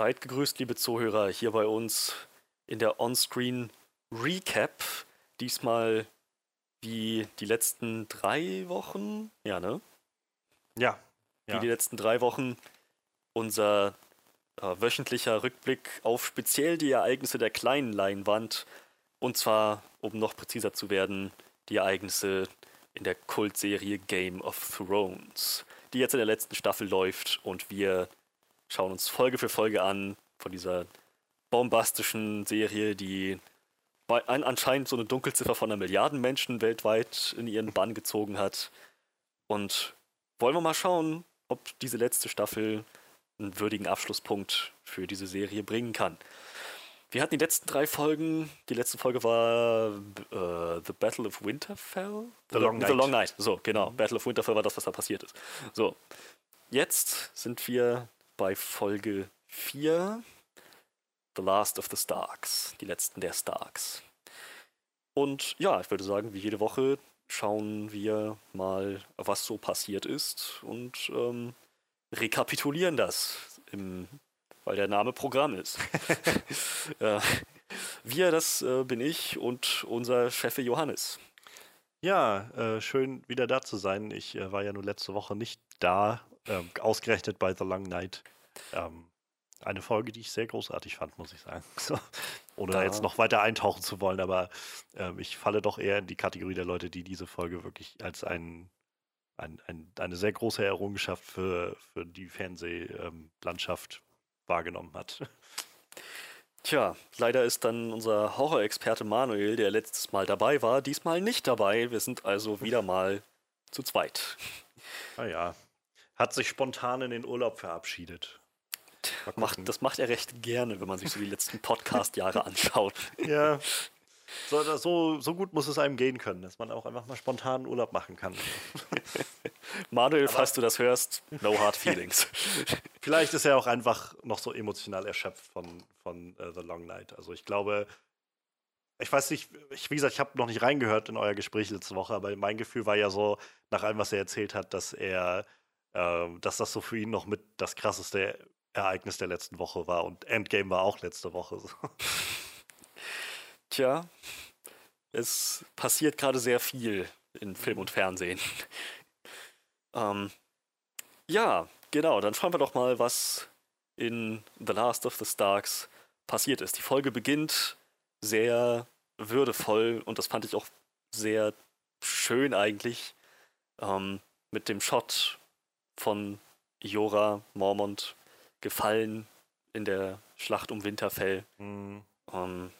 Seid gegrüßt, liebe Zuhörer, hier bei uns in der Onscreen Recap. Diesmal wie die letzten drei Wochen. Ja, ne? Ja. Wie die letzten drei Wochen unser äh, wöchentlicher Rückblick auf speziell die Ereignisse der kleinen Leinwand. Und zwar, um noch präziser zu werden, die Ereignisse in der Kultserie Game of Thrones, die jetzt in der letzten Staffel läuft und wir schauen uns Folge für Folge an von dieser bombastischen Serie, die anscheinend so eine Dunkelziffer von einer Milliarden Menschen weltweit in ihren Bann gezogen hat. Und wollen wir mal schauen, ob diese letzte Staffel einen würdigen Abschlusspunkt für diese Serie bringen kann. Wir hatten die letzten drei Folgen. Die letzte Folge war äh, The Battle of Winterfell. The Long Night. The Long Night. So, genau. Battle of Winterfell war das, was da passiert ist. So. Jetzt sind wir bei Folge 4. The Last of the Starks. Die letzten der Starks. Und ja, ich würde sagen, wie jede Woche schauen wir mal, was so passiert ist und ähm, rekapitulieren das, im, weil der Name Programm ist. äh, wir, das äh, bin ich und unser Chef Johannes. Ja, äh, schön wieder da zu sein. Ich äh, war ja nur letzte Woche nicht da, ähm, ausgerechnet bei The Long Night. Ähm, eine Folge, die ich sehr großartig fand, muss ich sagen. So, ohne da jetzt noch weiter eintauchen zu wollen, aber ähm, ich falle doch eher in die Kategorie der Leute, die diese Folge wirklich als ein, ein, ein, eine sehr große Errungenschaft für, für die Fernsehlandschaft wahrgenommen hat. Tja, leider ist dann unser Horrorexperte Manuel, der letztes Mal dabei war, diesmal nicht dabei. Wir sind also wieder mal zu zweit. Naja, hat sich spontan in den Urlaub verabschiedet. Macht, das macht er recht gerne, wenn man sich so die letzten Podcast-Jahre anschaut. Ja. So, so, so gut muss es einem gehen können, dass man auch einfach mal spontan Urlaub machen kann. Manuel, falls du das hörst, no hard feelings. Vielleicht ist er auch einfach noch so emotional erschöpft von, von äh, The Long Night. Also ich glaube, ich weiß nicht, ich, wie gesagt, ich habe noch nicht reingehört in euer Gespräch letzte Woche, aber mein Gefühl war ja so, nach allem, was er erzählt hat, dass er, ähm, dass das so für ihn noch mit das krasseste Ereignis der letzten Woche war. Und Endgame war auch letzte Woche. So. Tja, es passiert gerade sehr viel in Film und Fernsehen. ähm, ja, genau, dann schauen wir doch mal, was in The Last of the Starks passiert ist. Die Folge beginnt sehr würdevoll und das fand ich auch sehr schön eigentlich ähm, mit dem Shot von Jora Mormont gefallen in der Schlacht um Winterfell. Hm, Ähm,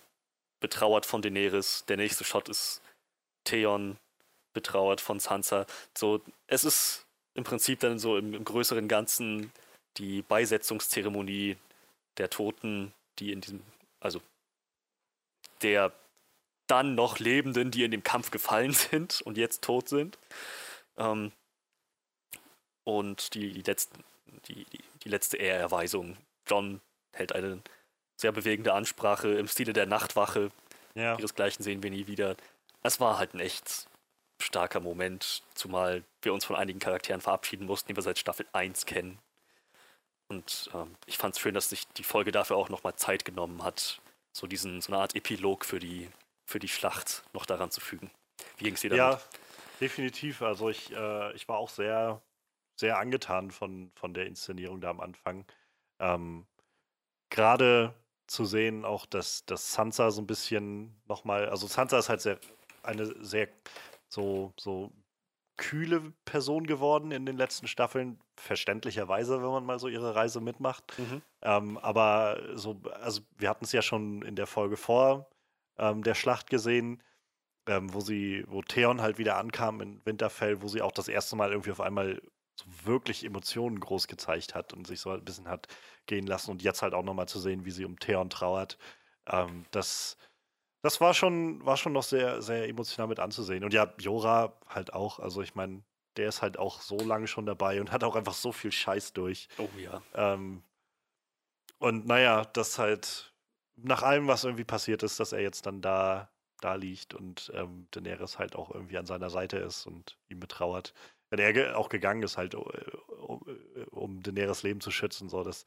betrauert von Daenerys. Der nächste Shot ist Theon betrauert von Sansa. So, es ist im Prinzip dann so im, im größeren Ganzen die Beisetzungszeremonie der Toten, die in diesem, also der dann noch Lebenden, die in dem Kampf gefallen sind und jetzt tot sind. Ähm, und die, die, letzten, die, die, die letzte Ehrerweisung. John hält eine sehr bewegende Ansprache im Stile der Nachtwache. ja. Ihresgleichen sehen wir nie wieder. Es war halt ein echt starker Moment, zumal wir uns von einigen Charakteren verabschieden mussten, die wir seit Staffel 1 kennen. Und ähm, ich fand es schön, dass sich die Folge dafür auch nochmal Zeit genommen hat, so diesen, so eine Art Epilog für die, für die Schlacht noch daran zu fügen. Wie ging es dir damit? Ja, definitiv. Also ich, äh, ich war auch sehr, sehr angetan von, von der Inszenierung da am Anfang. Ähm, Gerade zu sehen auch, dass, dass Sansa so ein bisschen nochmal, also Sansa ist halt sehr, eine sehr so, so kühle Person geworden in den letzten Staffeln, verständlicherweise, wenn man mal so ihre Reise mitmacht. Mhm. Ähm, aber so, also wir hatten es ja schon in der Folge vor ähm, der Schlacht gesehen, ähm, wo sie, wo Theon halt wieder ankam in Winterfell, wo sie auch das erste Mal irgendwie auf einmal so wirklich Emotionen groß gezeigt hat und sich so ein bisschen hat gehen lassen und jetzt halt auch nochmal zu sehen, wie sie um Theon trauert. Ähm, das, das war schon, war schon noch sehr, sehr emotional mit anzusehen. Und ja, Jora halt auch. Also ich meine, der ist halt auch so lange schon dabei und hat auch einfach so viel Scheiß durch. Oh ja. Ähm, und naja, das halt nach allem, was irgendwie passiert ist, dass er jetzt dann da, da liegt und ähm, Daenerys halt auch irgendwie an seiner Seite ist und ihn betrauert. Wenn er auch gegangen ist, halt, äh, um, äh, um Daenerys Leben zu schützen, so, das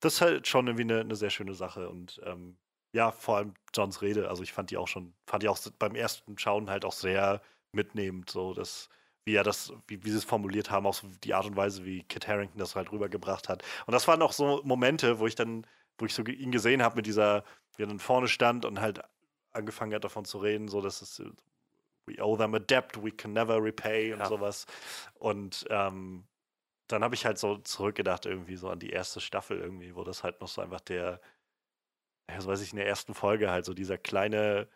das ist halt schon irgendwie eine, eine sehr schöne Sache. Und ähm, ja, vor allem Johns Rede, also ich fand die auch schon, fand die auch beim ersten Schauen halt auch sehr mitnehmend, so dass wie er das, wie, wie sie es formuliert haben, auch so die Art und Weise, wie Kit Harrington das halt rübergebracht hat. Und das waren auch so Momente, wo ich dann, wo ich so ihn gesehen habe mit dieser, wie er dann vorne stand und halt angefangen hat davon zu reden, so dass es we owe them a debt we can never repay und ja. sowas. Und ähm, dann habe ich halt so zurückgedacht irgendwie so an die erste Staffel irgendwie, wo das halt noch so einfach der, ja, so weiß ich, in der ersten Folge halt so dieser kleine,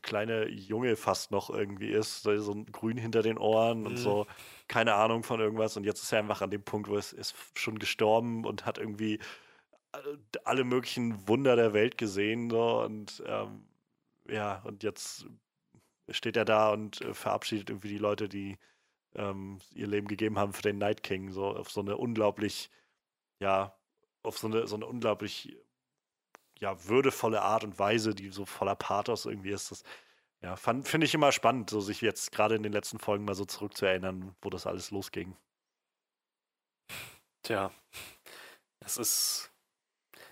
kleine Junge fast noch irgendwie ist, so, ein Grün hinter den Ohren mhm. und so, keine Ahnung von irgendwas. Und jetzt ist er einfach an dem Punkt, wo es ist schon gestorben und hat irgendwie äh, alle möglichen Wunder der Welt gesehen so, und ähm, ja, und jetzt steht er da und äh, verabschiedet irgendwie die Leute, die ähm, ihr Leben gegeben haben für den Night King, so auf so eine unglaublich, ja, auf so eine, so eine unglaublich, ja, würdevolle Art und Weise, die so voller Pathos irgendwie ist. Das, ja, finde ich immer spannend, so sich jetzt gerade in den letzten Folgen mal so zurückzuerinnern, wo das alles losging. Tja, es ist.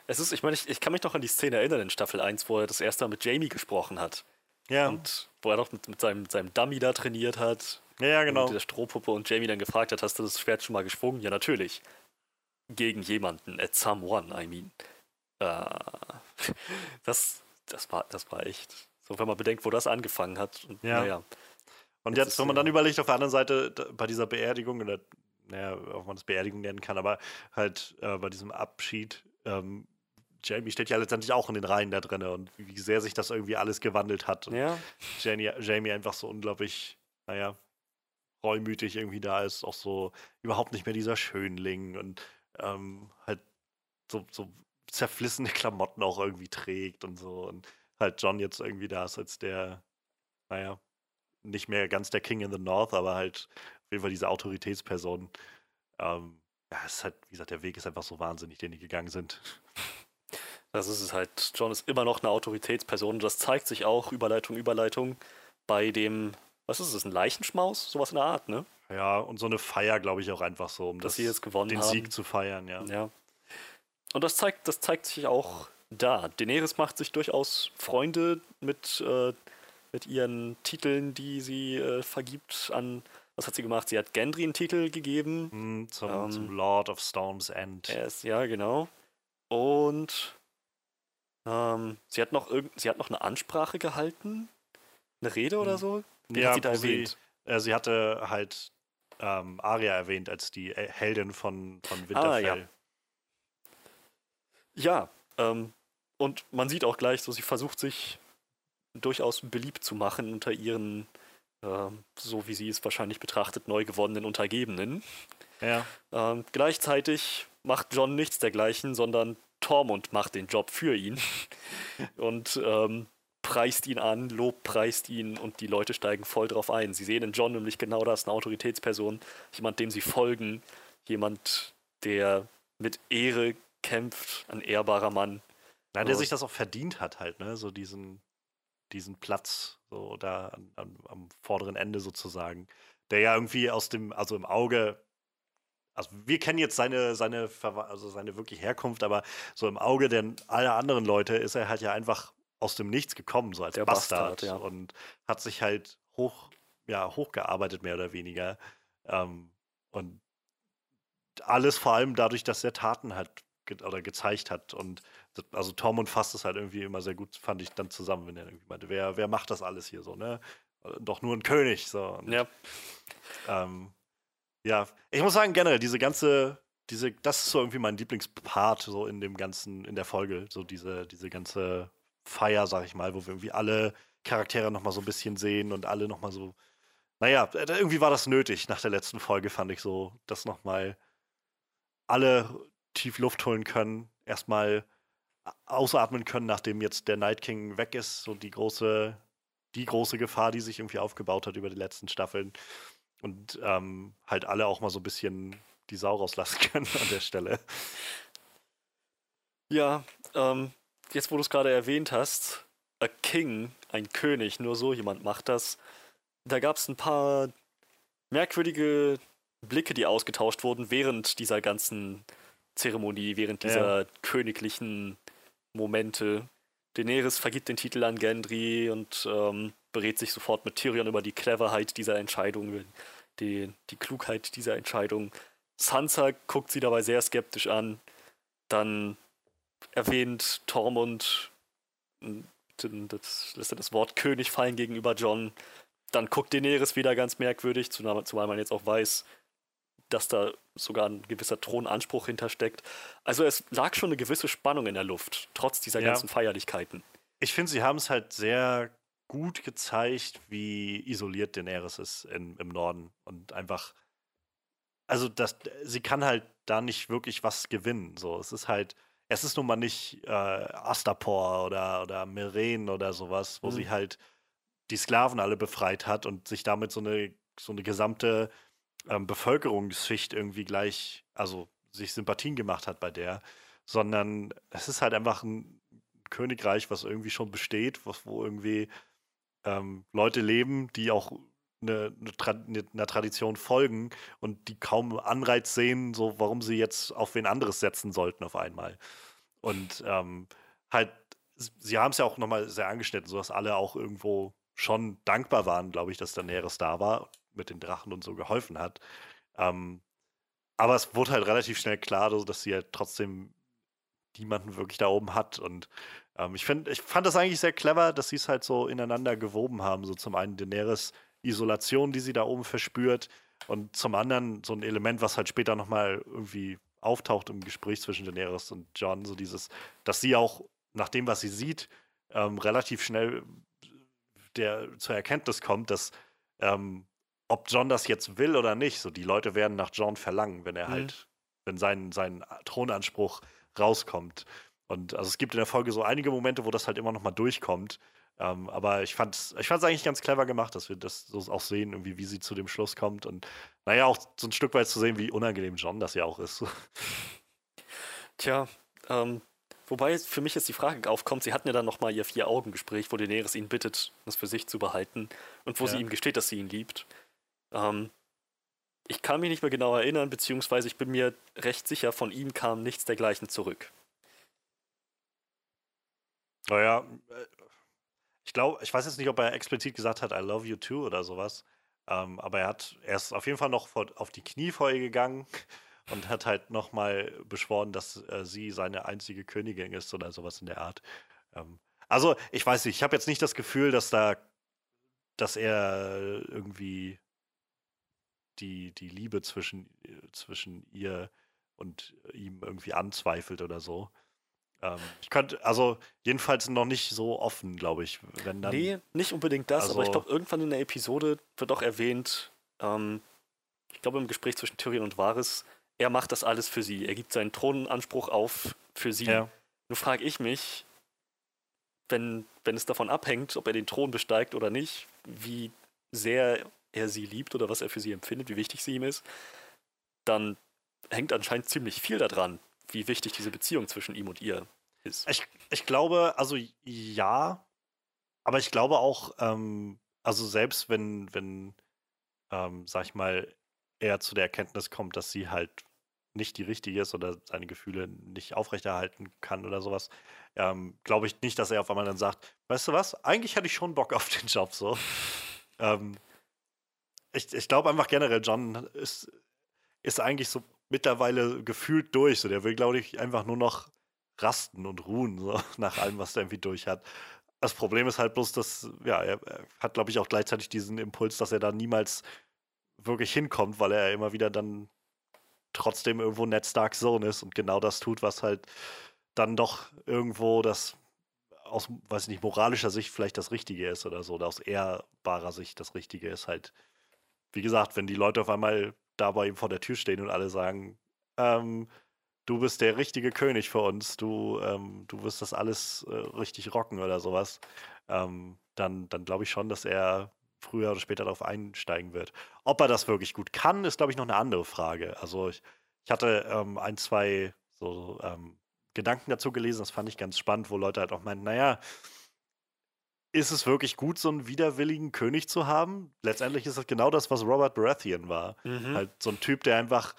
Es ist, ich meine, ich, ich kann mich noch an die Szene erinnern in Staffel 1, wo er das erste Mal mit Jamie gesprochen hat. Ja. Und wo er doch mit, mit seinem, seinem Dummy da trainiert hat. Ja, genau. Mit der Strohpuppe und Jamie dann gefragt hat, hast du das Schwert schon mal geschwungen? Ja, natürlich. Gegen jemanden, at someone, I mean. Äh, das, das, war, das war echt. So, wenn man bedenkt, wo das angefangen hat. Und, ja. Naja, und jetzt, jetzt wenn man dann überlegt, auf der anderen Seite, bei dieser Beerdigung, oder naja, ob man das Beerdigung nennen kann, aber halt äh, bei diesem Abschied, ähm, Jamie steht ja letztendlich auch in den Reihen da drin und wie sehr sich das irgendwie alles gewandelt hat. Und ja. Jamie, Jamie einfach so unglaublich, naja, reumütig irgendwie da ist, auch so überhaupt nicht mehr dieser Schönling und ähm, halt so, so zerflissene Klamotten auch irgendwie trägt und so. Und halt John jetzt irgendwie da ist als der, naja, nicht mehr ganz der King in the North, aber halt auf jeden Fall diese Autoritätsperson. Ähm, ja, es ist halt, wie gesagt, der Weg ist einfach so wahnsinnig, den die gegangen sind. Das ist es halt. John ist immer noch eine Autoritätsperson. Das zeigt sich auch, Überleitung, Überleitung, bei dem, was ist es, ein Leichenschmaus? Sowas in der Art, ne? Ja, und so eine Feier, glaube ich, auch einfach so, um Dass das, sie jetzt gewonnen den haben. Sieg zu feiern, ja. Ja. Und das zeigt, das zeigt sich auch da. Daenerys macht sich durchaus Freunde mit, äh, mit ihren Titeln, die sie äh, vergibt an. Was hat sie gemacht? Sie hat Gendry einen Titel gegeben. Mm, zum, ähm, zum, Lord of Storm's End. Ist, ja, genau. Und ähm, sie, hat noch irgend, sie hat noch eine Ansprache gehalten, eine Rede oder so. Die ja, hat sie da erwähnt. Sie, äh, sie hatte halt ähm, Arya erwähnt als die Heldin von, von Winterfell. Ah, ja, ja ähm, und man sieht auch gleich, so sie versucht sich durchaus beliebt zu machen unter ihren, äh, so wie sie es wahrscheinlich betrachtet, neu gewonnenen Untergebenen. Ja. Ähm, gleichzeitig macht John nichts dergleichen, sondern Tormund macht den Job für ihn und ähm, preist ihn an, Lob preist ihn und die Leute steigen voll drauf ein. Sie sehen in John nämlich genau das, eine Autoritätsperson, jemand, dem sie folgen, jemand, der mit Ehre kämpft, ein ehrbarer Mann. Nein, der sich das auch verdient hat, halt, ne? So diesen, diesen Platz, so da an, an, am vorderen Ende sozusagen. Der ja irgendwie aus dem, also im Auge also wir kennen jetzt seine, seine, also seine wirklich Herkunft, aber so im Auge der aller anderen Leute ist er halt ja einfach aus dem Nichts gekommen, so als der Bastard, Bastard ja. und hat sich halt hoch, ja, hochgearbeitet, mehr oder weniger. Ähm, und alles vor allem dadurch, dass er Taten hat ge oder gezeigt hat. Und also Tormund fasst es halt irgendwie immer sehr gut, fand ich dann zusammen, wenn er irgendwie meinte, wer, wer macht das alles hier so, ne? Doch nur ein König. So. Und, ja. Ähm, ja, ich muss sagen, generell, diese ganze, diese, das ist so irgendwie mein Lieblingspart, so in dem ganzen, in der Folge, so diese, diese ganze Feier, sag ich mal, wo wir irgendwie alle Charaktere nochmal so ein bisschen sehen und alle nochmal so, naja, äh, irgendwie war das nötig nach der letzten Folge, fand ich so, dass nochmal alle tief Luft holen können, erstmal ausatmen können, nachdem jetzt der Night King weg ist, so die große, die große Gefahr, die sich irgendwie aufgebaut hat über die letzten Staffeln und ähm, halt alle auch mal so ein bisschen die Sau rauslassen können an der Stelle. Ja, ähm, jetzt wo du es gerade erwähnt hast, a King, ein König, nur so jemand macht das. Da gab es ein paar merkwürdige Blicke, die ausgetauscht wurden während dieser ganzen Zeremonie, während dieser ja. königlichen Momente. Daenerys vergibt den Titel an Gendry und ähm, berät sich sofort mit Tyrion über die Cleverheit dieser Entscheidung, die, die Klugheit dieser Entscheidung. Sansa guckt sie dabei sehr skeptisch an. Dann erwähnt Tormund, das lässt er das Wort König fallen gegenüber John. Dann guckt Daenerys wieder ganz merkwürdig, zumal man jetzt auch weiß, dass da sogar ein gewisser Thronanspruch hintersteckt. Also es lag schon eine gewisse Spannung in der Luft, trotz dieser ja. ganzen Feierlichkeiten. Ich finde, sie haben es halt sehr gut gezeigt, wie isoliert Daenerys ist in, im Norden und einfach, also das, sie kann halt da nicht wirklich was gewinnen. So, es ist halt, es ist nun mal nicht äh, Astapor oder, oder Meren oder sowas, wo mhm. sie halt die Sklaven alle befreit hat und sich damit so eine, so eine gesamte ähm, Bevölkerungsschicht irgendwie gleich, also sich Sympathien gemacht hat bei der, sondern es ist halt einfach ein Königreich, was irgendwie schon besteht, was, wo irgendwie ähm, Leute leben, die auch eine, eine, Tra einer Tradition folgen und die kaum Anreiz sehen, so warum sie jetzt auf wen anderes setzen sollten auf einmal. Und ähm, halt, sie haben es ja auch nochmal sehr angeschnitten, sodass alle auch irgendwo schon dankbar waren, glaube ich, dass Daenerys da war mit den Drachen und so geholfen hat. Ähm, aber es wurde halt relativ schnell klar, dass sie halt trotzdem niemanden wirklich da oben hat. Und ähm, ich, find, ich fand das eigentlich sehr clever, dass sie es halt so ineinander gewoben haben. So zum einen Daenerys Isolation, die sie da oben verspürt, und zum anderen so ein Element, was halt später nochmal irgendwie auftaucht im Gespräch zwischen Daenerys und John, so dieses, dass sie auch nach dem, was sie sieht, ähm, relativ schnell der zur Erkenntnis kommt, dass ähm, ob John das jetzt will oder nicht, so die Leute werden nach John verlangen, wenn er mhm. halt, wenn sein, sein Thronanspruch rauskommt. Und also es gibt in der Folge so einige Momente, wo das halt immer noch mal durchkommt. Ähm, aber ich fand es ich fand's eigentlich ganz clever gemacht, dass wir das so auch sehen, irgendwie, wie sie zu dem Schluss kommt. Und naja, auch so ein Stück weit zu sehen, wie unangenehm John das ja auch ist. Tja, ähm, wobei für mich jetzt die Frage aufkommt, sie hatten ja dann noch mal ihr Vier-Augen-Gespräch, wo Daenerys ihn bittet, das für sich zu behalten und wo ja. sie ihm gesteht, dass sie ihn liebt. Ähm, ich kann mich nicht mehr genau erinnern, beziehungsweise ich bin mir recht sicher, von ihm kam nichts dergleichen zurück. Naja, äh, ich glaube, ich weiß jetzt nicht, ob er explizit gesagt hat, I love you too oder sowas. Ähm, aber er hat, er ist auf jeden Fall noch vor, auf die Knie vor ihr gegangen und hat halt nochmal beschworen, dass äh, sie seine einzige Königin ist oder sowas in der Art. Ähm, also, ich weiß nicht, ich habe jetzt nicht das Gefühl, dass da, dass er irgendwie die, die Liebe zwischen, zwischen ihr und ihm irgendwie anzweifelt oder so. Ähm, ich könnte, also jedenfalls noch nicht so offen, glaube ich. Wenn dann, nee, nicht unbedingt das, also, aber ich also glaube, irgendwann in der Episode wird auch erwähnt, ähm, ich glaube im Gespräch zwischen Tyrion und Varys, er macht das alles für sie. Er gibt seinen Thronanspruch auf für sie. Ja. Nur frage ich mich, wenn, wenn es davon abhängt, ob er den Thron besteigt oder nicht, wie sehr er sie liebt oder was er für sie empfindet, wie wichtig sie ihm ist, dann hängt anscheinend ziemlich viel daran, wie wichtig diese Beziehung zwischen ihm und ihr ist. Ich, ich glaube, also ja, aber ich glaube auch, ähm, also selbst wenn, wenn, ähm, sag ich mal, er zu der Erkenntnis kommt, dass sie halt nicht die richtige ist oder seine Gefühle nicht aufrechterhalten kann oder sowas, ähm, glaube ich nicht, dass er auf einmal dann sagt, weißt du was, eigentlich hätte ich schon Bock auf den Job so. ähm, ich, ich glaube einfach generell, John ist, ist eigentlich so mittlerweile gefühlt durch. So, der will, glaube ich, einfach nur noch rasten und ruhen, so, nach allem, was er irgendwie durch hat. Das Problem ist halt bloß, dass, ja, er, er hat, glaube ich, auch gleichzeitig diesen Impuls, dass er da niemals wirklich hinkommt, weil er immer wieder dann trotzdem irgendwo Ned Starks Sohn ist und genau das tut, was halt dann doch irgendwo das aus, weiß ich nicht, moralischer Sicht vielleicht das Richtige ist oder so, oder aus ehrbarer Sicht das Richtige ist halt wie gesagt, wenn die Leute auf einmal da bei ihm vor der Tür stehen und alle sagen, ähm, du bist der richtige König für uns, du, ähm, du wirst das alles äh, richtig rocken oder sowas, ähm, dann, dann glaube ich schon, dass er früher oder später darauf einsteigen wird. Ob er das wirklich gut kann, ist, glaube ich, noch eine andere Frage. Also ich, ich hatte ähm, ein, zwei so ähm, Gedanken dazu gelesen, das fand ich ganz spannend, wo Leute halt auch meinen, naja, ist es wirklich gut, so einen widerwilligen König zu haben? Letztendlich ist das genau das, was Robert Baratheon war. Mhm. Halt so ein Typ, der einfach,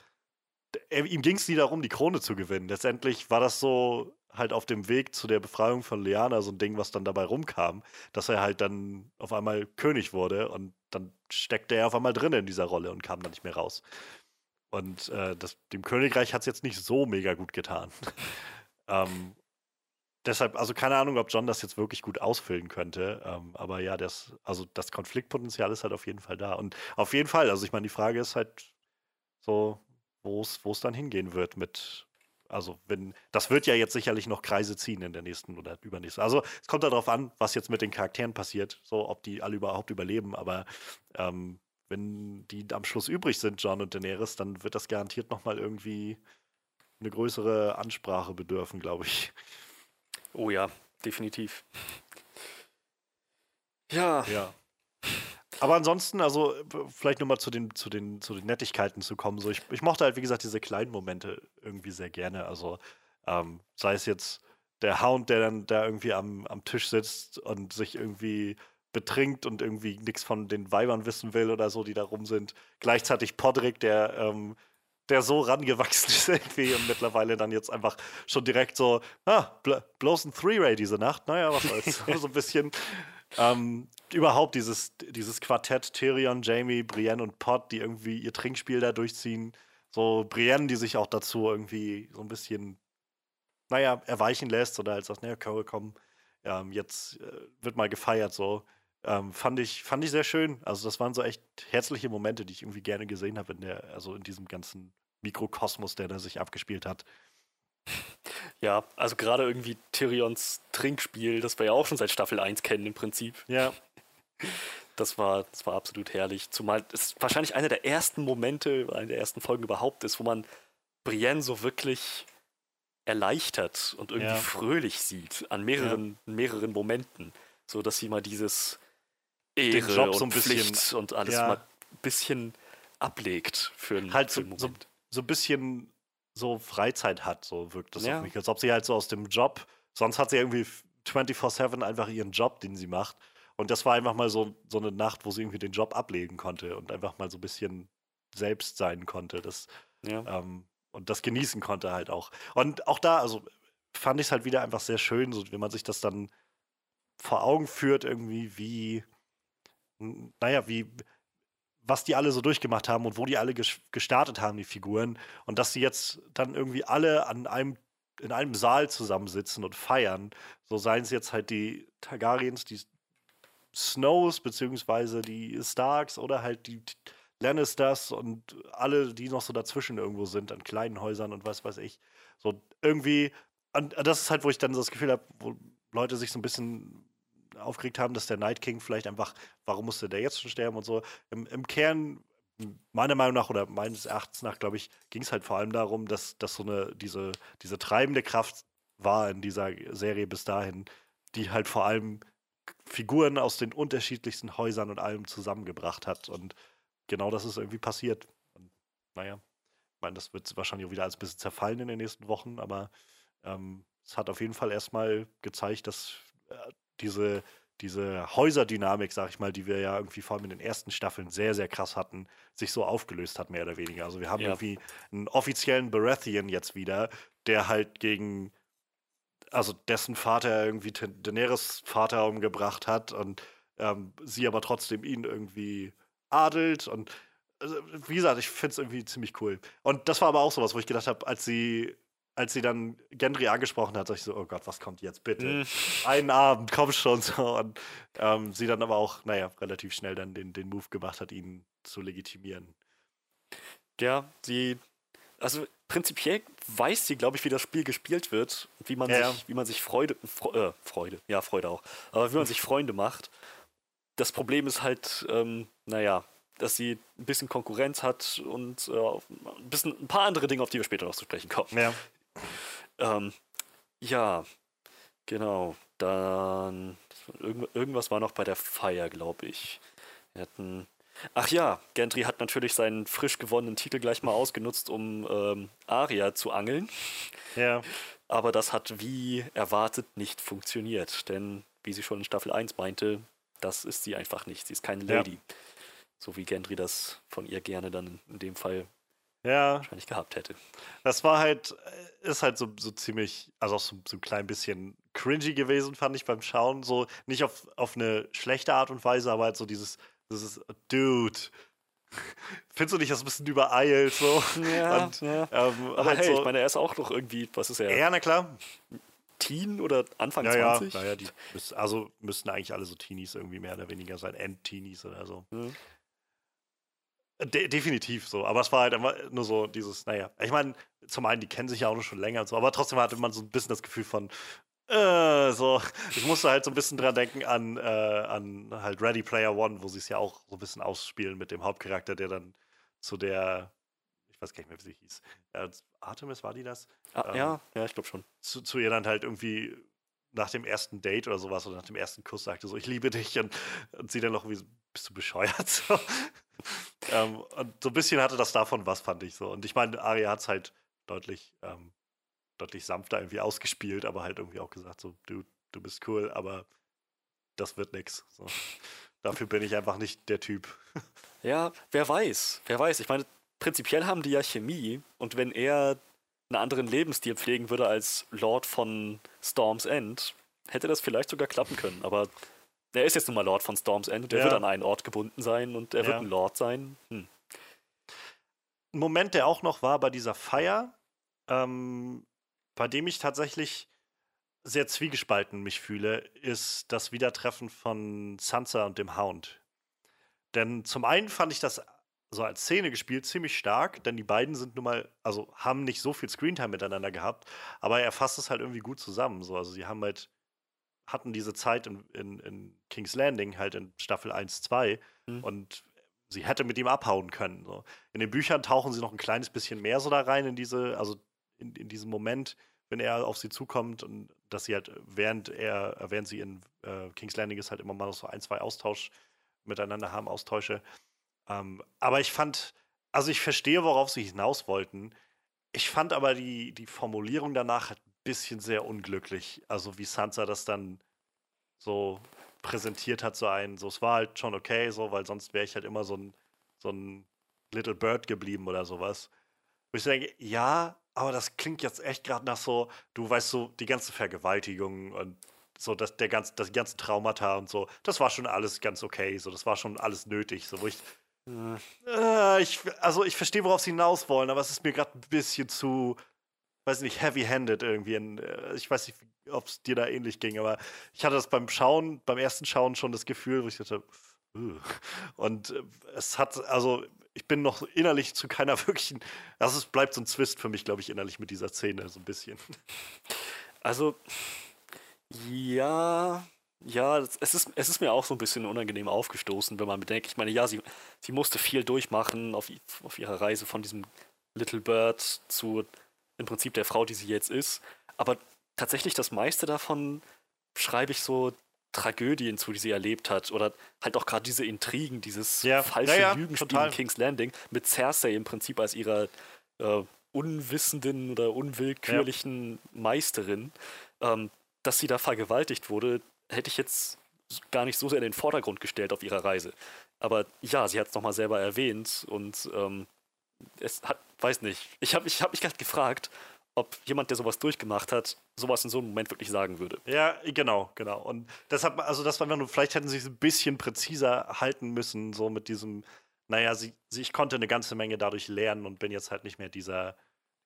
er, ihm ging es nie darum, die Krone zu gewinnen. Letztendlich war das so halt auf dem Weg zu der Befreiung von Liana so ein Ding, was dann dabei rumkam, dass er halt dann auf einmal König wurde und dann steckte er auf einmal drin in dieser Rolle und kam dann nicht mehr raus. Und äh, das, dem Königreich hat es jetzt nicht so mega gut getan. ähm, deshalb, also keine Ahnung, ob John das jetzt wirklich gut ausfüllen könnte. Ähm, aber ja, das, also das Konfliktpotenzial ist halt auf jeden Fall da. Und auf jeden Fall, also ich meine, die Frage ist halt so, wo es dann hingehen wird mit, also wenn, das wird ja jetzt sicherlich noch Kreise ziehen in der nächsten oder übernächsten. Also es kommt darauf an, was jetzt mit den Charakteren passiert, so ob die alle überhaupt überleben, aber ähm, wenn die am Schluss übrig sind, John und Daenerys, dann wird das garantiert nochmal irgendwie eine größere Ansprache bedürfen, glaube ich. Oh ja, definitiv. Ja. Ja. Aber ansonsten, also vielleicht nur mal zu den, zu den, zu den Nettigkeiten zu kommen. So, ich, ich mochte halt, wie gesagt, diese kleinen Momente irgendwie sehr gerne. Also ähm, sei es jetzt der Hound, der dann da irgendwie am, am Tisch sitzt und sich irgendwie betrinkt und irgendwie nichts von den Weibern wissen will oder so, die da rum sind. Gleichzeitig Podrick, der ähm, der so rangewachsen ist irgendwie und mittlerweile dann jetzt einfach schon direkt so, ah, bloß ein Three-Ray diese Nacht, naja, was soll's. so ein bisschen ähm, überhaupt dieses, dieses Quartett Tyrion, Jamie, Brienne und Pod, die irgendwie ihr Trinkspiel da durchziehen. So Brienne, die sich auch dazu irgendwie so ein bisschen, naja, erweichen lässt oder halt sagt, naja, komm, ähm, jetzt äh, wird mal gefeiert so. Ähm, fand, ich, fand ich sehr schön. Also, das waren so echt herzliche Momente, die ich irgendwie gerne gesehen habe in der, also in diesem ganzen Mikrokosmos, der da sich abgespielt hat. Ja, also gerade irgendwie Tyrions Trinkspiel, das wir ja auch schon seit Staffel 1 kennen im Prinzip. Ja. Das war, das war absolut herrlich. Zumal es wahrscheinlich einer der ersten Momente, eine der ersten Folgen überhaupt ist, wo man Brienne so wirklich erleichtert und irgendwie ja. fröhlich sieht an mehreren, ja. mehreren Momenten. So dass sie mal dieses Ehre und so ein Pflicht bisschen, und alles ja. mal ein bisschen ablegt für einen, halt so, so, so, ein bisschen so Freizeit hat, so wirkt das ja. auf mich. Als ob sie halt so aus dem Job, sonst hat sie irgendwie 24-7 einfach ihren Job, den sie macht. Und das war einfach mal so, so eine Nacht, wo sie irgendwie den Job ablegen konnte und einfach mal so ein bisschen selbst sein konnte. Das, ja. ähm, und das genießen konnte halt auch. Und auch da, also fand ich es halt wieder einfach sehr schön, so wenn man sich das dann vor Augen führt, irgendwie, wie, naja, wie, was die alle so durchgemacht haben und wo die alle gestartet haben, die Figuren. Und dass sie jetzt dann irgendwie alle an einem, in einem Saal zusammensitzen und feiern. So seien es jetzt halt die Targaryens, die Snows, beziehungsweise die Starks oder halt die Lannisters und alle, die noch so dazwischen irgendwo sind, an kleinen Häusern und was weiß ich. So irgendwie, und das ist halt, wo ich dann so das Gefühl habe, wo Leute sich so ein bisschen aufgeregt haben, dass der Night King vielleicht einfach, warum musste der jetzt schon sterben und so. Im, im Kern, meiner Meinung nach oder meines Erachtens nach, glaube ich, ging es halt vor allem darum, dass, dass so eine, diese, diese treibende Kraft war in dieser Serie bis dahin, die halt vor allem Figuren aus den unterschiedlichsten Häusern und allem zusammengebracht hat. Und genau das ist irgendwie passiert. Und, naja, ich meine, das wird wahrscheinlich auch wieder als bisschen zerfallen in den nächsten Wochen, aber ähm, es hat auf jeden Fall erstmal gezeigt, dass äh, diese, diese Häuserdynamik, sag ich mal, die wir ja irgendwie vor allem in den ersten Staffeln sehr, sehr krass hatten, sich so aufgelöst hat, mehr oder weniger. Also wir haben ja. irgendwie einen offiziellen Baratheon jetzt wieder, der halt gegen, also dessen Vater irgendwie Daenerys Vater umgebracht hat und ähm, sie aber trotzdem ihn irgendwie adelt und also, wie gesagt, ich finde es irgendwie ziemlich cool. Und das war aber auch sowas, wo ich gedacht habe, als sie als sie dann Gendry angesprochen hat, sag ich so, oh Gott, was kommt jetzt bitte? Mhm. Einen Abend, komm schon so. Und ähm, sie dann aber auch, naja, relativ schnell dann den, den Move gemacht hat, ihn zu legitimieren. Ja, sie, also prinzipiell weiß sie, glaube ich, wie das Spiel gespielt wird, wie man ja. sich, wie man sich Freude, äh, Freude, ja, Freude auch, aber wie man sich Freunde macht. Das Problem ist halt, ähm, naja, dass sie ein bisschen Konkurrenz hat und äh, ein bisschen ein paar andere Dinge, auf die wir später noch zu sprechen kommen. Ja. Ähm, ja, genau. Dann irgendwas war noch bei der Feier, glaube ich. Wir hatten. Ach ja, Gentry hat natürlich seinen frisch gewonnenen Titel gleich mal ausgenutzt, um ähm, Aria zu angeln. Ja. Aber das hat wie erwartet nicht funktioniert. Denn, wie sie schon in Staffel 1 meinte, das ist sie einfach nicht. Sie ist keine Lady. Ja. So wie Gendry das von ihr gerne dann in dem Fall ja. wahrscheinlich gehabt hätte. Das war halt, äh, ist halt so, so ziemlich, also auch so, so ein klein bisschen cringy gewesen, fand ich beim Schauen. So nicht auf, auf eine schlechte Art und Weise, aber halt so dieses, dieses Dude. Findest du nicht das ein bisschen übereilt so? Ja, Und, ja. Ähm, Aber halt hey, so, ich meine, er ist auch noch irgendwie, was ist er? ja, na klar. Teen oder Anfang Ja, ja, 20? naja, die müssen, also müssten eigentlich alle so Teenies irgendwie mehr oder weniger sein, End-Teenies oder so. Mhm. De definitiv so, aber es war halt immer nur so dieses, naja, ich meine, zum einen, die kennen sich ja auch noch schon länger und so, aber trotzdem hatte man so ein bisschen das Gefühl von, äh, so, ich musste halt so ein bisschen dran denken an, äh, an halt Ready Player One, wo sie es ja auch so ein bisschen ausspielen mit dem Hauptcharakter, der dann zu der, ich weiß gar nicht mehr, wie sie hieß, äh, Artemis, war die das? Ah, Ähm, ja, ja, ich glaube schon. zu, zu ihr dann halt irgendwie nach dem ersten Date oder sowas oder nach dem ersten Kuss sagte so, ich liebe dich und, und sie dann noch wie, so, bist du bescheuert? So. ähm, und so ein bisschen hatte das davon was, fand ich so. Und ich meine, Aria hat es halt deutlich, ähm, deutlich sanfter irgendwie ausgespielt, aber halt irgendwie auch gesagt so, du, du bist cool, aber das wird nix. So. Dafür bin ich einfach nicht der Typ. Ja, wer weiß, wer weiß. Ich meine, prinzipiell haben die ja Chemie und wenn er einen anderen Lebensstil pflegen würde als Lord von Storm's End, hätte das vielleicht sogar klappen können. Aber er ist jetzt nun mal Lord von Storm's End und er Ja. wird an einen Ort gebunden sein und er wird Ja. ein Lord sein. Hm. Ein Moment, der auch noch war bei dieser Feier, ähm, bei dem ich tatsächlich sehr zwiegespalten mich fühle, ist das Wiedertreffen von Sansa und dem Hound. Denn zum einen fand ich das so als Szene gespielt ziemlich stark, denn die beiden sind nun mal, also haben nicht so viel Screentime miteinander gehabt, aber er fasst es halt irgendwie gut zusammen. So. Also sie haben halt, hatten diese Zeit in, in, in King's Landing, halt in Staffel 1, 2 Mhm. und sie hätte mit ihm abhauen können. So. In den Büchern tauchen sie noch ein kleines bisschen mehr so da rein in diese, also in, in diesem Moment, wenn er auf sie zukommt und dass sie halt, während er, während sie in äh, King's Landing ist, halt immer mal noch so ein, zwei Austausch miteinander haben, Austausche. Ähm, aber ich fand, also ich verstehe, worauf sie hinaus wollten. Ich fand aber die, die Formulierung danach halt bisschen sehr unglücklich. Also wie Sansa das dann so präsentiert hat, so ein, so es war halt schon okay, so, weil sonst wäre ich halt immer so ein, so ein Little Bird geblieben oder sowas. Wo ich denke, ja, aber das klingt jetzt echt gerade nach so, du weißt so, die ganze Vergewaltigung und so, das, der ganz, das ganze Traumata und so, das war schon alles ganz okay, so, das war schon alles nötig, so, wo ich, Äh, äh, ich also ich verstehe, worauf sie hinaus wollen, aber es ist mir gerade ein bisschen zu, weiß nicht, heavy-handed irgendwie. In, äh, ich weiß nicht, ob es dir da ähnlich ging, aber ich hatte das beim Schauen, beim ersten Schauen schon das Gefühl, wo ich dachte, "Ugh." und äh, es hat, also ich bin noch innerlich zu keiner wirklichen, also es bleibt so ein Zwist für mich, glaube ich, innerlich mit dieser Szene so ein bisschen. Also, ja, ja, es ist, es ist mir auch so ein bisschen unangenehm aufgestoßen, wenn man bedenkt, ich meine, ja, sie, sie musste viel durchmachen auf, auf ihrer Reise von diesem Little Bird zu im Prinzip der Frau, die sie jetzt ist. Aber tatsächlich das meiste davon schreibe ich so Tragödien zu, die sie erlebt hat. Oder halt auch gerade diese Intrigen, dieses Ja, falsche ja, ja, Lügenspiel in King's Landing mit Cersei im Prinzip als ihrer äh, unwissenden oder unwillkürlichen Meisterin. Ähm, dass sie da vergewaltigt wurde, hätte ich jetzt gar nicht so sehr in den Vordergrund gestellt auf ihrer Reise. Aber ja, sie hat es nochmal selber erwähnt und ähm, es hat, weiß nicht, ich habe ich hab mich gerade gefragt, ob jemand, der sowas durchgemacht hat, sowas in so einem Moment wirklich sagen würde. Ja, genau, genau. Und deshalb, also das war nur, vielleicht hätten sie es ein bisschen präziser halten müssen, so mit diesem, naja, sie, sie, ich konnte eine ganze Menge dadurch lernen und bin jetzt halt nicht mehr dieser,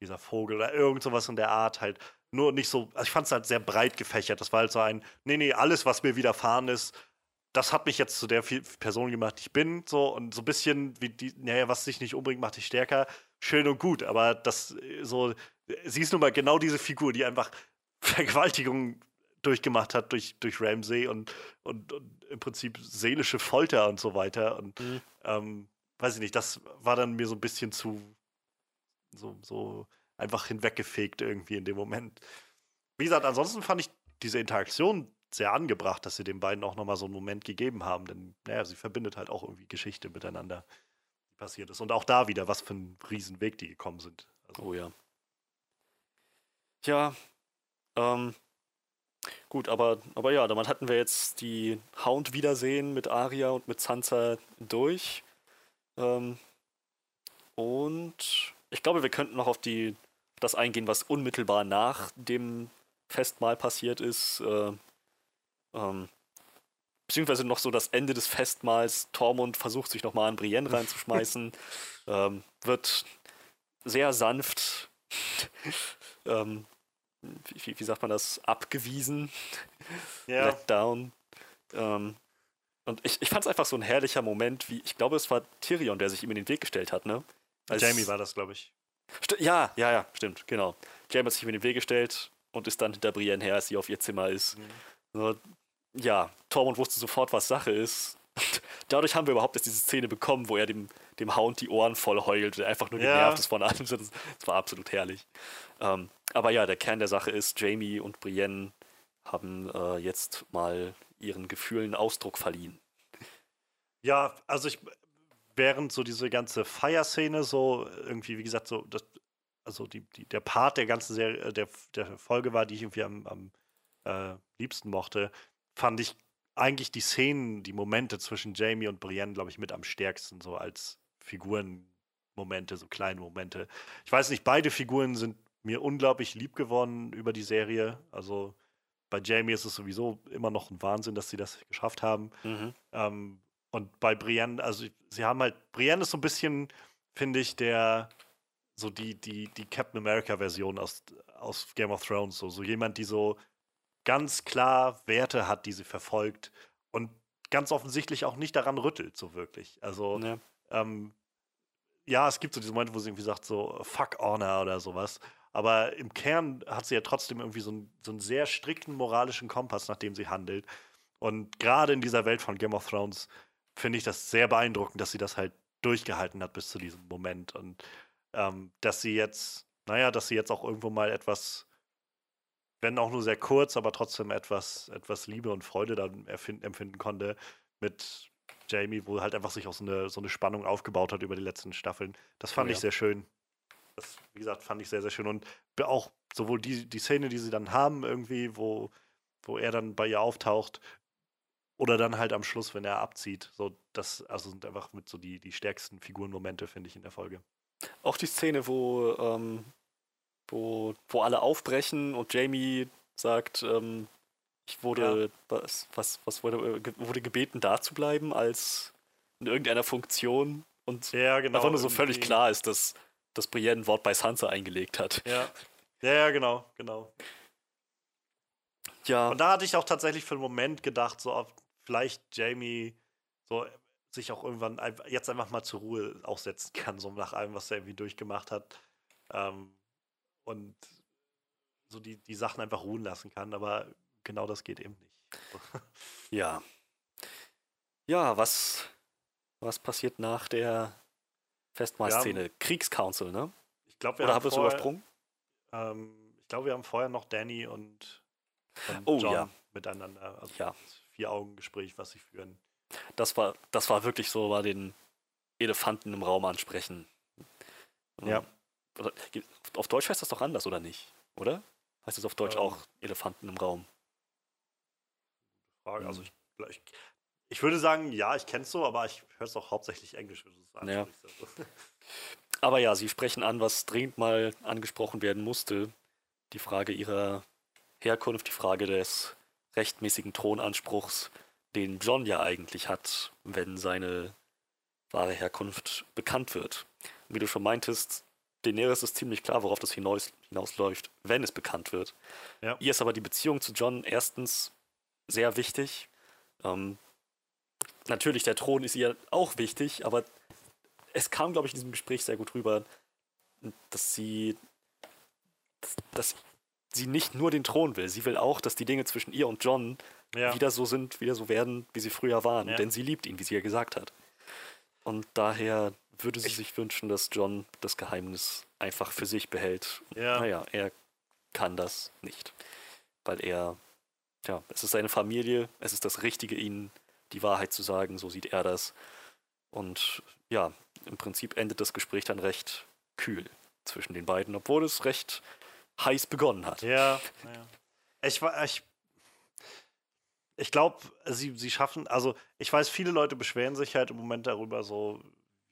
dieser Vogel oder irgend sowas in der Art halt. Nur nicht so, also ich fand es halt sehr breit gefächert. Das war halt so ein, nee, nee, alles, was mir widerfahren ist, das hat mich jetzt zu der Person gemacht, die ich bin, so und so ein bisschen wie die, naja, was dich nicht umbringt, macht dich stärker. Schön und gut, aber das so, sie ist nun mal genau diese Figur, die einfach Vergewaltigung durchgemacht hat durch, durch Ramsey und, und, und im Prinzip seelische Folter und so weiter. Und Mhm. ähm, weiß ich nicht, das war dann mir so ein bisschen zu so, so einfach hinweggefegt irgendwie in dem Moment. Wie gesagt, ansonsten fand ich diese Interaktion sehr angebracht, dass sie den beiden auch nochmal so einen Moment gegeben haben, denn naja, sie verbindet halt auch irgendwie Geschichte miteinander, die passiert ist. Und auch da wieder, was für ein Riesenweg die gekommen sind. Also, Oh ja. Ja, ähm, gut, aber, aber ja, damit hatten wir jetzt die Hound-Wiedersehen mit Arya und mit Sansa durch. Ähm, und ich glaube, wir könnten noch auf die das eingehen, was unmittelbar nach dem Festmahl passiert ist. Äh, ähm, beziehungsweise noch so das Ende des Festmahls. Tormund versucht sich nochmal an Brienne reinzuschmeißen. ähm, wird sehr sanft, ähm, wie, wie, sagt man das, abgewiesen. Ja. Let down. Ähm, und ich, ich fand es einfach so ein herrlicher Moment, wie, ich glaube, es war Tyrion, der sich ihm in den Weg gestellt hat, ne? Als, Jamie war das, glaube ich. ja, ja, ja, stimmt, genau. Jamie hat sich ihm in den Weg gestellt und ist dann hinter Brienne her, als sie auf ihr Zimmer ist. Mhm. So, ja, Tormund wusste sofort, was Sache ist. Und dadurch haben wir überhaupt erst diese Szene bekommen, wo er dem, dem Hound die Ohren voll heult und einfach nur genervt ja. ist von allem. Das, das war absolut herrlich. Ähm, aber ja, der Kern der Sache ist, Jamie und Brienne haben äh, jetzt mal ihren Gefühlen Ausdruck verliehen. Ja, also ich, während so diese ganze Feierszene so irgendwie, wie gesagt, so, das, also die, die, der Part der ganzen Serie, der, der Folge war, die ich irgendwie am, am äh, liebsten mochte, fand ich eigentlich die Szenen, die Momente zwischen Jamie und Brienne, glaube ich, mit am stärksten, so als Figurenmomente, so kleine Momente. Ich weiß nicht, beide Figuren sind mir unglaublich lieb geworden über die Serie. Also bei Jamie ist es sowieso immer noch ein Wahnsinn, dass sie das geschafft haben. Mhm. Ähm, und bei Brienne, also sie haben halt, Brienne ist so ein bisschen, finde ich, der, so die, die, die Captain America-Version aus, aus Game of Thrones. So, so jemand, die so ganz klar Werte hat, die sie verfolgt und ganz offensichtlich auch nicht daran rüttelt, so wirklich. Also, ja, ähm, ja es gibt so diese Momente, wo sie irgendwie sagt, so fuck Honor oder sowas. Aber im Kern hat sie ja trotzdem irgendwie so, ein, so einen sehr strikten moralischen Kompass, nach dem sie handelt. Und gerade in dieser Welt von Game of Thrones finde ich das sehr beeindruckend, dass sie das halt durchgehalten hat bis zu diesem Moment. Und ähm, dass sie jetzt, naja, dass sie jetzt auch irgendwo mal etwas wenn auch nur sehr kurz, aber trotzdem etwas, etwas Liebe und Freude dann empfinden konnte mit Jamie, wo halt einfach sich auch so eine, so eine Spannung aufgebaut hat über die letzten Staffeln. Das fand oh, ich sehr schön. Das, wie gesagt, fand ich sehr, sehr schön. Und auch sowohl die, die Szene, die sie dann haben, irgendwie, wo, wo er dann bei ihr auftaucht, oder dann halt am Schluss, wenn er abzieht. So, das also sind einfach mit so die, die stärksten Figurenmomente, finde ich, in der Folge. Auch die Szene, wo ähm, wo, wo alle aufbrechen und Jamie sagt, ähm, ich wurde, ja. was, was, was wurde, äh, wurde gebeten, da zu bleiben, als in irgendeiner Funktion und ja, genau, einfach nur so völlig klar ist, dass, dass Brienne ein Wort bei Sansa eingelegt hat. Ja. ja, ja, genau, genau. Ja. Und da hatte ich auch tatsächlich für einen Moment gedacht, so ob vielleicht Jamie so sich auch irgendwann jetzt einfach mal zur Ruhe auch setzen kann, so nach allem, was er irgendwie durchgemacht hat. Ähm, und so die, die Sachen einfach ruhen lassen kann, aber genau das geht eben nicht. ja. Ja, was, was passiert nach der Festmahlszene? Kriegscouncil, ne? Ich glaube, wir Oder haben wir es übersprungen? Ähm, ich glaube, wir haben vorher noch Danny und, und oh, John ja. miteinander. Also ja. Vier-Augen-Gespräch, was sie führen. Das war, das war wirklich so, war den Elefanten im Raum ansprechen. Ja auf Deutsch heißt das doch anders, oder nicht? Oder? Heißt das auf Deutsch ähm, auch Elefanten im Raum? Frage. Also hm. ich, ich, ich, würde sagen, ja, ich kenne es so, aber ich höre es auch hauptsächlich Englisch. Ja. aber ja, sie sprechen an, was dringend mal angesprochen werden musste. Die Frage ihrer Herkunft, die Frage des rechtmäßigen Thronanspruchs, den John ja eigentlich hat, wenn seine wahre Herkunft bekannt wird. Wie du schon meintest, Daenerys ist ziemlich klar, worauf das hinaus, hinausläuft, wenn es bekannt wird. Ja. Ihr ist aber die Beziehung zu John erstens sehr wichtig. Ähm, natürlich, der Thron ist ihr auch wichtig, aber es kam, glaube ich, in diesem Gespräch sehr gut rüber, dass sie, dass sie nicht nur den Thron will. Sie will auch, dass die Dinge zwischen ihr und John ja. wieder so sind, wieder so werden, wie sie früher waren. Ja. Denn sie liebt ihn, wie sie ja gesagt hat. Und daher würde sie sich wünschen, dass John das Geheimnis einfach für sich behält. Ja. Naja, er kann das nicht. Weil er, ja, es ist seine Familie, es ist das Richtige, ihnen die Wahrheit zu sagen, so sieht er das. Und ja, im Prinzip endet das Gespräch dann recht kühl zwischen den beiden, obwohl es recht heiß begonnen hat. Ja, ja. Ich, ich, ich glaube, sie, sie schaffen, also ich weiß, viele Leute beschweren sich halt im Moment darüber, so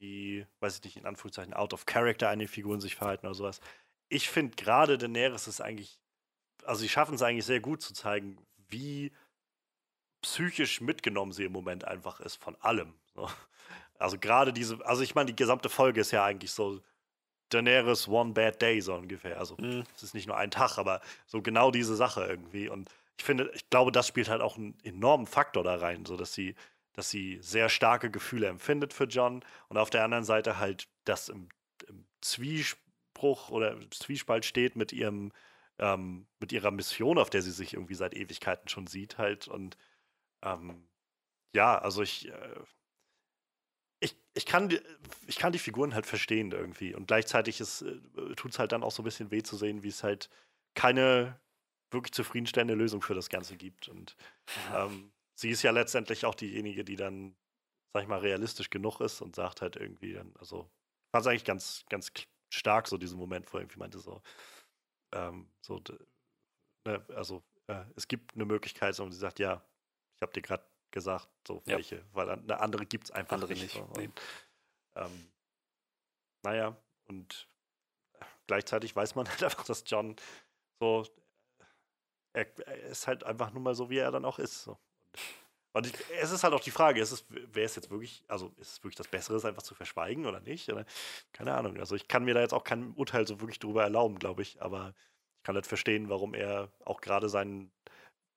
wie, weiß ich nicht, in Anführungszeichen out of character einige Figuren sich verhalten oder sowas. Ich finde gerade Daenerys ist eigentlich, also sie schaffen es eigentlich sehr gut zu zeigen, wie psychisch mitgenommen sie im Moment einfach ist von allem. So. Also gerade diese, also ich meine, die gesamte Folge ist ja eigentlich so Daenerys One Bad Day so ungefähr. Also mhm. es ist nicht nur ein Tag, aber so genau diese Sache irgendwie. Und ich finde, ich glaube, das spielt halt auch einen enormen Faktor da rein, so dass sie, dass sie sehr starke Gefühle empfindet für John und auf der anderen Seite halt das im, im Zwiespruch oder Zwiespalt steht mit ihrem ähm, mit ihrer Mission, auf der sie sich irgendwie seit Ewigkeiten schon sieht halt und ähm, ja, also ich, äh, ich, ich, kann die, ich kann die Figuren halt verstehen irgendwie. Und gleichzeitig äh, tut es halt dann auch so ein bisschen weh zu sehen, wie es halt keine wirklich zufriedenstellende Lösung für das Ganze gibt. Und ähm, sie ist ja letztendlich auch diejenige, die dann, sag ich mal, realistisch genug ist und sagt halt irgendwie, dann, also fand es eigentlich ganz, ganz stark, so diesen Moment, wo irgendwie meinte so, ähm, so, ne, also äh, es gibt eine Möglichkeit, und sie sagt, ja, habe dir gerade gesagt, so ja. welche, weil eine andere gibt es einfach andere nicht. nicht. Und, ähm, naja, und gleichzeitig weiß man halt einfach, dass John so, er, er, ist halt einfach nur mal so, wie er dann auch ist. So. Und ich, es ist halt auch die Frage, ist wäre es jetzt wirklich, also ist es wirklich das Bessere, es einfach zu verschweigen oder nicht? Oder, keine Ahnung. Also ich kann mir da jetzt auch kein Urteil so wirklich drüber erlauben, glaube ich, aber ich kann halt verstehen, warum er auch gerade seinen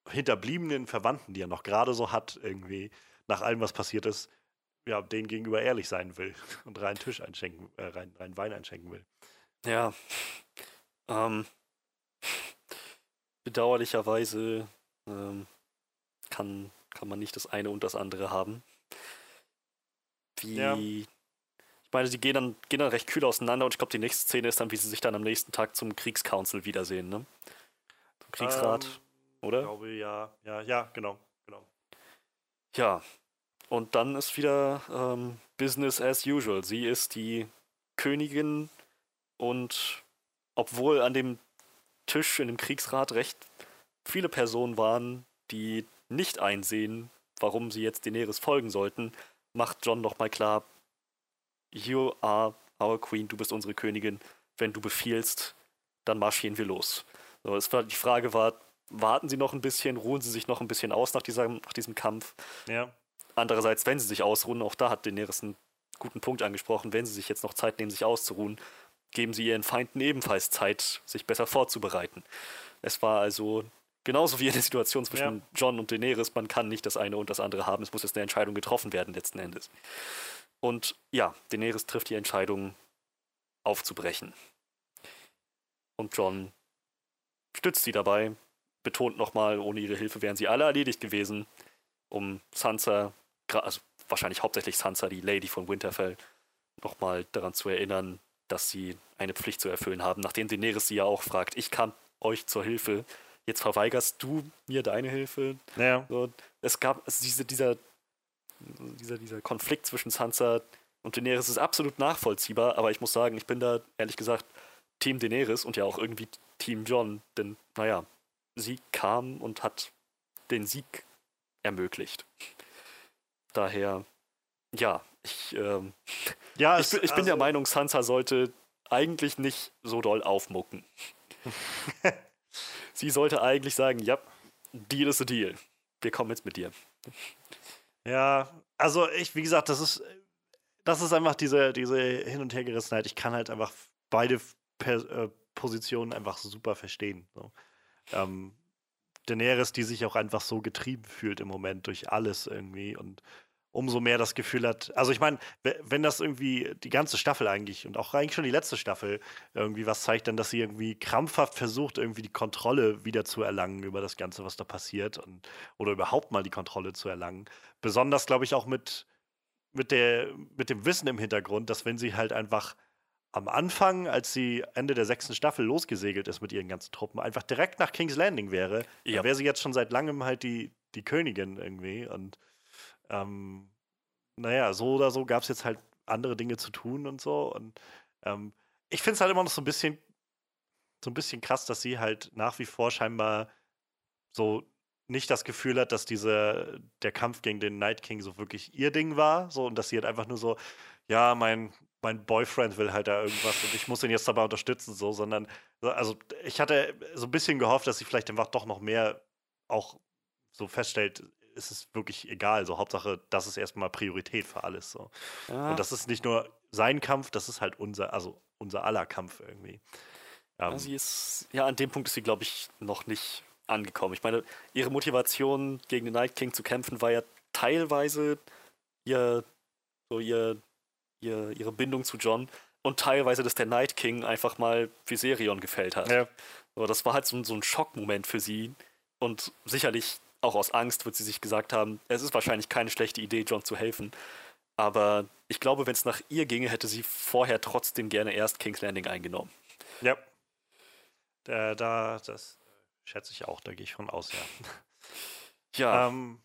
hinterbliebenen Verwandten, die er noch gerade so hat, irgendwie, nach allem, was passiert ist, ja, denen gegenüber ehrlich sein will und rein Tisch einschenken, äh, rein, rein Wein einschenken will. Ja. Ähm, bedauerlicherweise ähm, kann, kann man nicht das eine und das andere haben. Wie. Ja. Ich meine, sie gehen dann, gehen dann recht kühl auseinander und ich glaube, die nächste Szene ist dann, wie sie sich dann am nächsten Tag zum Kriegscouncil wiedersehen, ne? Zum Kriegsrat. Ähm, oder? Ich glaube, ja. Ja, ja, genau. genau. Ja, und dann ist wieder ähm, Business as usual. Sie ist die Königin und obwohl an dem Tisch in dem Kriegsrat recht viele Personen waren, die nicht einsehen, warum sie jetzt Daenerys folgen sollten, macht John nochmal klar, you are our queen, du bist unsere Königin, wenn du befiehlst, dann marschieren wir los. So, es war, die Frage war, warten sie noch ein bisschen, ruhen sie sich noch ein bisschen aus nach, dieser, nach diesem Kampf. Ja. Andererseits, wenn sie sich ausruhen, auch da hat Daenerys einen guten Punkt angesprochen, wenn sie sich jetzt noch Zeit nehmen, sich auszuruhen, geben sie ihren Feinden ebenfalls Zeit, sich besser vorzubereiten. Es war also genauso wie in der Situation zwischen ja. John und Daenerys, man kann nicht das eine und das andere haben, es muss jetzt eine Entscheidung getroffen werden letzten Endes. Und ja, Daenerys trifft die Entscheidung, aufzubrechen. Und John stützt sie dabei, betont nochmal, ohne ihre Hilfe wären sie alle erledigt gewesen, um Sansa, also wahrscheinlich hauptsächlich Sansa, die Lady von Winterfell, nochmal daran zu erinnern, dass sie eine Pflicht zu erfüllen haben, nachdem Daenerys sie ja auch fragt, ich kam euch zur Hilfe, jetzt verweigerst du mir deine Hilfe. Ja. So, es gab also diese, dieser, dieser, dieser Konflikt zwischen Sansa und Daenerys ist absolut nachvollziehbar, aber ich muss sagen, ich bin da ehrlich gesagt Team Daenerys und ja auch irgendwie Team John, denn naja, sie kam und hat den Sieg ermöglicht. Daher, ja, ich, ähm, ja, ich, ich bin also, der Meinung, Sansa sollte eigentlich nicht so doll aufmucken. sie sollte eigentlich sagen, ja, Deal ist a Deal. Wir kommen jetzt mit dir. Ja, also ich, wie gesagt, das ist, das ist einfach diese, diese Hin- und Hergerissenheit. Ich kann halt einfach beide per, äh, Positionen einfach super verstehen. So. Ähm, Daenerys, die sich auch einfach so getrieben fühlt im Moment durch alles irgendwie und umso mehr das Gefühl hat, also ich meine, wenn das irgendwie die ganze Staffel eigentlich und auch eigentlich schon die letzte Staffel irgendwie was zeigt, dann dass sie irgendwie krampfhaft versucht, irgendwie die Kontrolle wieder zu erlangen über das Ganze, was da passiert und oder überhaupt mal die Kontrolle zu erlangen. Besonders, glaube ich, auch mit, mit, der, mit dem Wissen im Hintergrund, dass wenn sie halt einfach am Anfang, als sie Ende der sechsten Staffel losgesegelt ist mit ihren ganzen Truppen, einfach direkt nach King's Landing wäre, ja. wäre sie jetzt schon seit langem halt die, die Königin irgendwie. Und ähm, naja, so oder so gab es jetzt halt andere Dinge zu tun und so. Und ähm, ich finde es halt immer noch so ein bisschen, so ein bisschen krass, dass sie halt nach wie vor scheinbar so nicht das Gefühl hat, dass diese, der Kampf gegen den Night King so wirklich ihr Ding war, so und dass sie halt einfach nur so, ja, mein, mein Boyfriend will halt da irgendwas und ich muss ihn jetzt dabei unterstützen, so, sondern, also ich hatte so ein bisschen gehofft, dass sie vielleicht einfach doch noch mehr auch so feststellt, ist es wirklich egal. So, Hauptsache, das ist erstmal Priorität für alles. So. Ja. Und das ist nicht nur sein Kampf, das ist halt unser, also unser aller Kampf irgendwie. Ja, ähm, sie ist, ja, an dem Punkt ist sie, glaube ich, noch nicht angekommen. Ich meine, ihre Motivation gegen den Night King zu kämpfen war ja teilweise ihr, so ihr, ihr, ihre Bindung zu John und teilweise, dass der Night King einfach mal Viserion gefällt hat. Ja. So, das war halt so, so ein Schockmoment für sie und sicherlich auch aus Angst wird sie sich gesagt haben, es ist wahrscheinlich keine schlechte Idee, John zu helfen. Aber ich glaube, wenn es nach ihr ginge, hätte sie vorher trotzdem gerne erst King's Landing eingenommen. Ja. Da, da das schätze ich auch, da gehe ich von aus, ja. Ja. Ähm,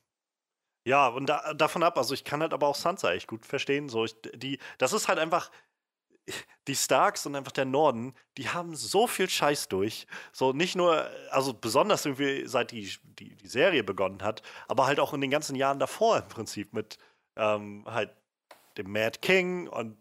ja, und da, davon ab, also ich kann halt aber auch Sansa echt gut verstehen. So, ich, die, das ist halt einfach, die Starks und einfach der Norden, die haben so viel Scheiß durch. So nicht nur, also besonders irgendwie seit die, die, die Serie begonnen hat, aber halt auch in den ganzen Jahren davor im Prinzip mit ähm, halt dem Mad King und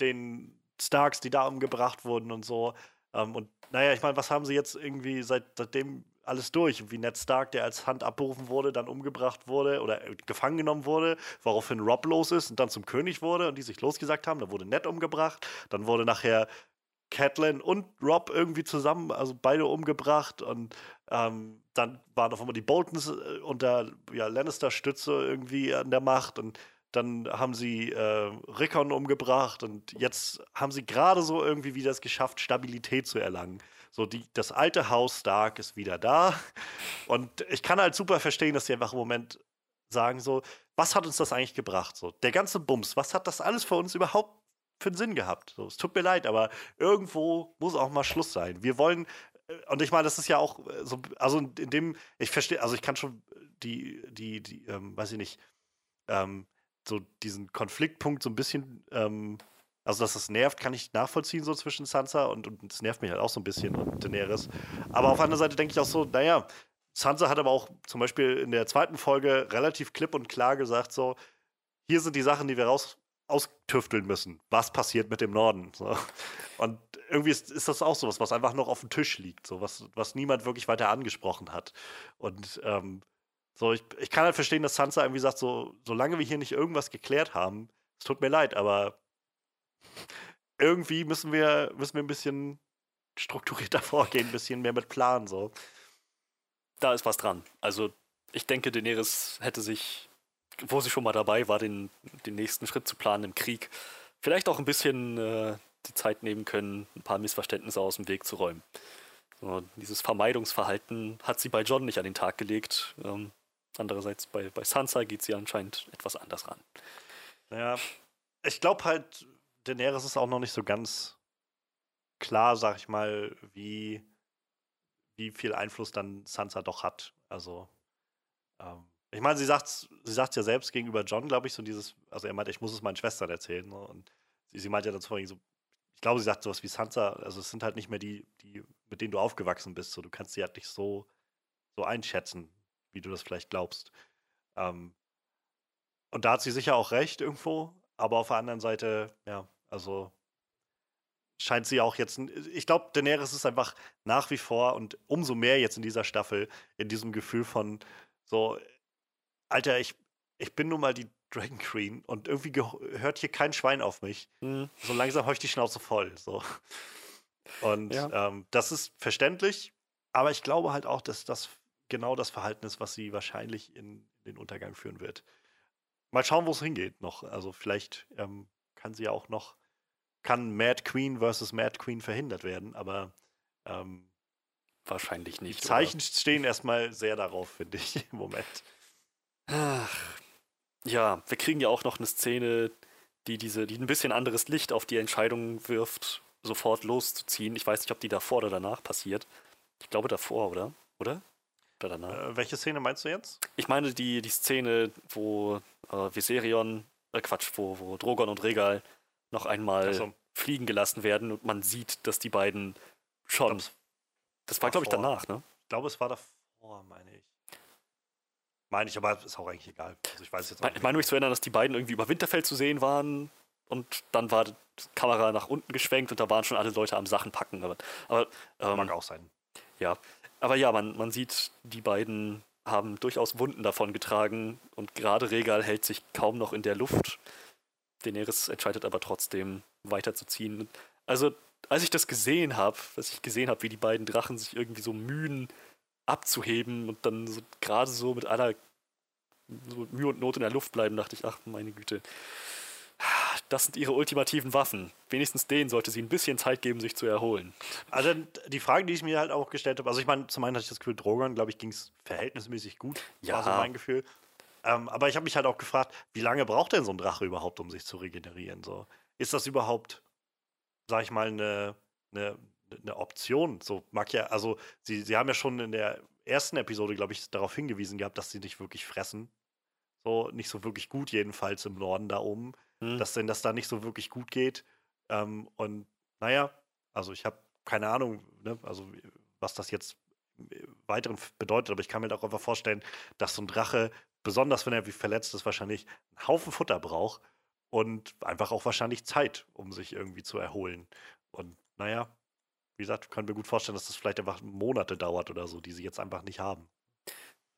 den Starks, die da umgebracht wurden und so. Ähm, und naja, ich meine, was haben sie jetzt irgendwie seit, seitdem alles durch. Wie Ned Stark, der als Hand abberufen wurde, dann umgebracht wurde oder äh, gefangen genommen wurde, woraufhin Rob los ist und dann zum König wurde und die sich losgesagt haben. Dann wurde Ned umgebracht. Dann wurde nachher Catelyn und Rob irgendwie zusammen, also beide umgebracht und ähm, dann waren auf einmal die Boltons äh, unter ja, Lannister-Stütze irgendwie an der Macht und dann haben sie äh, Rickon umgebracht und jetzt haben sie gerade so irgendwie wieder es geschafft, Stabilität zu erlangen. So, die, das alte Haus Stark ist wieder da. Und ich kann halt super verstehen, dass sie einfach im Moment sagen: so, was hat uns das eigentlich gebracht? So, der ganze Bums, was hat das alles für uns überhaupt für einen Sinn gehabt? So, es tut mir leid, aber irgendwo muss auch mal Schluss sein. Wir wollen, äh, und ich meine, das ist ja auch äh, so, also in dem, ich verstehe, also ich kann schon die, die, die, ähm, weiß ich nicht, ähm, so diesen Konfliktpunkt so ein bisschen ähm, also, dass das nervt, kann ich nachvollziehen, so zwischen Sansa und, und es nervt mich halt auch so ein bisschen und Daenerys. Aber auf der anderen Seite denke ich auch so, naja, Sansa hat aber auch zum Beispiel in der zweiten Folge relativ klipp und klar gesagt, so, hier sind die Sachen, die wir raus austüfteln müssen. Was passiert mit dem Norden? So. Und irgendwie ist, ist, das auch so was, was einfach noch auf dem Tisch liegt, so was, was niemand wirklich weiter angesprochen hat. Und ähm, so, ich, ich kann halt verstehen, dass Sansa irgendwie sagt, so, solange wir hier nicht irgendwas geklärt haben, es tut mir leid, aber irgendwie müssen wir, müssen wir ein bisschen strukturierter vorgehen, ein bisschen mehr mit Plan so. Da ist was dran. Also ich denke, Daenerys hätte sich, wo sie schon mal dabei war, den, den nächsten Schritt zu planen im Krieg, vielleicht auch ein bisschen äh, die Zeit nehmen können, ein paar Missverständnisse aus dem Weg zu räumen. So, dieses Vermeidungsverhalten hat sie bei John nicht an den Tag gelegt. Ähm, andererseits bei, bei Sansa geht sie anscheinend etwas anders ran. Ja, ich glaube halt, Daenerys ist auch noch nicht so ganz klar, sag ich mal, wie, wie viel Einfluss dann Sansa doch hat. Also, ähm, ich meine, sie sagt sie sagt's ja selbst gegenüber John, glaube ich, so dieses, also er meint, ich muss es meinen Schwestern erzählen. Ne? Und sie, sie meint ja dann so, ich glaube, sie sagt sowas wie Sansa, also es sind halt nicht mehr die, die, mit denen du aufgewachsen bist. So, du kannst sie halt nicht so, so einschätzen, wie du das vielleicht glaubst. Ähm, und da hat sie sicher auch recht irgendwo, aber auf der anderen Seite, ja, also scheint sie auch jetzt. Ich glaube, Daenerys ist einfach nach wie vor und umso mehr jetzt in dieser Staffel in diesem Gefühl von so, Alter, ich, ich bin nun mal die Dragon Queen und irgendwie hört hier kein Schwein auf mich. Mhm. So langsam habe ich die Schnauze voll. So. Und ja. ähm, das ist verständlich, aber ich glaube halt auch, dass das genau das Verhalten ist, was sie wahrscheinlich in den Untergang führen wird. Mal schauen, wo es hingeht noch. Also vielleicht ähm, kann sie ja auch noch, kann Mad Queen versus Mad Queen verhindert werden, aber ähm, wahrscheinlich nicht. Die Zeichen oder? stehen erstmal sehr darauf, finde ich, im Moment. Ach, ja, wir kriegen ja auch noch eine Szene, die diese, die ein bisschen anderes Licht auf die Entscheidung wirft, sofort loszuziehen. Ich weiß nicht, ob die davor oder danach passiert. Ich glaube davor, oder? Oder? Oder danach? Äh, welche Szene meinst du jetzt? Ich meine die, die Szene, wo äh, Viserion äh, Quatsch, wo, wo Drogon und Regal noch einmal so. fliegen gelassen werden und man sieht, dass die beiden schon. Glaub, das war, glaube ich, danach, ne? Ich glaube, es war davor, meine ich. Meine ich, aber ist auch eigentlich egal. Also ich weiß jetzt auch Ich meine mich zu erinnern, dass die beiden irgendwie über Winterfell zu sehen waren und dann war die Kamera nach unten geschwenkt und da waren schon alle Leute am Sachen packen. Aber, aber ähm, Mag auch sein. Ja, aber ja, man, man sieht, die beiden haben durchaus Wunden davon getragen und gerade Regal hält sich kaum noch in der Luft. Daenerys entscheidet aber trotzdem weiterzuziehen. Also, als ich das gesehen habe, als ich gesehen habe, wie die beiden Drachen sich irgendwie so mühen abzuheben und dann so, gerade so mit aller so Mühe und Not in der Luft bleiben, dachte ich, ach meine Güte. Das sind ihre ultimativen Waffen. Wenigstens denen sollte sie ein bisschen Zeit geben, sich zu erholen. Also die Frage, die ich mir halt auch gestellt habe, also ich meine, zum einen hatte ich das Gefühl, Drogon, glaube ich, ging es verhältnismäßig gut. Ja. War so mein Gefühl. Ähm, aber ich habe mich halt auch gefragt, wie lange braucht denn so ein Drache überhaupt, um sich zu regenerieren? So, ist das überhaupt, sag ich mal, eine, eine, eine Option? So mag ja, also sie, sie haben ja schon in der ersten Episode, glaube ich, darauf hingewiesen gehabt, dass sie nicht wirklich fressen. So, nicht so wirklich gut, jedenfalls im Norden da oben. Hm. Dass denn das da nicht so wirklich gut geht. Ähm, und naja, also ich habe keine Ahnung, ne, also was das jetzt im weiteren bedeutet, aber ich kann mir auch einfach vorstellen, dass so ein Drache, besonders wenn er wie verletzt ist, wahrscheinlich einen Haufen Futter braucht und einfach auch wahrscheinlich Zeit, um sich irgendwie zu erholen. Und naja, wie gesagt, können wir gut vorstellen, dass das vielleicht einfach Monate dauert oder so, die sie jetzt einfach nicht haben.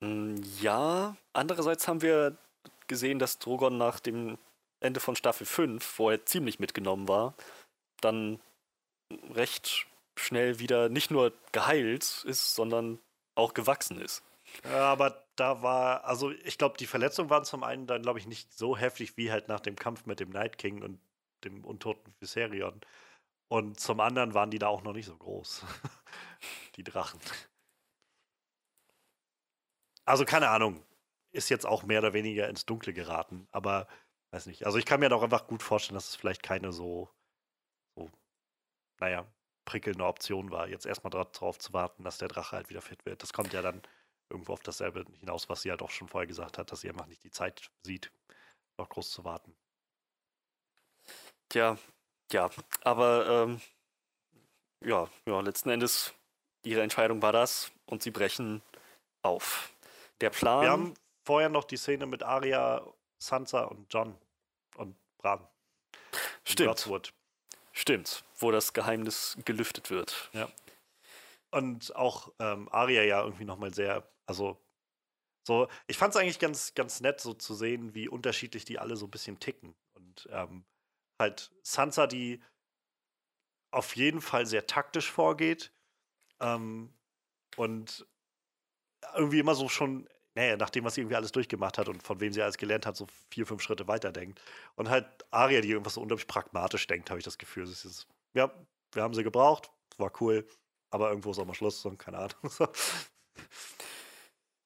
Mm, Ja, andererseits haben wir gesehen, dass Drogon nach dem Ende von Staffel 5, wo er ziemlich mitgenommen war, dann recht schnell wieder nicht nur geheilt ist, sondern auch gewachsen ist. Ja, aber da war, also ich glaube, die Verletzungen waren zum einen dann, glaube ich, nicht so heftig wie halt nach dem Kampf mit dem Night King und dem untoten Viserion. Und zum anderen waren die da auch noch nicht so groß. die Drachen. Also keine Ahnung. Ist jetzt auch mehr oder weniger ins Dunkle geraten, aber weiß nicht. Also ich kann mir doch einfach gut vorstellen, dass es vielleicht keine so, so naja, prickelnde Option war, jetzt erstmal darauf zu warten, dass der Drache halt wieder fit wird. Das kommt ja dann irgendwo auf dasselbe hinaus, was sie halt auch schon vorher gesagt hat, dass sie einfach nicht die Zeit sieht, noch groß zu warten. Tja, ja, aber ähm, ja, ja, letzten Endes, ihre Entscheidung war das und sie brechen auf. Der Plan. Wir haben vorher noch die Szene mit Arya, Sansa und John und Bran. Stimmt. Godswood. Stimmt, wo das Geheimnis gelüftet wird. Und auch ähm, Arya ja irgendwie nochmal sehr, also so, ich fand es eigentlich ganz, ganz nett, so zu sehen, wie unterschiedlich die alle so ein bisschen ticken. Und ähm, halt Sansa, die auf jeden Fall sehr taktisch vorgeht ähm, und irgendwie immer so schon, naja, nachdem was sie irgendwie alles durchgemacht hat und von wem sie alles gelernt hat, so vier, fünf Schritte weiter denkt. Und halt Arya, die irgendwas so unglaublich pragmatisch denkt, habe ich das Gefühl. Es ist, ja, wir haben sie gebraucht, war cool, aber irgendwo ist auch mal Schluss, so, keine Ahnung. So.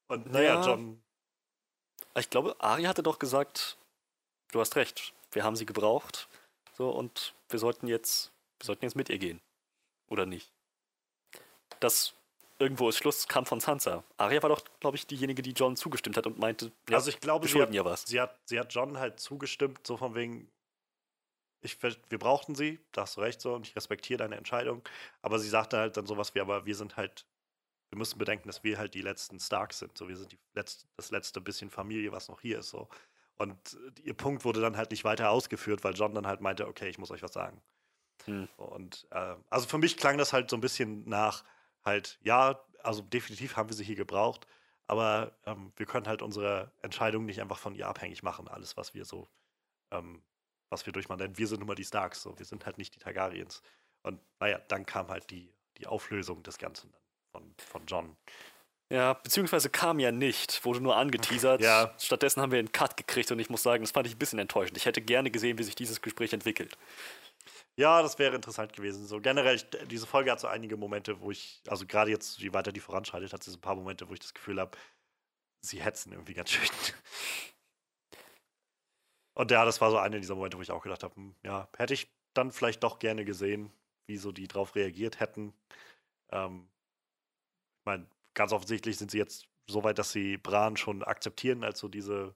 Und naja, Ja. John, Ich glaube, Ari hatte doch gesagt, du hast recht, wir haben sie gebraucht. So, und wir sollten jetzt, wir sollten jetzt mit ihr gehen. Oder nicht? Das irgendwo ist Schluss kam von Sansa. Arya war doch, glaube ich, diejenige, die John zugestimmt hat und meinte, ja, also ich glaube, wir sie hat, ja was. sie, hat, sie hat John halt zugestimmt, so von wegen, ich, wir brauchten sie, da hast du recht so, und ich respektiere deine Entscheidung. Aber sie sagte halt dann sowas wie, aber wir sind halt, wir müssen bedenken, dass wir halt die letzten Starks sind. So, wir sind die letzte, das letzte bisschen Familie, was noch hier ist. So. Und ihr Punkt wurde dann halt nicht weiter ausgeführt, weil John dann halt meinte, okay, ich muss euch was sagen. Hm. Und äh, also für mich klang das halt so ein bisschen nach halt, ja, also definitiv haben wir sie hier gebraucht, aber ähm, wir können halt unsere Entscheidung nicht einfach von ihr abhängig machen, alles, was wir so, ähm, was wir durchmachen. Denn wir sind nun mal die Starks, so, wir sind halt nicht die Targaryens. Und naja, dann kam halt die, die Auflösung des Ganzen von, von John. Ja, beziehungsweise kam ja nicht, wurde nur angeteasert. Ja. Stattdessen haben wir einen Cut gekriegt und ich muss sagen, das fand ich ein bisschen enttäuschend. Ich hätte gerne gesehen, wie sich dieses Gespräch entwickelt. Ja, das wäre interessant gewesen. So generell, ich- diese Folge hat so einige Momente, wo ich, also gerade jetzt, je weiter die voranschreitet, hat sie so ein paar Momente, wo ich das Gefühl habe, sie hetzen irgendwie ganz schön. Und ja, das war so einer dieser Momente, wo ich auch gedacht habe, hm, ja, hätte ich dann vielleicht doch gerne gesehen, wie so die drauf reagiert hätten. Ähm, ich meine, ganz offensichtlich sind sie jetzt so weit, dass sie Bran schon akzeptieren als so diese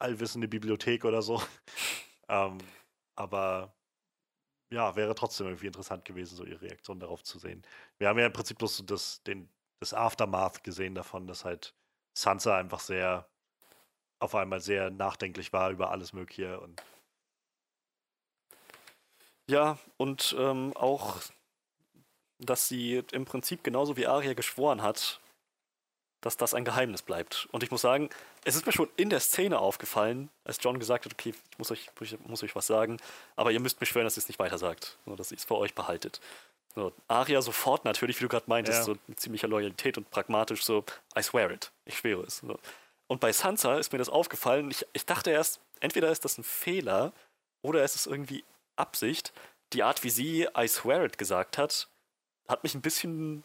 allwissende Bibliothek oder so. ähm, aber ja, wäre trotzdem irgendwie interessant gewesen, so ihre Reaktion darauf zu sehen. Wir haben ja im Prinzip bloß das, den, das Aftermath gesehen davon, dass halt Sansa einfach sehr auf einmal sehr nachdenklich war über alles Mögliche und Ja, und ähm, auch, dass sie im Prinzip genauso wie Arya geschworen hat, dass das ein Geheimnis bleibt. Und ich muss sagen, es ist mir schon in der Szene aufgefallen, als John gesagt hat, okay, ich muss euch, ich muss euch was sagen, aber ihr müsst mir schwören, dass ihr es nicht weiter sagt, dass ihr es für euch behaltet. So, Aria sofort natürlich, wie du gerade meintest, ja. so mit ziemlicher Loyalität und pragmatisch so, I swear it, ich schwöre es. So. Und bei Sansa ist mir das aufgefallen, ich, ich dachte erst, entweder ist das ein Fehler oder ist es irgendwie Absicht. Die Art, wie sie I swear it gesagt hat, hat mich ein bisschen,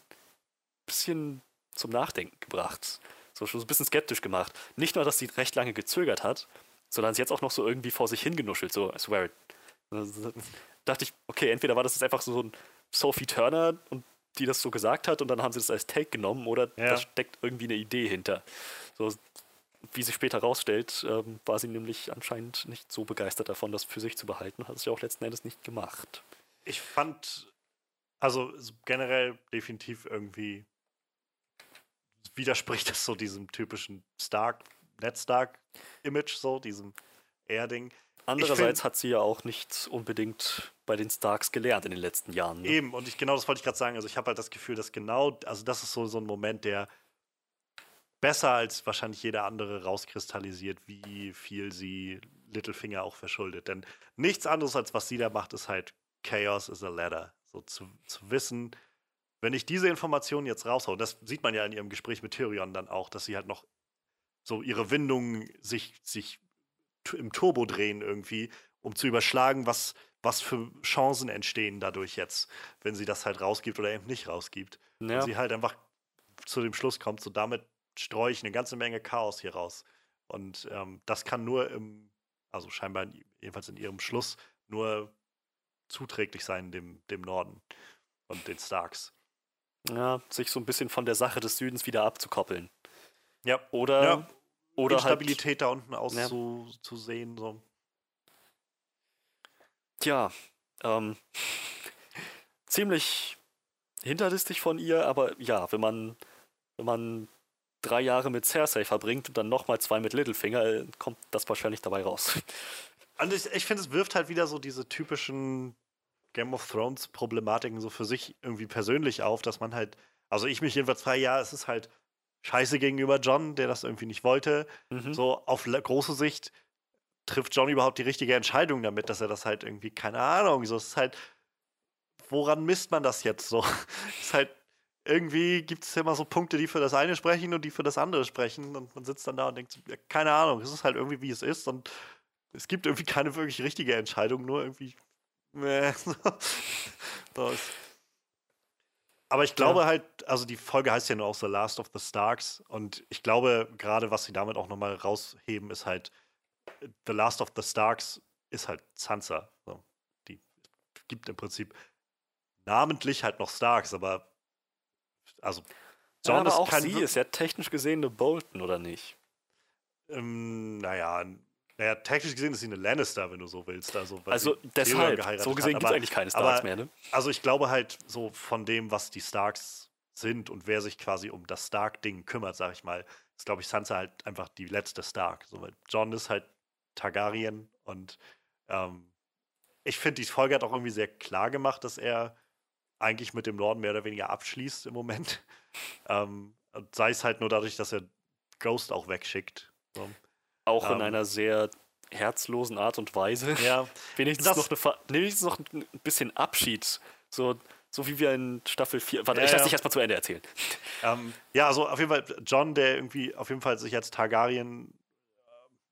bisschen zum Nachdenken gebracht. So schon so ein bisschen skeptisch gemacht. Nicht nur, dass sie recht lange gezögert hat, sondern sie jetzt auch noch so irgendwie vor sich hingenuschelt, so I swear it. Da dachte ich, okay, entweder war das jetzt einfach so ein Sophie Turner und die das so gesagt hat und dann haben sie das als Take genommen oder ja. da steckt irgendwie eine Idee hinter. So, wie sich später rausstellt, ähm, war sie nämlich anscheinend nicht so begeistert davon, das für sich zu behalten hat es ja auch letzten Endes nicht gemacht. Ich fand, also generell definitiv irgendwie widerspricht das so diesem typischen Stark, Ned Stark-Image, so, diesem Air-Ding. Andererseits find, hat sie ja auch nicht unbedingt bei den Starks gelernt in den letzten Jahren. Ne? Eben, und ich, genau das wollte ich gerade sagen. Also ich habe halt das Gefühl, dass genau, also das ist so, so ein Moment, der besser als wahrscheinlich jeder andere rauskristallisiert, wie viel sie Littlefinger auch verschuldet. Denn nichts anderes, als was sie da macht, ist halt Chaos is a ladder. So zu, zu wissen, wenn ich diese Informationen jetzt raushaue, das sieht man ja in ihrem Gespräch mit Tyrion dann auch, dass sie halt noch so ihre Windungen sich, sich im Turbo drehen irgendwie, um zu überschlagen, was, was für Chancen entstehen dadurch jetzt, wenn sie das halt rausgibt oder eben nicht rausgibt. Ja. Und sie halt einfach zu dem Schluss kommt, so damit streue ich eine ganze Menge Chaos hier raus. Und ähm, das kann nur im, also scheinbar jedenfalls in ihrem Schluss, nur zuträglich sein dem, dem Norden und den Starks. Ja, sich so ein bisschen von der Sache des Südens wieder abzukoppeln. Ja. Oder, ja. oder Instabilität halt, da unten auszusehen. Ja. So. Tja, ähm, ziemlich hinterlistig von ihr, aber ja, wenn man, wenn man drei Jahre mit Cersei verbringt und dann nochmal zwei mit Littlefinger, äh, kommt das wahrscheinlich dabei raus. Also ich, ich finde, es wirft halt wieder so diese typischen Game of Thrones Problematiken so für sich irgendwie persönlich auf, dass man halt, also ich mich jedenfalls frei, ja, es ist halt scheiße gegenüber John, der das irgendwie nicht wollte. Mhm. So auf große Sicht trifft John überhaupt die richtige Entscheidung damit, dass er das halt irgendwie, keine Ahnung, so es ist halt, woran misst man das jetzt so? es ist halt irgendwie gibt es immer so Punkte, die für das eine sprechen und die für das andere sprechen. Und man sitzt dann da und denkt, ja, keine Ahnung, es ist halt irgendwie, wie es ist. Und es gibt irgendwie keine wirklich richtige Entscheidung, nur irgendwie. So Aber ich glaube ja. halt, also die Folge heißt ja nur auch The Last of the Starks. Und ich glaube, gerade was sie damit auch nochmal rausheben, ist halt, The Last of the Starks ist halt Sansa. So. Die gibt im Prinzip namentlich halt noch Starks, aber also, John ja, aber auch sie ist ja technisch gesehen eine Bolton, oder nicht? Ähm, naja, naja, technisch gesehen ist sie eine Lannister, wenn du so willst. Also, also deshalb, so gesehen gibt es eigentlich keine Starks aber, mehr, ne? Also ich glaube halt so von dem, was die Starks sind und wer sich quasi um das Stark-Ding kümmert, sag ich mal, ist, glaube ich, Sansa halt einfach die letzte Stark. So, weil John ist halt Targaryen und ähm, ich finde, die Folge hat auch irgendwie sehr klar gemacht, dass er eigentlich mit dem Norden mehr oder weniger abschließt im Moment. Ähm, sei es halt nur dadurch, dass er Ghost auch wegschickt. So. Auch ähm, in einer sehr herzlosen Art und Weise. Ja. wenigstens, noch eine, wenigstens noch ein bisschen Abschied. So, so wie wir in Staffel 4. Warte, ja, ich lasse ja. dich erstmal zu Ende erzählen. Ähm, ja, also auf jeden Fall John, der irgendwie auf jeden Fall sich als Targaryen äh,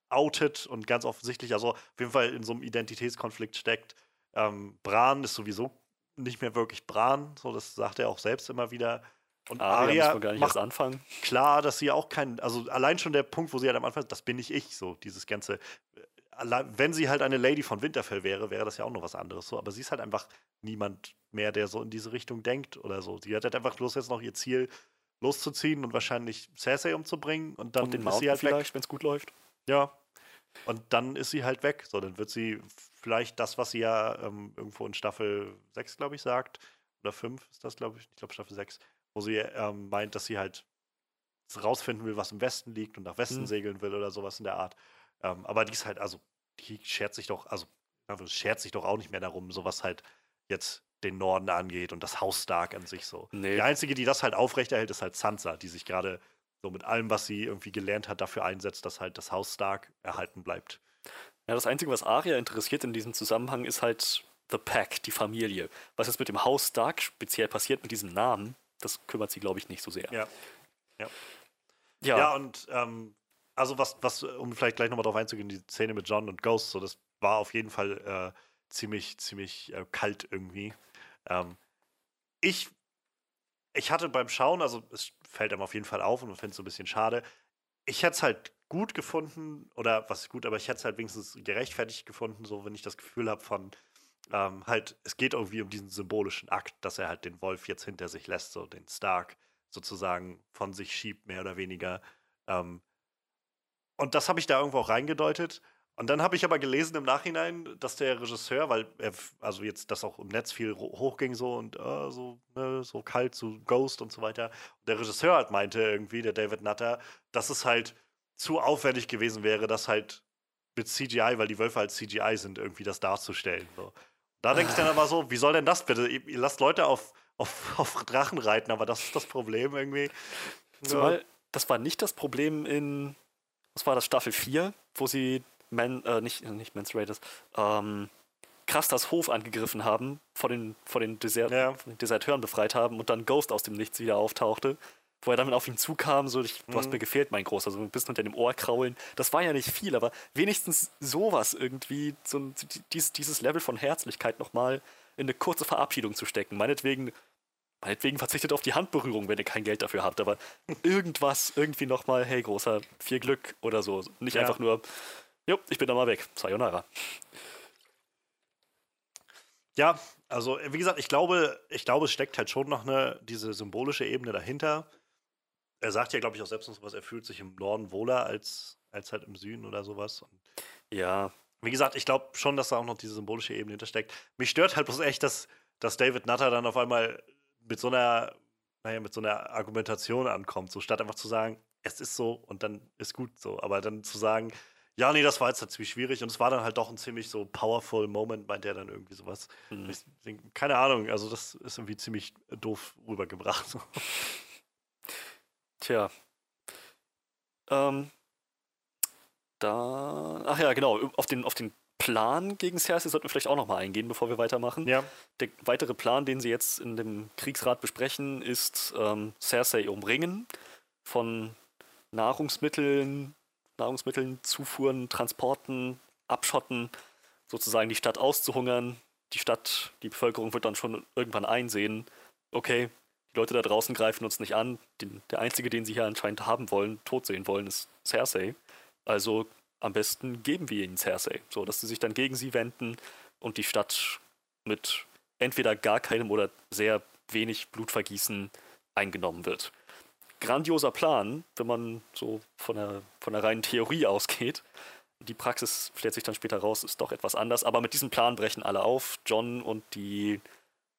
outet und ganz offensichtlich, also auf jeden Fall in so einem Identitätskonflikt steckt. Ähm, Bran ist sowieso nicht mehr wirklich Bran, so das sagt er auch selbst immer wieder. Und Aria, Aria gar nicht macht anfangen. klar, dass sie auch kein, also allein schon der Punkt, wo sie halt am Anfang, das bin nicht ich, so dieses ganze, äh, wenn sie halt eine Lady von Winterfell wäre, wäre das ja auch noch was anderes, so, aber sie ist halt einfach niemand mehr, der so in diese Richtung denkt oder so. Sie hat halt einfach bloß jetzt noch ihr Ziel, loszuziehen und wahrscheinlich Cersei umzubringen und dann und den ist sie halt vielleicht, wenn es gut läuft. Ja. Und dann ist sie halt weg, so, dann wird sie vielleicht das, was sie ja ähm, irgendwo in Staffel 6, glaube ich, sagt, oder 5 ist das, glaube ich, ich glaube Staffel 6, wo sie ähm, meint, dass sie halt rausfinden will, was im Westen liegt und nach Westen mhm. segeln will oder sowas in der Art. Ähm, aber die ist halt, also, die schert sich doch, also schert sich doch auch nicht mehr darum, sowas halt jetzt den Norden angeht und das Haus Stark an sich so. Nee. Die einzige, die das halt aufrechterhält, ist halt Sansa, die sich gerade so mit allem, was sie irgendwie gelernt hat, dafür einsetzt, dass halt das Haus Stark erhalten bleibt. Ja, das Einzige, was Arya interessiert in diesem Zusammenhang, ist halt The Pack, die Familie. Was jetzt mit dem Haus Stark speziell passiert, mit diesem Namen, das kümmert sie, glaube ich, nicht so sehr. Ja. Ja, Ja, ja und ähm, also was, was, um vielleicht gleich nochmal drauf einzugehen, die Szene mit John und Ghost, so das war auf jeden Fall äh, ziemlich, ziemlich äh, kalt irgendwie. Ähm, ich, ich hatte beim Schauen, also es fällt einem auf jeden Fall auf und man findet es so ein bisschen schade. Ich hätte es halt gut gefunden, oder was ist gut, aber ich hätte es halt wenigstens gerechtfertigt gefunden, so wenn ich das Gefühl habe von, ähm, halt, es geht irgendwie um diesen symbolischen Akt, dass er halt den Wolf jetzt hinter sich lässt, so den Stark sozusagen von sich schiebt, mehr oder weniger. Ähm, und das habe ich da irgendwo auch reingedeutet. Und dann habe ich aber gelesen im Nachhinein, dass der Regisseur, weil er, also jetzt das auch im Netz viel hochging so und äh, so, ne, so kalt, so Ghost und so weiter. Und der Regisseur halt meinte irgendwie, der David Nutter, dass es halt zu aufwendig gewesen wäre, das halt mit CGI, weil die Wölfe halt CGI sind, irgendwie das darzustellen. So. Da denke ich dann aber so, wie soll denn das bitte? Ihr, lasst Leute auf, auf, auf Drachen reiten, aber das ist das Problem irgendwie. zumal das war nicht das Problem in, was war das, Staffel 4, wo sie Man, äh, nicht, nicht Mans Raiders, ähm, Krastas Hof angegriffen haben, vor den, vor den, Desert, Ja. den Deserteuren befreit haben und dann Ghost aus dem Nichts wieder auftauchte, wo er damit auf ihn zukam, so, ich, du hast Mhm. mir gefehlt, mein Großer, so ein bisschen unter dem Ohr kraulen. Das war ja nicht viel, aber wenigstens sowas irgendwie, so ein, dieses, dieses Level von Herzlichkeit nochmal in eine kurze Verabschiedung zu stecken. Meinetwegen, meinetwegen verzichtet auf die Handberührung, wenn ihr kein Geld dafür habt, aber irgendwas, irgendwie nochmal, hey Großer, viel Glück oder so. Nicht Ja. einfach nur, jo, ich bin da mal weg, Sayonara. Ja, also wie gesagt, ich glaube, ich glaube, es steckt halt schon noch eine, diese symbolische Ebene dahinter. Er sagt ja, glaube ich, auch selbst noch sowas, er fühlt sich im Norden wohler als, als halt im Süden oder sowas. Und Ja, wie gesagt, ich glaube schon, dass da auch noch diese symbolische Ebene hintersteckt. Mich stört halt bloß echt, dass, dass David Nutter dann auf einmal mit so einer, naja, mit so einer Argumentation ankommt, so statt einfach zu sagen, es ist so und dann ist gut so. Aber dann zu sagen, ja, nee, das war jetzt halt ziemlich schwierig und es war dann halt doch ein ziemlich so powerful Moment, meint er dann irgendwie sowas. hm. Ich keine Ahnung, also das ist irgendwie ziemlich doof rübergebracht. Tja. Ähm. Da. Ach ja, genau. Auf den, auf den Plan gegen Cersei sollten wir vielleicht auch nochmal eingehen, bevor wir weitermachen. Ja, Der weitere Plan, den sie jetzt in dem Kriegsrat besprechen, ist ähm, Cersei umringen von Nahrungsmitteln, Nahrungsmitteln, Zufuhren, Transporten, abschotten, sozusagen die Stadt auszuhungern. Die Stadt, die Bevölkerung wird dann schon irgendwann einsehen, okay, die Leute da draußen greifen uns nicht an. Den, der einzige, den sie hier anscheinend haben wollen, tot sehen wollen, ist Cersei. Also am besten geben wir ihnen Cersei, so dass sie sich dann gegen sie wenden und die Stadt mit entweder gar keinem oder sehr wenig Blutvergießen eingenommen wird. Grandioser Plan, wenn man so von der, von der reinen Theorie ausgeht. Die Praxis stellt sich dann später raus, ist doch etwas anders. Aber mit diesem Plan brechen alle auf. John und die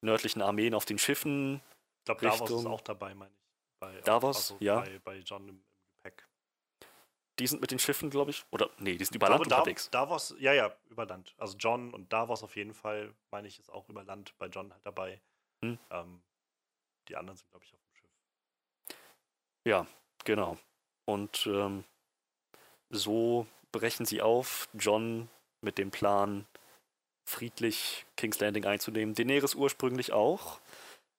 nördlichen Armeen auf den Schiffen. Ich glaube, Davos ist auch dabei, meine ich. Bei, Davos, ja. Bei, bei John im, im Gepäck. Die sind mit den Schiffen, glaube ich. Oder nee, die sind Ich über Land glaube, unterwegs. Davos, ja, ja, über Land. Also John und Davos auf jeden Fall, meine ich, ist auch über Land bei John halt dabei. Hm. Ähm, die anderen sind, glaube ich, auf dem Schiff. Ja, genau. Und ähm, so brechen sie auf. John mit dem Plan, friedlich King's Landing einzunehmen. Daenerys ursprünglich auch.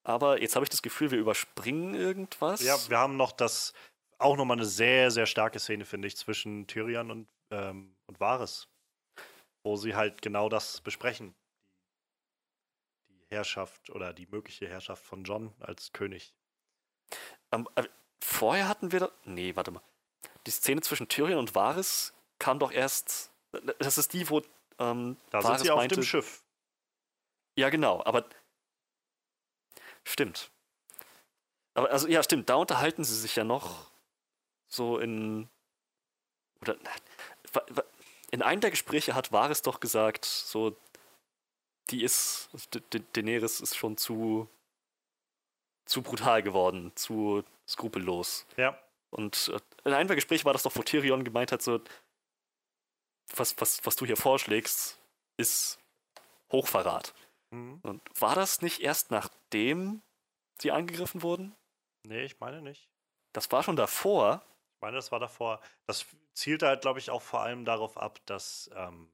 Aber jetzt habe ich das Gefühl, wir überspringen irgendwas. Ja, wir haben noch das, auch nochmal eine sehr, sehr starke Szene, finde ich, zwischen Tyrion und, ähm, und Varys. Wo sie halt genau das besprechen. Die, Herrschaft oder die mögliche Herrschaft von John als König. Ähm, äh, vorher hatten wir. Da, nee, warte mal. Die Szene zwischen Tyrion und Varys kam doch erst. Das ist die, wo. Ähm, Da Varys sind sie auf meinte, dem Schiff. Ja, genau, aber. Stimmt. Aber also, ja, stimmt, da unterhalten sie sich ja noch so in. Oder. In einem der Gespräche hat Varys doch gesagt, so. Die ist. Da- Da- Daenerys ist schon zu. zu brutal geworden, zu skrupellos. Ja. Und äh, in einem der Gespräche war das doch, wo Tyrion gemeint hat, so. Was, was, was du hier vorschlägst, ist Hochverrat. Mhm. Und war das nicht erst nachdem sie angegriffen wurden? Nee, ich meine nicht. Das war schon davor. Ich meine, das war davor. Das zielte halt, glaube ich, auch vor allem darauf ab, dass, ähm,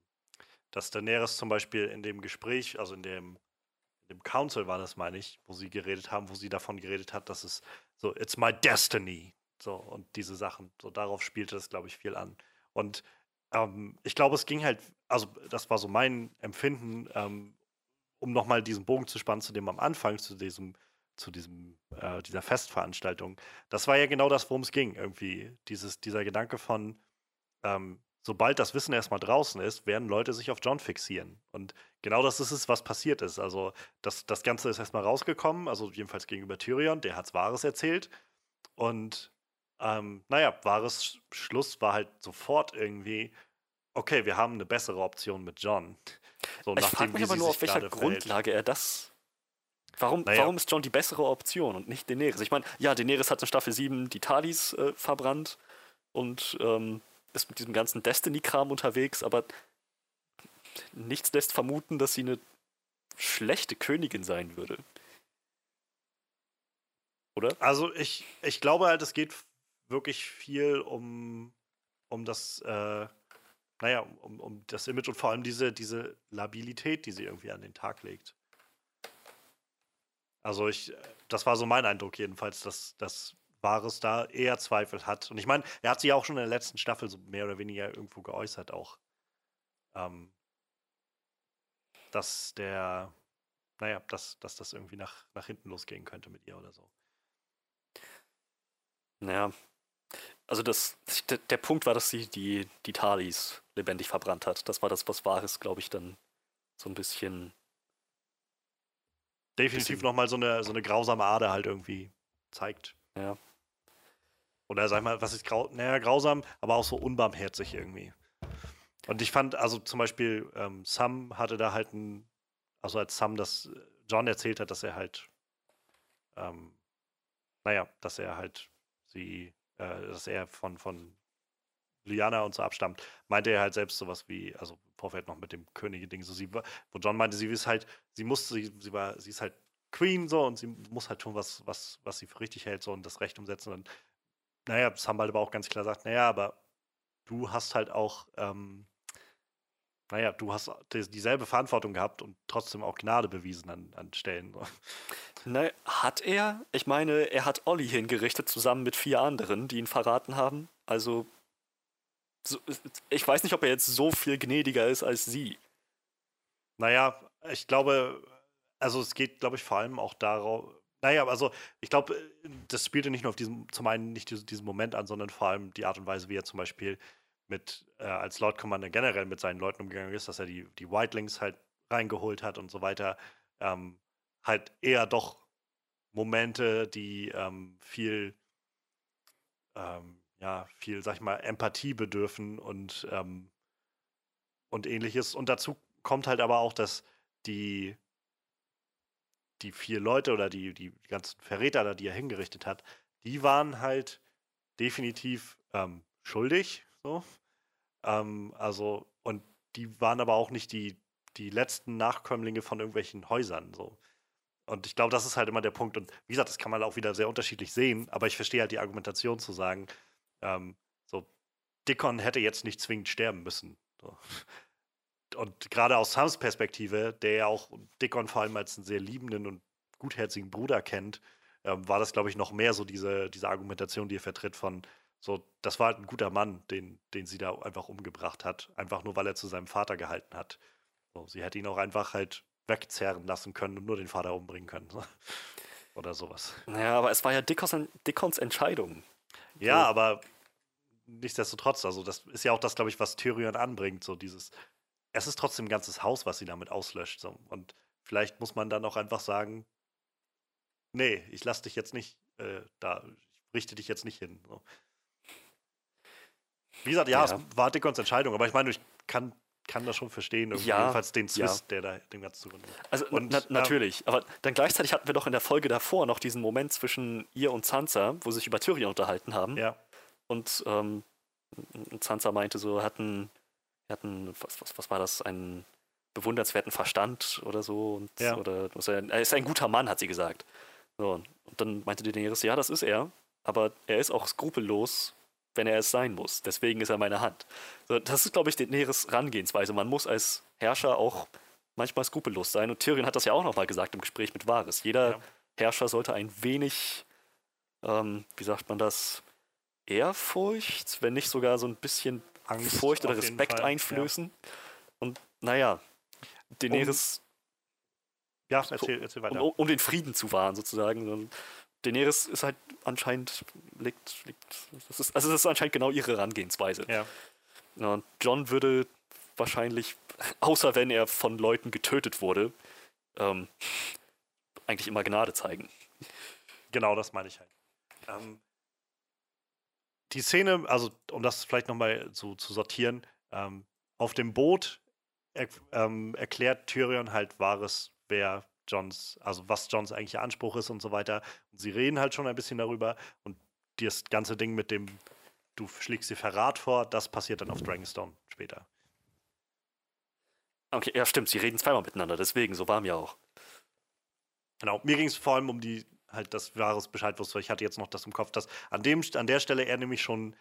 dass Daenerys zum Beispiel in dem Gespräch, also in dem, in dem Council war das, meine ich, wo sie geredet haben, wo sie davon geredet hat, dass es so, it's my destiny. So, und diese Sachen. So, darauf spielte das, glaube ich, viel an. Und ähm, ich glaube, es ging halt, also das war so mein Empfinden, ähm, um nochmal diesen Bogen zu spannen zu dem am Anfang, zu diesem, zu diesem, äh, dieser Festveranstaltung. Das war ja genau das, worum es ging, irgendwie. Dieses, dieser Gedanke von, ähm, sobald das Wissen erstmal draußen ist, werden Leute sich auf John fixieren. Und genau das ist es, was passiert ist. Also, das, das Ganze ist erstmal rausgekommen, also jedenfalls gegenüber Tyrion, der hat's Wahres erzählt. Und ähm, naja, wahres Schluss war halt sofort irgendwie, okay, wir haben eine bessere Option mit John. So, ich frage mich aber nur, auf welcher Grundlage er das. Warum, naja. warum ist John die bessere Option und nicht Daenerys? Ich meine, ja, Daenerys hat in Staffel 7 die Talis äh, verbrannt und ähm, ist mit diesem ganzen Destiny-Kram unterwegs, aber nichts lässt vermuten, dass sie eine schlechte Königin sein würde. Oder? Also ich, ich glaube halt, es geht wirklich viel um, um das, äh, naja, um, um das Image und vor allem diese, diese Labilität, die sie irgendwie an den Tag legt. Also ich, das war so mein Eindruck jedenfalls, dass, dass Wahres da eher Zweifel hat. Und ich meine, er hat sich auch schon in der letzten Staffel so mehr oder weniger irgendwo geäußert auch. Ähm, dass der, naja, dass, dass das irgendwie nach, nach hinten losgehen könnte mit ihr oder so. Naja, also das, der, Punkt war, dass sie die, die Talis lebendig verbrannt hat. Das war das, was Wahres, glaube ich, dann so ein bisschen. Definitiv nochmal so eine, so eine grausame Ader halt irgendwie zeigt. Ja. Oder sag mal, was ist grau naja, grausam, aber auch so unbarmherzig irgendwie. Und ich fand, also zum Beispiel, ähm, Sam hatte da halt ein, also als Sam das John erzählt hat, dass er halt, ähm, naja, dass er halt sie äh, dass er von, von Liana und so abstammt, meinte er halt selbst sowas wie, also im Vorfeld noch mit dem Könige-Ding, so sie, wo John meinte, sie ist halt, sie muss, sie, sie war, sie ist halt Queen so und sie muss halt tun, was, was, was sie für richtig hält so und das Recht umsetzen. Und naja, Sam halt aber auch ganz klar sagt, naja, aber du hast halt auch, ähm, naja, du hast dieselbe Verantwortung gehabt und trotzdem auch Gnade bewiesen an, an Stellen. Ne, hat er? Ich meine, er hat Olli hingerichtet zusammen mit vier anderen, die ihn verraten haben. Also, so, ich weiß nicht, ob er jetzt so viel gnädiger ist als sie. Naja, ich glaube, also es geht, glaube ich, vor allem auch darauf. Naja, also ich glaube, das spielte nicht nur auf diesem, zum einen nicht diesen Moment an, sondern vor allem die Art und Weise, wie er zum Beispiel mit, äh, als Lord Commander generell mit seinen Leuten umgegangen ist, dass er die, die Whitelings halt reingeholt hat und so weiter. Ähm, halt eher doch Momente, die ähm, viel, ähm, ja, viel, sag ich mal, Empathie bedürfen und, ähm, und ähnliches. Und dazu kommt halt aber auch, dass die, die vier Leute oder die, die ganzen Verräter da, die er hingerichtet hat, die waren halt definitiv ähm, schuldig. So. Ähm, also, und die waren aber auch nicht die, die letzten Nachkömmlinge von irgendwelchen Häusern. So. Und ich glaube, das ist halt immer der Punkt. Und wie gesagt, das kann man auch wieder sehr unterschiedlich sehen, aber ich verstehe halt die Argumentation zu sagen, ähm, so, Dickon hätte jetzt nicht zwingend sterben müssen. So. Und gerade aus Sams Perspektive, der ja auch Dickon vor allem als einen sehr liebenden und gutherzigen Bruder kennt, ähm, war das, glaube ich, noch mehr so diese, diese Argumentation, die er vertritt von, so, das war halt ein guter Mann, den, den sie da einfach umgebracht hat, einfach nur weil er zu seinem Vater gehalten hat. So, sie hätte ihn auch einfach halt wegzerren lassen können und nur den Vater umbringen können. Oder sowas. Ja, aber es war ja Dickons, Dickons Entscheidung. Ja, so. aber nichtsdestotrotz, also das ist ja auch das, glaube ich, was Tyrion anbringt, so dieses, es ist trotzdem ein ganzes Haus, was sie damit auslöscht. So. Und vielleicht muss man dann auch einfach sagen, nee, ich lass dich jetzt nicht äh, da, ich richte dich jetzt nicht hin. So. Wie gesagt, ja, ja, es war Dickons Entscheidung, aber ich meine, ich kann kann das schon verstehen, ja, jedenfalls den Zwist, ja. der da dem Ganzen zugrunde Also und, na, natürlich, aber dann gleichzeitig hatten wir doch in der Folge davor noch diesen Moment zwischen ihr und Sansa, wo sie sich über Tyrion unterhalten haben. Ja. Und ähm, Sansa meinte so, hatten, hatten was, was, was war das, ein, bewundernswerten Verstand oder so. Und, Ja. oder, er, er ist ein guter Mann, hat sie gesagt. So, und dann meinte Daenerys, ja, das ist er, aber er ist auch skrupellos, wenn er es sein muss. Deswegen ist er meine Hand. Das ist, glaube ich, Daenerys Herangehensweise. Man muss als Herrscher auch manchmal skrupellos sein. Und Tyrion hat das ja auch nochmal gesagt im Gespräch mit Varys. Jeder Ja. Herrscher sollte ein wenig, ähm, wie sagt man das, Ehrfurcht, wenn nicht sogar so ein bisschen Angst Furcht oder Respekt Fall, einflößen. Und naja, Daenerys, Ja, ja erzähl, erzähl weiter. um, um den Frieden zu wahren sozusagen. Und Daenerys ist halt anscheinend, liegt, liegt, das ist, also das ist anscheinend genau ihre Herangehensweise. ja. Ja, und John würde wahrscheinlich, außer wenn er von Leuten getötet wurde, ähm, eigentlich immer Gnade zeigen. Genau, das meine ich halt. Ähm, die Szene, also um das vielleicht nochmal so zu sortieren, ähm, auf dem Boot er, ähm, erklärt Tyrion halt wahres, wer Johns, also was Johns eigentlicher Anspruch ist und so weiter. Und sie reden halt schon ein bisschen darüber und das ganze Ding mit dem, du schlägst dir Verrat vor, das passiert dann auf Dragonstone später. Okay, ja, stimmt, sie reden zweimal miteinander, deswegen, so war mir auch. Genau, mir ging es vor allem um die, halt das wahres Bescheid wusste. Ich hatte jetzt noch das im Kopf, dass an, dem, an der Stelle er nämlich schon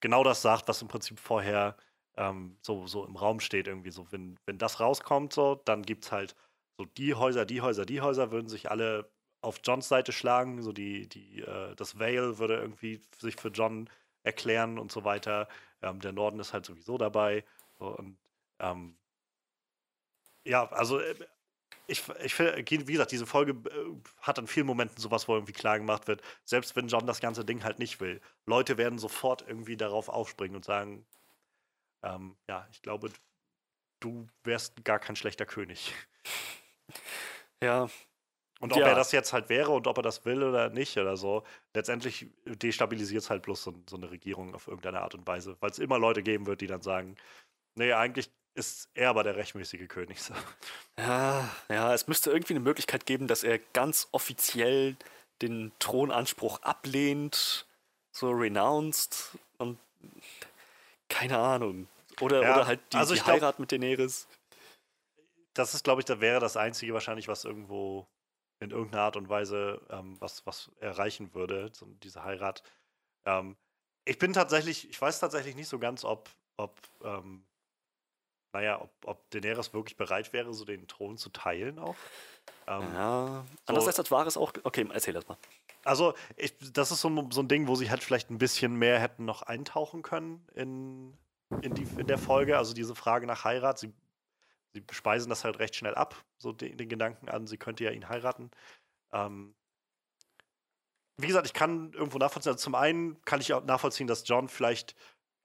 genau das sagt, was im Prinzip vorher ähm, so, so im Raum steht. Irgendwie so, wenn, wenn das rauskommt, so, dann gibt es halt so die Häuser, die Häuser, die Häuser würden sich alle auf Johns Seite schlagen. So die, die, äh, das Vale würde irgendwie sich für John erklären und so weiter. Ähm, der Norden ist halt sowieso dabei. So, und ähm, ja, also äh, ich, finde, wie gesagt, diese Folge äh, hat an vielen Momenten sowas, wo irgendwie klar gemacht wird, selbst wenn John das ganze Ding halt nicht will. Leute werden sofort irgendwie darauf aufspringen und sagen, ähm, ja, ich glaube, du wärst gar kein schlechter König. Ja, Und ob Ja. er das jetzt halt wäre und ob er das will oder nicht oder so, letztendlich destabilisiert es halt bloß so, so eine Regierung auf irgendeine Art und Weise, weil es immer Leute geben wird, die dann sagen, nee, eigentlich ist er aber der rechtmäßige König. So. Ja, ja, es müsste irgendwie eine Möglichkeit geben, dass er ganz offiziell den Thronanspruch ablehnt, so renounced und keine Ahnung. Oder, Ja, oder halt die, also die ich glaub- Heirat mit Daenerys. Das ist, glaube ich, da wäre das Einzige wahrscheinlich, was irgendwo in irgendeiner Art und Weise ähm, was, was erreichen würde, so diese Heirat. Ähm, ich bin tatsächlich, ich weiß tatsächlich nicht so ganz, ob, ob ähm, naja, ob, ob Daenerys wirklich bereit wäre, so den Thron zu teilen auch. Ähm, Ja, andererseits hat Varys auch. Okay, erzähl das mal. Also, ich, das ist so, ein- so ein Ding, wo sie halt vielleicht ein bisschen mehr hätten noch eintauchen können in, in, die, in der Folge. Also diese Frage nach Heirat. Sie, sie speisen das halt recht schnell ab, so den, den Gedanken an, sie könnte ja ihn heiraten. Ähm, wie gesagt, ich kann irgendwo nachvollziehen. Also zum einen kann ich auch nachvollziehen, dass John vielleicht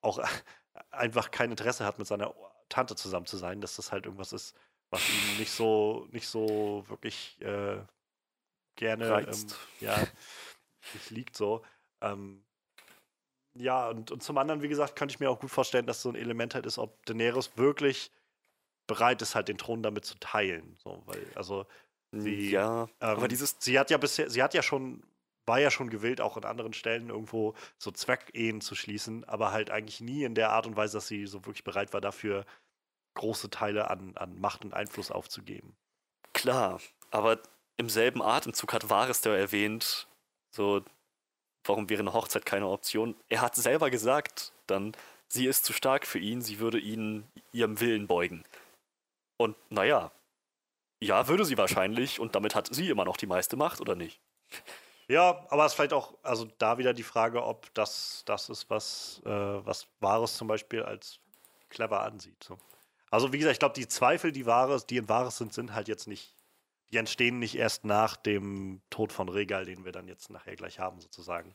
auch einfach kein Interesse hat, mit seiner Tante zusammen zu sein, dass das halt irgendwas ist, was ihm nicht so, nicht so wirklich äh, gerne. Ähm, ja, nicht liegt so. Ähm, ja, und, und zum anderen, wie gesagt, könnte ich mir auch gut vorstellen, dass so ein Element halt ist, ob Daenerys wirklich bereit ist, halt den Thron damit zu teilen. So, weil, also, Sie, ja, ähm, aber dieses. sie hat ja bisher, sie hat ja schon, war ja schon gewillt, auch an anderen Stellen irgendwo so Zweckehen zu schließen, aber halt eigentlich nie in der Art und Weise, dass sie so wirklich bereit war, dafür große Teile an, an Macht und Einfluss aufzugeben. Klar, aber im selben Atemzug hat Varys da erwähnt, so, warum wäre eine Hochzeit keine Option? Er hat selber gesagt, dann, sie ist zu stark für ihn, sie würde ihn ihrem Willen beugen. Und naja, ja, würde sie wahrscheinlich, und damit hat sie immer noch die meiste Macht, oder nicht? Ja, aber es ist vielleicht auch, also da wieder die Frage, ob das das ist, was, äh, was Wahres zum Beispiel als clever ansieht. So. Also wie gesagt, ich glaube, die Zweifel, die Wahres, die in Wahres sind, sind halt jetzt nicht, die entstehen nicht erst nach dem Tod von Regal, den wir dann jetzt nachher gleich haben, sozusagen.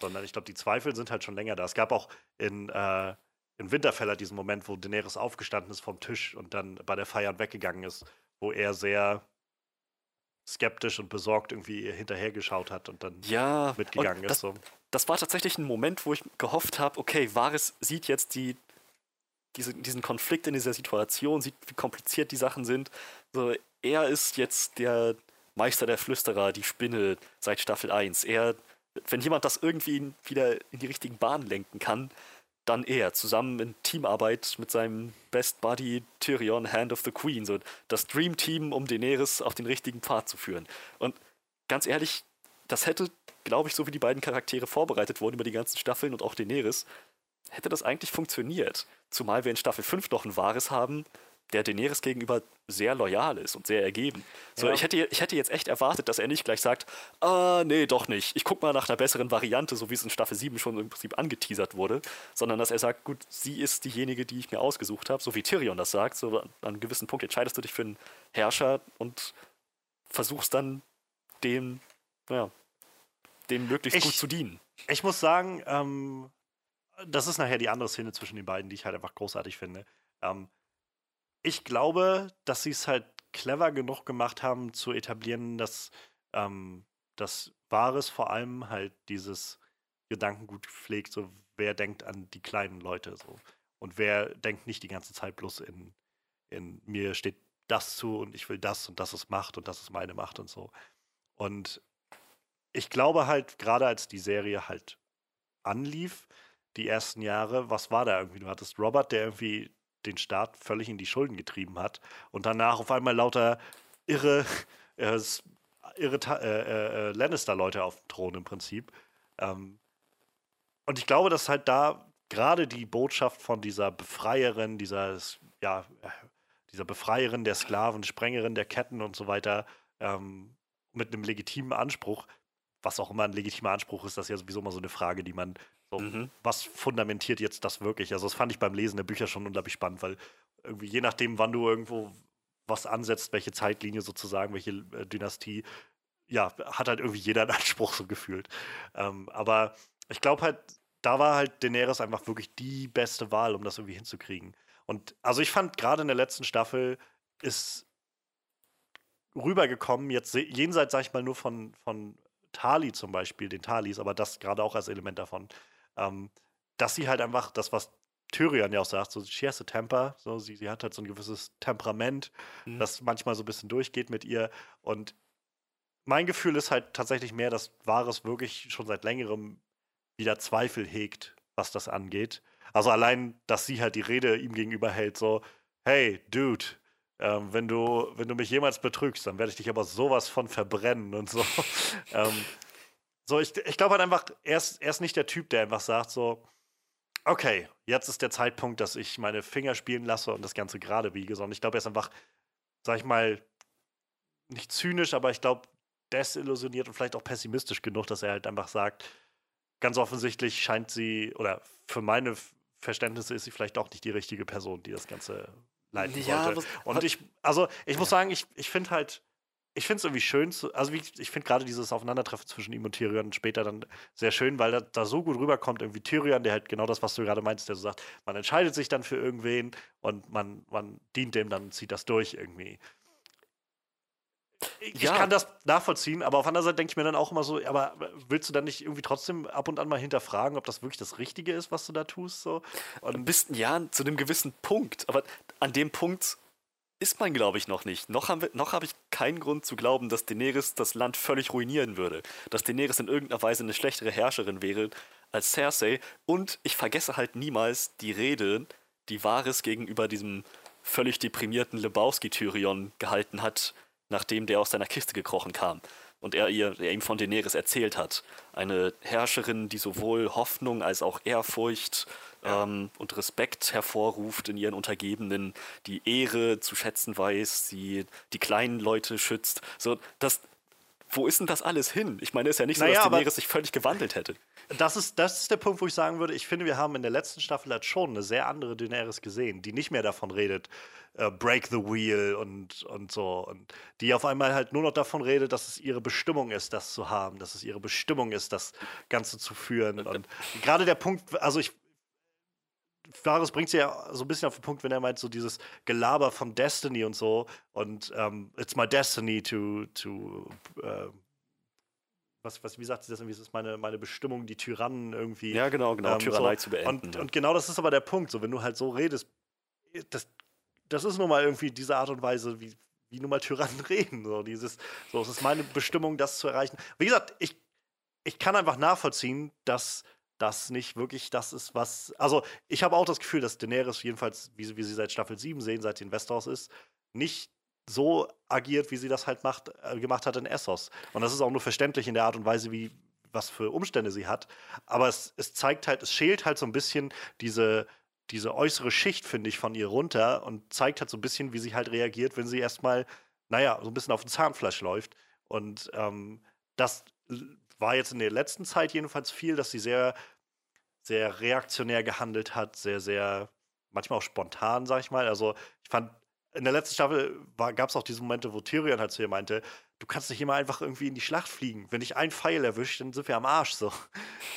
Sondern ich glaube, die Zweifel sind halt schon länger da. Es gab auch in, äh, in Winterfeller diesen Moment, wo Daenerys aufgestanden ist vom Tisch und dann bei der Feier weggegangen ist, wo er sehr skeptisch und besorgt irgendwie hinterhergeschaut hat und dann Ja, mitgegangen und ist. So. das war tatsächlich ein Moment, wo ich gehofft habe, okay, Varys sieht jetzt die, diese, diesen Konflikt in dieser Situation, sieht, wie kompliziert die Sachen sind. So, er ist jetzt der Meister der Flüsterer, die Spinne seit Staffel 1. Er, wenn jemand das irgendwie wieder in die richtigen Bahnen lenken kann, dann er, zusammen in Teamarbeit mit seinem Best Buddy Tyrion, Hand of the Queen, so das Dream Team, um Daenerys auf den richtigen Pfad zu führen. Und ganz ehrlich, das hätte, glaube ich, so wie die beiden Charaktere vorbereitet wurden über die ganzen Staffeln und auch Daenerys, hätte das eigentlich funktioniert. Zumal wir in Staffel 5 noch ein Wahres haben, der Daenerys gegenüber sehr loyal ist und sehr ergeben. So, ja. ich, hätte, ich hätte jetzt echt erwartet, dass er nicht gleich sagt, ah, nee, doch nicht. Ich guck mal nach einer besseren Variante, so wie es in Staffel 7 schon im Prinzip angeteasert wurde, sondern dass er sagt, gut, sie ist diejenige, die ich mir ausgesucht habe, so wie Tyrion das sagt. So an einem gewissen Punkt entscheidest du dich für einen Herrscher und versuchst dann dem, ja, dem möglichst ich, gut zu dienen. Ich muss sagen, ähm, das ist nachher die andere Szene zwischen den beiden, die ich halt einfach großartig finde. Ähm, ich glaube, dass sie es halt clever genug gemacht haben, zu etablieren, dass ähm, das Wahres vor allem halt dieses Gedankengut pflegt, so wer denkt an die kleinen Leute so. Und wer denkt nicht die ganze Zeit bloß in, in mir steht das zu und ich will das und das ist Macht und das ist meine Macht und so. Und ich glaube halt, gerade als die Serie halt anlief, die ersten Jahre, was war da irgendwie? Du hattest Robert, der irgendwie den Staat völlig in die Schulden getrieben hat und danach auf einmal lauter irre, äh, irre äh, äh, Lannister-Leute auf dem Thron im Prinzip. Ähm, und ich glaube, dass halt da gerade die Botschaft von dieser Befreierin, dieser, ja, dieser Befreierin der Sklaven, Sprengerin der Ketten und so weiter, ähm, mit einem legitimen Anspruch, was auch immer ein legitimer Anspruch ist, das ist ja sowieso immer so eine Frage, die man so, mhm. Was fundamentiert jetzt das wirklich? Also, das fand ich beim Lesen der Bücher schon unglaublich spannend, weil irgendwie je nachdem, wann du irgendwo was ansetzt, welche Zeitlinie sozusagen, welche äh, Dynastie, ja, hat halt irgendwie jeder einen Anspruch so gefühlt. Ähm, aber ich glaube halt, da war halt Daenerys einfach wirklich die beste Wahl, um das irgendwie hinzukriegen. Und also ich fand gerade in der letzten Staffel ist rübergekommen, jetzt jenseits, sag ich mal, nur von, von Tali zum Beispiel, den Talis, aber das gerade auch als Element davon, ähm, dass sie halt einfach das, was Tyrion ja auch sagt, so she has a temper, so sie, sie hat halt so ein gewisses Temperament, mhm. das manchmal so ein bisschen durchgeht mit ihr und mein Gefühl ist halt tatsächlich mehr, dass Varys wirklich schon seit längerem wieder Zweifel hegt, was das angeht. Also allein, dass sie halt die Rede ihm gegenüber hält, so, hey, Dude, ähm, wenn, du, wenn du mich jemals betrügst, dann werde ich dich aber sowas von verbrennen und so. ähm, so, ich, ich glaube halt einfach, er ist, er ist nicht der Typ, der einfach sagt so, okay, jetzt ist der Zeitpunkt, dass ich meine Finger spielen lasse und das Ganze gerade biege, sondern ich glaube, er ist einfach, sag ich mal, nicht zynisch, aber ich glaube, desillusioniert und vielleicht auch pessimistisch genug, dass er halt einfach sagt, ganz offensichtlich scheint sie, oder für meine Verständnisse ist sie vielleicht auch nicht die richtige Person, die das Ganze leiten ja, sollte. Was, und ich, also ich muss sagen, ich, ich finde halt, ich finde es irgendwie schön, zu, also wie, ich finde gerade dieses Aufeinandertreffen zwischen ihm und Tyrion später dann sehr schön, weil da, da, so gut rüberkommt, irgendwie Tyrion, der halt genau das, was du gerade meinst, der so sagt, man entscheidet sich dann für irgendwen und man, man dient dem, dann zieht das durch irgendwie. Ich, ja. ich kann das nachvollziehen, aber auf der anderen Seite denke ich mir dann auch immer so, aber willst du dann nicht irgendwie trotzdem ab und an mal hinterfragen, ob das wirklich das Richtige ist, was du da tust? So? Und bist ja zu einem gewissen Punkt, aber an dem Punkt ist man, glaube ich, noch nicht. Noch, noch habe ich keinen Grund zu glauben, dass Daenerys das Land völlig ruinieren würde. Dass Daenerys in irgendeiner Weise eine schlechtere Herrscherin wäre als Cersei. Und ich vergesse halt niemals die Rede, die Varys gegenüber diesem völlig deprimierten Lebowski-Tyrion gehalten hat, nachdem der aus seiner Kiste gekrochen kam und er, ihr, er ihm von Daenerys erzählt hat. Eine Herrscherin, die sowohl Hoffnung als auch Ehrfurcht ja. ähm, und Respekt hervorruft in ihren Untergebenen, die Ehre zu schätzen weiß, sie die kleinen Leute schützt. So, das, wo ist denn das alles hin? Ich meine, es ist ja nicht so, naja, dass Daenerys sich völlig gewandelt hätte. Das ist, das ist der Punkt, wo ich sagen würde, ich finde, wir haben in der letzten Staffel halt schon eine sehr andere Daenerys gesehen, die nicht mehr davon redet, uh, break the wheel und, und so. Und die auf einmal halt nur noch davon redet, dass es ihre Bestimmung ist, das zu haben, dass es ihre Bestimmung ist, das Ganze zu führen. Und gerade der Punkt, also ich, Varys bringt sie ja so ein bisschen auf den Punkt, wenn er meint, so dieses Gelaber von Destiny und so. Und um, ähm, it's my destiny to, to uh, was, was, wie sagt sie das irgendwie, es ist meine, meine Bestimmung, die Tyrannen irgendwie. Ja, genau, genau, ähm, Tyrannei so. zu beenden. Und, ja. und, genau das ist aber der Punkt, so wenn du halt so redest, das, das ist nun mal irgendwie diese Art und Weise, wie, wie nun mal Tyrannen reden. So, dieses, so, es ist meine Bestimmung, das zu erreichen. Wie gesagt, ich, ich kann einfach nachvollziehen, dass das nicht wirklich das ist, was. Also, ich habe auch das Gefühl, dass Daenerys, jedenfalls, wie, wie sie seit Staffel 7 sehen, seit sie in Westeros ist, nicht so agiert, wie sie das halt macht, äh, gemacht hat in Essos. Und das ist auch nur verständlich in der Art und Weise, wie was für Umstände sie hat. Aber es, es zeigt halt, es schält halt so ein bisschen diese, diese äußere Schicht, finde ich, von ihr runter und zeigt halt so ein bisschen, wie sie halt reagiert, wenn sie erstmal, naja, so ein bisschen auf den Zahnfleisch läuft. Und ähm, das war jetzt in der letzten Zeit jedenfalls viel, dass sie sehr, sehr reaktionär gehandelt hat, sehr, sehr, manchmal auch spontan, sag ich mal. Also ich fand, in der letzten Staffel gab es auch diese Momente, wo Tyrion halt zu ihr meinte, du kannst nicht immer einfach irgendwie in die Schlacht fliegen. Wenn dich ein Pfeil erwischt, dann sind wir am Arsch. So.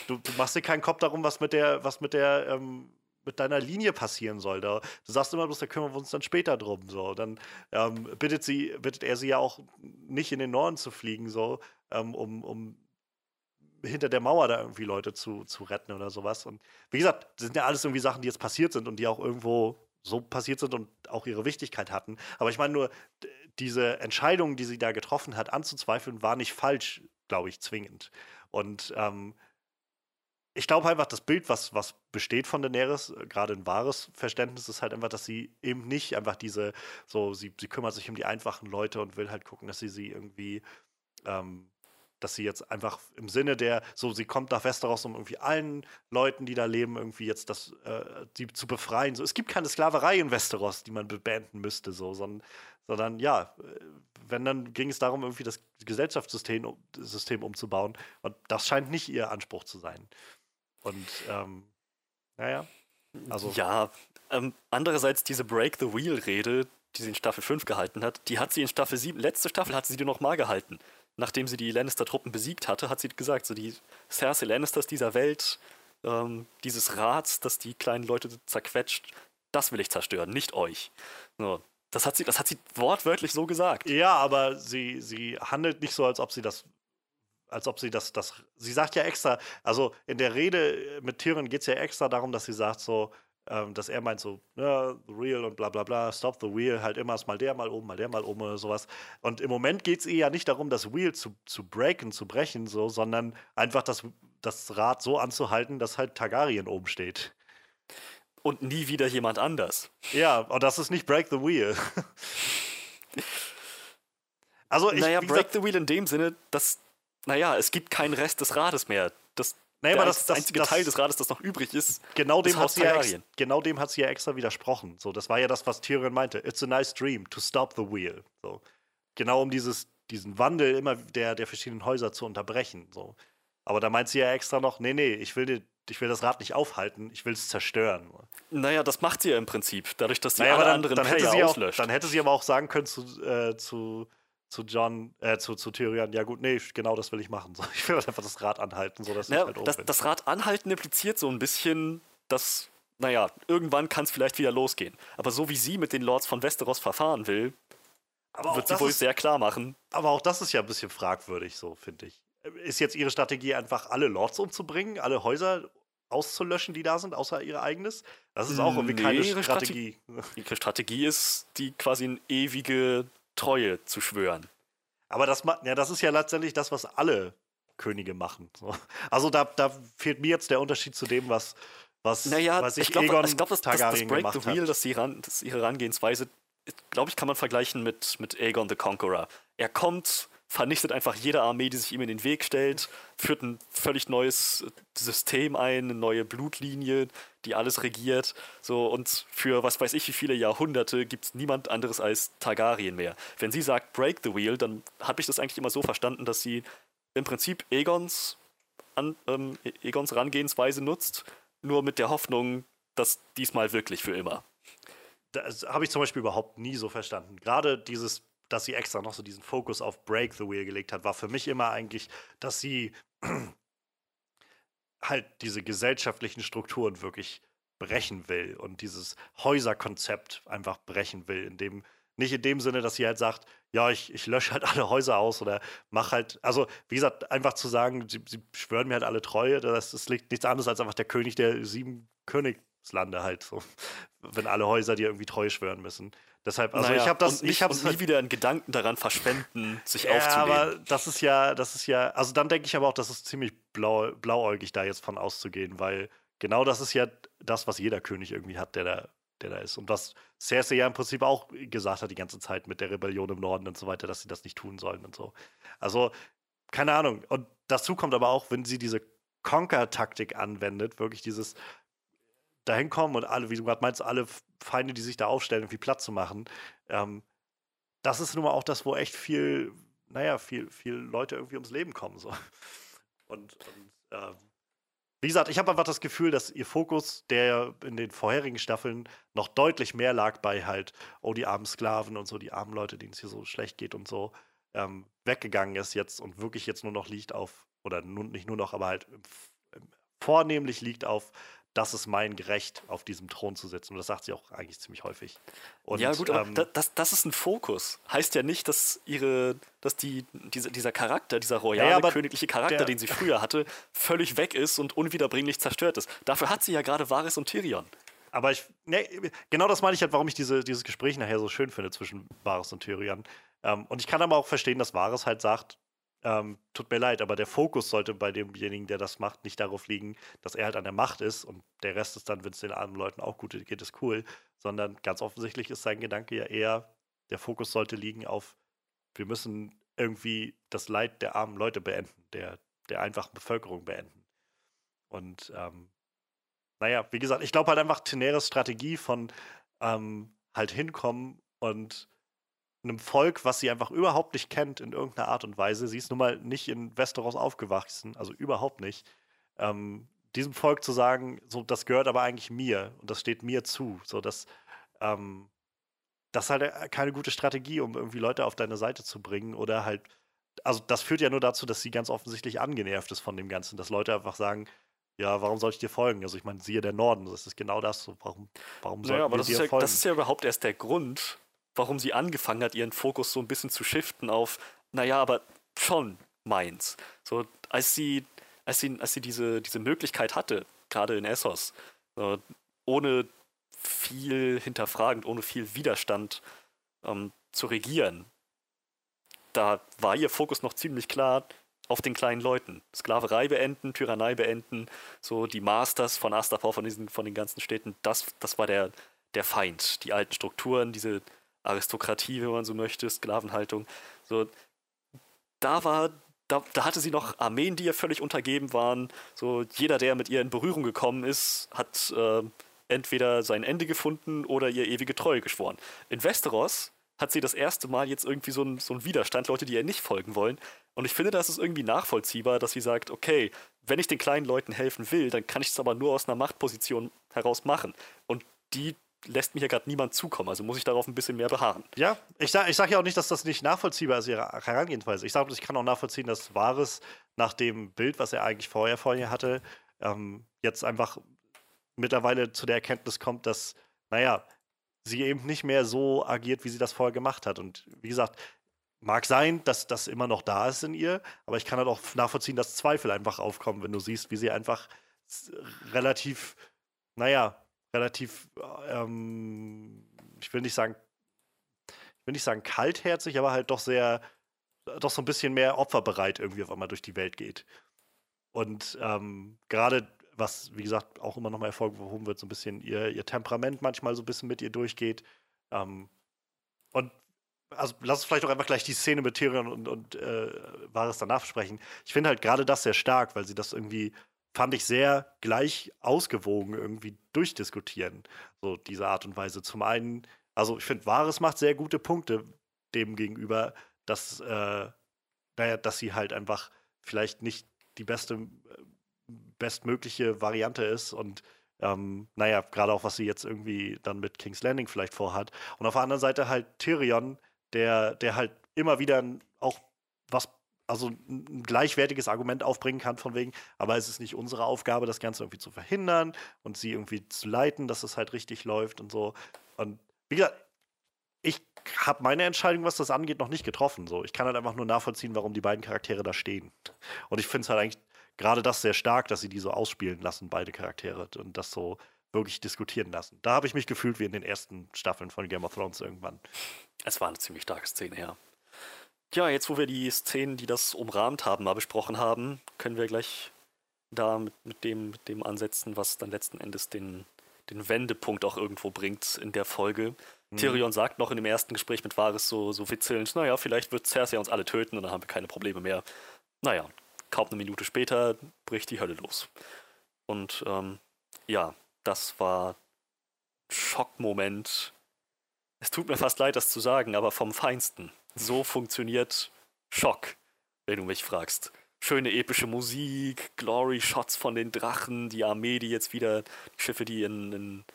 Du, du machst dir keinen Kopf darum, was mit der, was mit der, ähm, mit deiner Linie passieren soll. Da, du sagst immer bloß, da kümmern wir uns dann später drum. So. Dann ähm, bittet, sie, bittet er sie ja auch nicht in den Norden zu fliegen, so, ähm, um, um hinter der Mauer da irgendwie Leute zu, zu retten oder sowas. Und wie gesagt, das sind ja alles irgendwie Sachen, die jetzt passiert sind und die auch irgendwo so passiert sind und auch ihre Wichtigkeit hatten. Aber ich meine nur, diese Entscheidung, die sie da getroffen hat, anzuzweifeln, war nicht falsch, glaube ich, zwingend. Und ähm, ich glaube einfach, das Bild, was, was besteht von Daenerys, äh, gerade ein wahres Verständnis, ist halt einfach, dass sie eben nicht einfach diese, so, sie, sie kümmert sich um die einfachen Leute und will halt gucken, dass sie sie irgendwie ähm, dass sie jetzt einfach im Sinne der, so sie kommt nach Westeros, um irgendwie allen Leuten, die da leben, irgendwie jetzt das, äh, die zu befreien. So, es gibt keine Sklaverei in Westeros, die man beenden müsste, so, sondern, sondern ja, äh, wenn dann ging es darum, irgendwie das Gesellschaftssystem System umzubauen. Und das scheint nicht ihr Anspruch zu sein. Und ähm, naja. Also. Ja, ähm, andererseits diese Break the Wheel-Rede, die sie in Staffel 5 gehalten hat, die hat sie in Staffel 7, letzte Staffel hat sie die nochmal gehalten nachdem sie die Lannister-Truppen besiegt hatte, hat sie gesagt, so die Cersei Lannisters dieser Welt, ähm, dieses Rats, das die kleinen Leute zerquetscht, das will ich zerstören, nicht euch. So, das hat sie, das hat sie wortwörtlich so gesagt. Ja, aber sie, sie handelt nicht so, als ob sie das als ob sie das, das, sie sagt ja extra, also in der Rede mit Tyrion geht es ja extra darum, dass sie sagt so, ähm, dass er meint so, ja, the real und bla bla bla, stop the wheel, halt immer ist mal der mal oben, mal der mal oben oder sowas. Und im Moment geht es ihr ja nicht darum, das Wheel zu, zu breaken, zu brechen, so, sondern einfach das, das Rad so anzuhalten, dass halt Targaryen oben steht. Und nie wieder jemand anders. Ja, und das ist nicht Break the Wheel. also ich, naja, Break gesagt, the Wheel in dem Sinne, dass, naja, es gibt keinen Rest des Rades mehr. Das Nee, aber das, das einzige das, Teil des Rades, das noch übrig ist. Genau dem, hat sie ja ex, genau dem hat sie ja extra widersprochen. So, das war ja das, was Tyrion meinte. It's a nice dream to stop the wheel. So, genau um dieses, diesen Wandel immer der, der verschiedenen Häuser zu unterbrechen. So. Aber da meint sie ja extra noch, nee, nee, ich will, ich will das Rad nicht aufhalten, ich will es zerstören. Naja, das macht sie ja im Prinzip, dadurch, dass sie naja, alle dann, anderen dann hätte sie auslöscht. Auch, dann hätte sie aber auch sagen können zu, äh, zu zu John, äh, zu, zu Tyrion, ja gut, nee, genau das will ich machen. So, ich will halt einfach das Rad anhalten, so dass ja, ich halt das, das Rad anhalten impliziert so ein bisschen, dass, naja, irgendwann kann es vielleicht wieder losgehen. Aber so wie sie mit den Lords von Westeros verfahren will, aber wird sie wohl ist, sehr klar machen. Aber auch das ist ja ein bisschen fragwürdig, so finde ich. Ist jetzt ihre Strategie einfach, alle Lords umzubringen, alle Häuser auszulöschen, die da sind, außer ihr eigenes? Das ist auch irgendwie nee, keine Strategie. Strategie. Ihre Strategie ist, die quasi eine ewige Treue zu schwören. Aber das, ja, das ist ja letztendlich das, was alle Könige machen. Also da, da fehlt mir jetzt der Unterschied zu dem, was, was, naja, was ich glaube, glaub, das, das, das Break the Wheel, dass, ran, dass ihre Herangehensweise, glaube ich, kann man vergleichen mit, mit Aegon the Conqueror. Er kommt, vernichtet einfach jede Armee, die sich ihm in den Weg stellt, führt ein völlig neues System ein, eine neue Blutlinie, die alles regiert. So, und für was weiß ich wie viele Jahrhunderte gibt es niemand anderes als Targaryen mehr. Wenn sie sagt Break the Wheel, dann habe ich das eigentlich immer so verstanden, dass sie im Prinzip Egons, an, ähm, Egons Rangehensweise nutzt, nur mit der Hoffnung, dass diesmal wirklich für immer. Das habe ich zum Beispiel überhaupt nie so verstanden. Gerade dieses dass sie extra noch so diesen Fokus auf Break the Wheel gelegt hat, war für mich immer eigentlich, dass sie halt diese gesellschaftlichen Strukturen wirklich brechen will und dieses Häuserkonzept einfach brechen will, in dem nicht in dem Sinne, dass sie halt sagt, ja, ich, ich lösche halt alle Häuser aus oder mach halt, also wie gesagt, einfach zu sagen, sie, sie schwören mir halt alle Treue, das, das liegt nichts anderes als einfach der König der sieben König, Lande halt so. Wenn alle Häuser dir irgendwie treu schwören müssen. Deshalb, also Naja, ich habe das, und ich habe nie wieder einen Gedanken daran verschwenden, sich ja, aufzulehnen. aber das ist ja, das ist ja, also dann denke ich aber auch, das ist ziemlich blau, blauäugig, da jetzt von auszugehen, weil genau das ist ja das, was jeder König irgendwie hat, der da, der da ist. Und was Cersei ja im Prinzip auch gesagt hat die ganze Zeit mit der Rebellion im Norden und so weiter, dass sie das nicht tun sollen und so. Also, keine Ahnung. Und dazu kommt aber auch, wenn sie diese Conquer-Taktik anwendet, wirklich dieses dahin kommen und alle, wie du gerade meinst, alle Feinde, die sich da aufstellen, irgendwie platt zu machen. Ähm, das ist nun mal auch das, wo echt viel, naja, viel, viel Leute irgendwie ums Leben kommen. So. Und, und ähm, wie gesagt, ich habe einfach das Gefühl, dass ihr Fokus, der in den vorherigen Staffeln noch deutlich mehr lag bei halt, oh, die armen Sklaven und so, die armen Leute, denen es hier so schlecht geht und so, ähm, weggegangen ist jetzt und wirklich jetzt nur noch liegt auf, oder nun, nicht nur noch, aber halt vornehmlich liegt auf, das ist mein Gerecht, auf diesem Thron zu sitzen. Und das sagt sie auch eigentlich ziemlich häufig. Und, ja, gut, aber ähm, da, das, das ist ein Fokus. Heißt ja nicht, dass ihre, dass die, diese, dieser Charakter, dieser royale, Ja, königliche Charakter, der- den sie früher hatte, völlig weg ist und unwiederbringlich zerstört ist. Dafür hat sie ja gerade Varys und Tyrion. Aber ich, ne, genau das meine ich halt, warum ich diese, dieses Gespräch nachher so schön finde zwischen Varys und Tyrion. Ähm, und ich kann aber auch verstehen, dass Varys halt sagt, ähm, tut mir leid, aber der Fokus sollte bei demjenigen, der das macht, nicht darauf liegen, dass er halt an der Macht ist und der Rest ist dann, wenn es den armen Leuten auch gut geht, ist cool, sondern ganz offensichtlich ist sein Gedanke ja eher, der Fokus sollte liegen auf, wir müssen irgendwie das Leid der armen Leute beenden, der, der einfachen Bevölkerung beenden. Und ähm, naja, wie gesagt, ich glaube halt einfach Teneres Strategie von ähm, halt hinkommen und einem Volk, was sie einfach überhaupt nicht kennt in irgendeiner Art und Weise. Sie ist nun mal nicht in Westeros aufgewachsen, also überhaupt nicht. Ähm, diesem Volk zu sagen, so, das gehört aber eigentlich mir und das steht mir zu. So, das, ähm, das ist halt äh, keine gute Strategie, um irgendwie Leute auf deine Seite zu bringen oder halt, also das führt ja nur dazu, dass sie ganz offensichtlich angenervt ist von dem Ganzen, dass Leute einfach sagen, ja, warum soll ich dir folgen? Also ich meine, siehe der Norden, das ist genau das. So, warum, warum soll Naja, aber wir das dir ist, ja, folgen? das ist ja überhaupt erst der Grund, warum sie angefangen hat, ihren Fokus so ein bisschen zu shiften auf, naja, aber schon meins. So, als sie, als sie, als sie diese, diese Möglichkeit hatte, gerade in Essos, so, ohne viel hinterfragend, ohne viel Widerstand ähm, zu regieren, da war ihr Fokus noch ziemlich klar auf den kleinen Leuten. Sklaverei beenden, Tyrannei beenden, so die Masters von Astapor, von, diesen, von den ganzen Städten, das, das war der, der Feind. Die alten Strukturen, diese Aristokratie, wenn man so möchte, Sklavenhaltung. So, da war, da, da hatte sie noch Armeen, die ihr völlig untergeben waren. So, jeder, der mit ihr in Berührung gekommen ist, hat äh, entweder sein Ende gefunden oder ihr ewige Treue geschworen. In Westeros hat sie das erste Mal jetzt irgendwie so einen so Widerstand, Leute, die ihr nicht folgen wollen. Und ich finde, das ist irgendwie nachvollziehbar, dass sie sagt, okay, wenn ich den kleinen Leuten helfen will, dann kann ich es aber nur aus einer Machtposition heraus machen. Und die lässt mir hier gerade niemand zukommen, also muss ich darauf ein bisschen mehr beharren. Ja, ich sage ich sag ja auch nicht, dass das nicht nachvollziehbar ist, ihre Herangehensweise. Ich sage, ich kann auch nachvollziehen, dass Varys nach dem Bild, was er eigentlich vorher vor ihr hatte, ähm, jetzt einfach mittlerweile zu der Erkenntnis kommt, dass, naja, sie eben nicht mehr so agiert, wie sie das vorher gemacht hat. Und wie gesagt, mag sein, dass das immer noch da ist in ihr, aber ich kann halt auch nachvollziehen, dass Zweifel einfach aufkommen, wenn du siehst, wie sie einfach relativ, naja, relativ, ähm, ich will nicht sagen, ich will nicht sagen kaltherzig, aber halt doch sehr, doch so ein bisschen mehr opferbereit irgendwie auf einmal durch die Welt geht. Und ähm, gerade was, wie gesagt, auch immer noch mal hervorgehoben wird, so ein bisschen ihr, ihr Temperament manchmal so ein bisschen mit ihr durchgeht. Ähm, und also lass uns vielleicht auch einfach gleich die Szene mit Tyrion und, und äh, Varys danach sprechen. Ich finde halt gerade das sehr stark, weil sie das irgendwie, fand ich, sehr gleich ausgewogen irgendwie durchdiskutieren. So diese Art und Weise. Zum einen, also ich finde, Varys macht sehr gute Punkte dem gegenüber, dass, äh, naja, dass sie halt einfach vielleicht nicht die beste, äh, bestmögliche Variante ist und ähm, naja, gerade auch was sie jetzt irgendwie dann mit King's Landing vielleicht vorhat. Und auf der anderen Seite halt Tyrion, der, der halt immer wieder auch was, also ein gleichwertiges Argument aufbringen kann, von wegen, aber es ist nicht unsere Aufgabe, das Ganze irgendwie zu verhindern und sie irgendwie zu leiten, dass es halt richtig läuft und so. Und wie gesagt, ich habe meine Entscheidung, was das angeht, noch nicht getroffen. So. Ich kann halt einfach nur nachvollziehen, warum die beiden Charaktere da stehen. Und ich finde es halt eigentlich gerade das sehr stark, dass sie die so ausspielen lassen, beide Charaktere. Und das so wirklich diskutieren lassen. Da habe ich mich gefühlt wie in den ersten Staffeln von Game of Thrones irgendwann. Es war eine ziemlich starke Szene, ja. Ja, jetzt wo wir die Szenen, die das umrahmt haben, mal besprochen haben, können wir gleich da mit, mit, dem, mit dem ansetzen, was dann letzten Endes den, den Wendepunkt auch irgendwo bringt in der Folge. Mhm. Tyrion sagt noch in dem ersten Gespräch mit Varys so, so witzelnd, naja, vielleicht wird Cersei uns alle töten und dann haben wir keine Probleme mehr. Naja, kaum eine Minute später bricht die Hölle los. Und ähm, ja, das war Schockmoment. Es tut mir fast leid, das zu sagen, aber vom Feinsten. So funktioniert Schock, wenn du mich fragst. Schöne epische Musik, Glory-Shots von den Drachen, die Armee, die jetzt wieder, die Schiffe, die in, in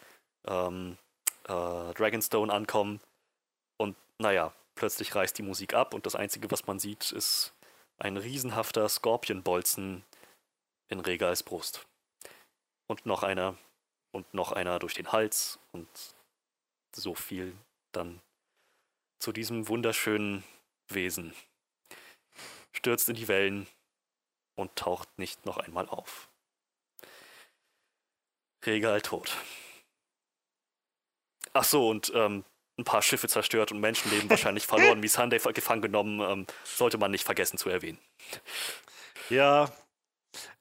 ähm, äh, Dragonstone ankommen. Und naja, plötzlich reißt die Musik ab und das Einzige, was man sieht, ist ein riesenhafter Skorpionbolzen in Regals Brust. Und noch einer und noch einer durch den Hals und so viel dann zu diesem wunderschönen Wesen. Stürzt in die Wellen und taucht nicht noch einmal auf. Regal tot. Ach so, und ähm, ein paar Schiffe zerstört und Menschenleben wahrscheinlich verloren, wie Sunday gefangen genommen, ähm, sollte man nicht vergessen zu erwähnen. Ja,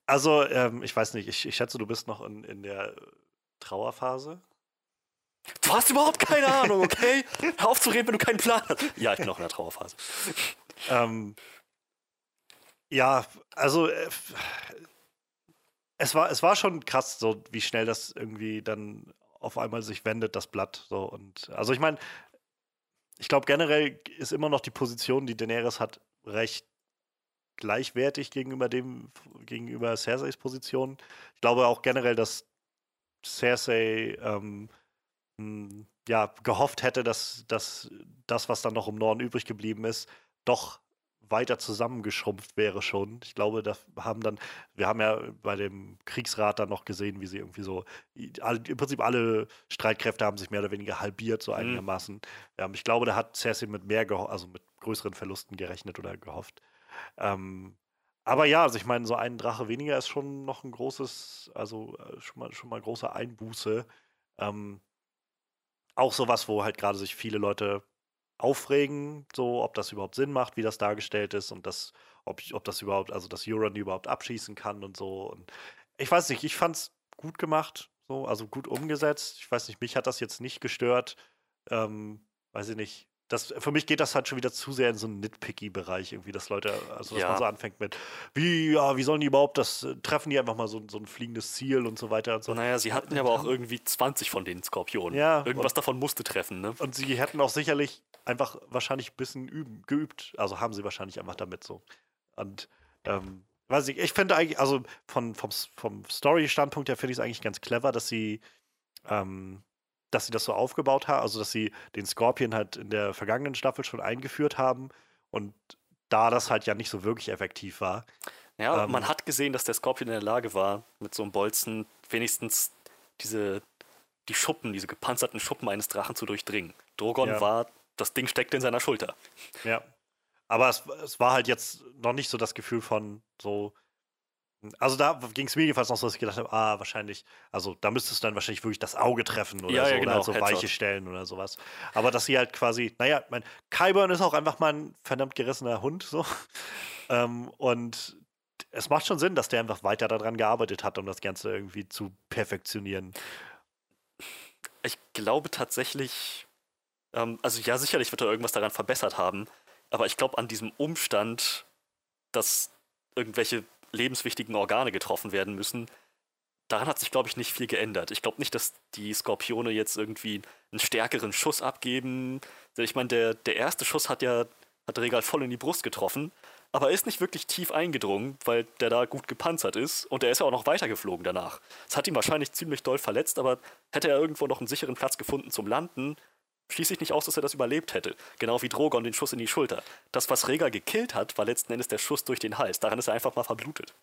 also ähm, ich weiß nicht, ich, ich, schätze, du bist noch in, in der Trauerphase. Du hast überhaupt keine Ahnung, okay? Hör auf zu reden, wenn du keinen Plan hast. Ja, ich bin noch in der Trauerphase. Ähm, ja, also äh, es war, es war schon krass, so wie schnell das irgendwie dann auf einmal sich wendet, das Blatt. So. Und also ich meine, ich glaube generell ist immer noch die Position, die Daenerys hat, recht gleichwertig gegenüber dem, gegenüber Cerseis Position. Ich glaube auch generell, dass Cersei ähm, ja, gehofft hätte, dass, dass das, was dann noch im Norden übrig geblieben ist, doch weiter zusammengeschrumpft wäre schon. Ich glaube, da haben dann, wir haben ja bei dem Kriegsrat dann noch gesehen, wie sie irgendwie so, im Prinzip alle Streitkräfte haben sich mehr oder weniger halbiert, so mhm. einigermaßen. Ähm, ich glaube, da hat Cersei mit mehr, also mit größeren Verlusten gerechnet oder gehofft. Ähm, aber ja, also ich meine, so ein Drache weniger ist schon noch ein großes, also äh, schon mal, schon mal große Einbuße. Ähm, auch sowas, wo halt gerade sich viele Leute aufregen, so ob das überhaupt Sinn macht, wie das dargestellt ist und das, ob, ob das überhaupt, also dass Euron überhaupt abschießen kann und so. Und ich weiß nicht, ich fand's gut gemacht, so, also gut umgesetzt. Ich weiß nicht, mich hat das jetzt nicht gestört. Ähm, weiß ich nicht das, für mich geht das halt schon wieder zu sehr in so einen Nitpicky-Bereich, irgendwie, dass Leute, also dass ja. man so anfängt mit, wie, ja, wie sollen die überhaupt das, äh, treffen die einfach mal so, so ein fliegendes Ziel und so weiter und so. Naja, sie hatten ja aber auch irgendwie 20 von den Skorpionen. Ja. Irgendwas und, davon musste treffen, ne? Und sie hätten auch sicherlich einfach wahrscheinlich ein bisschen üben, geübt. Also haben sie wahrscheinlich einfach damit so. Und, ähm, weiß ich, ich finde eigentlich, also von, vom, vom Story-Standpunkt her finde ich es eigentlich ganz clever, dass sie, ähm, dass sie das so aufgebaut haben, also dass sie den Scorpion halt in der vergangenen Staffel schon eingeführt haben und da das halt ja nicht so wirklich effektiv war. Ja, ähm, man hat gesehen, dass der Scorpion in der Lage war, mit so einem Bolzen wenigstens diese, die Schuppen, diese gepanzerten Schuppen eines Drachen zu durchdringen. Drogon ja. war, das Ding steckte in seiner Schulter. Ja. Aber es, es war halt jetzt noch nicht so das Gefühl von so, also da ging es mir jedenfalls noch so, dass ich gedacht habe, ah, wahrscheinlich, also da müsstest du dann wahrscheinlich wirklich das Auge treffen oder ja, so, ja, genau, oder halt so weiche Stellen oder sowas. Aber dass sie halt quasi, naja, mein Kyburn ist auch einfach mal ein verdammt gerissener Hund, so. ähm, und es macht schon Sinn, dass der einfach weiter daran gearbeitet hat, um das Ganze irgendwie zu perfektionieren. Ich glaube tatsächlich, ähm, also ja, sicherlich wird er irgendwas daran verbessert haben, aber ich glaube an diesem Umstand, dass irgendwelche lebenswichtigen Organe getroffen werden müssen. Daran hat sich, glaube ich, nicht viel geändert. Ich glaube nicht, dass die Skorpione jetzt irgendwie einen stärkeren Schuss abgeben. Ich meine, der, der erste Schuss hat ja hat Regal voll in die Brust getroffen, aber er ist nicht wirklich tief eingedrungen, weil der da gut gepanzert ist und er ist ja auch noch weitergeflogen danach. Es hat ihn wahrscheinlich ziemlich doll verletzt, aber hätte er irgendwo noch einen sicheren Platz gefunden zum Landen, schließe ich nicht aus, dass er das überlebt hätte. Genau wie Drogon den Schuss in die Schulter. Das, was Rhaegar gekillt hat, war letzten Endes der Schuss durch den Hals. Daran ist er einfach mal verblutet.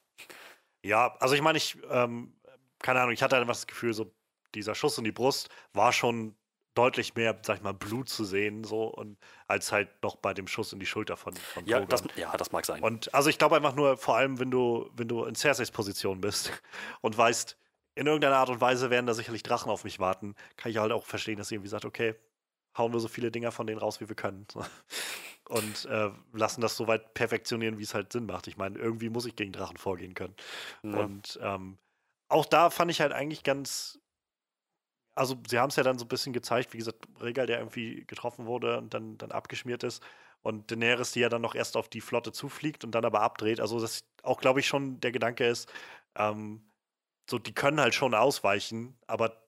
Ja, also ich meine, ich, ähm, keine Ahnung, ich hatte einfach das Gefühl, so dieser Schuss in die Brust war schon deutlich mehr, sag ich mal, Blut zu sehen, so, und als halt noch bei dem Schuss in die Schulter von, von ja, das, ja, das mag sein. Und also ich glaube einfach nur, vor allem, wenn du, wenn du in Cerseis Position bist und weißt, in irgendeiner Art und Weise werden da sicherlich Drachen auf mich warten. Kann ich halt auch verstehen, dass sie irgendwie sagt, okay, hauen wir so viele Dinger von denen raus, wie wir können. Und äh, lassen das so weit perfektionieren, wie es halt Sinn macht. Ich meine, irgendwie muss ich gegen Drachen vorgehen können. Ja. Und ähm, auch da fand ich halt eigentlich ganz. Also, sie haben es ja dann so ein bisschen gezeigt, wie gesagt, Regal, der irgendwie getroffen wurde und dann, dann abgeschmiert ist. Und Daenerys, die ja dann noch erst auf die Flotte zufliegt und dann aber abdreht. Also, das auch, glaube ich, schon der Gedanke ist, ähm, so, die können halt schon ausweichen, aber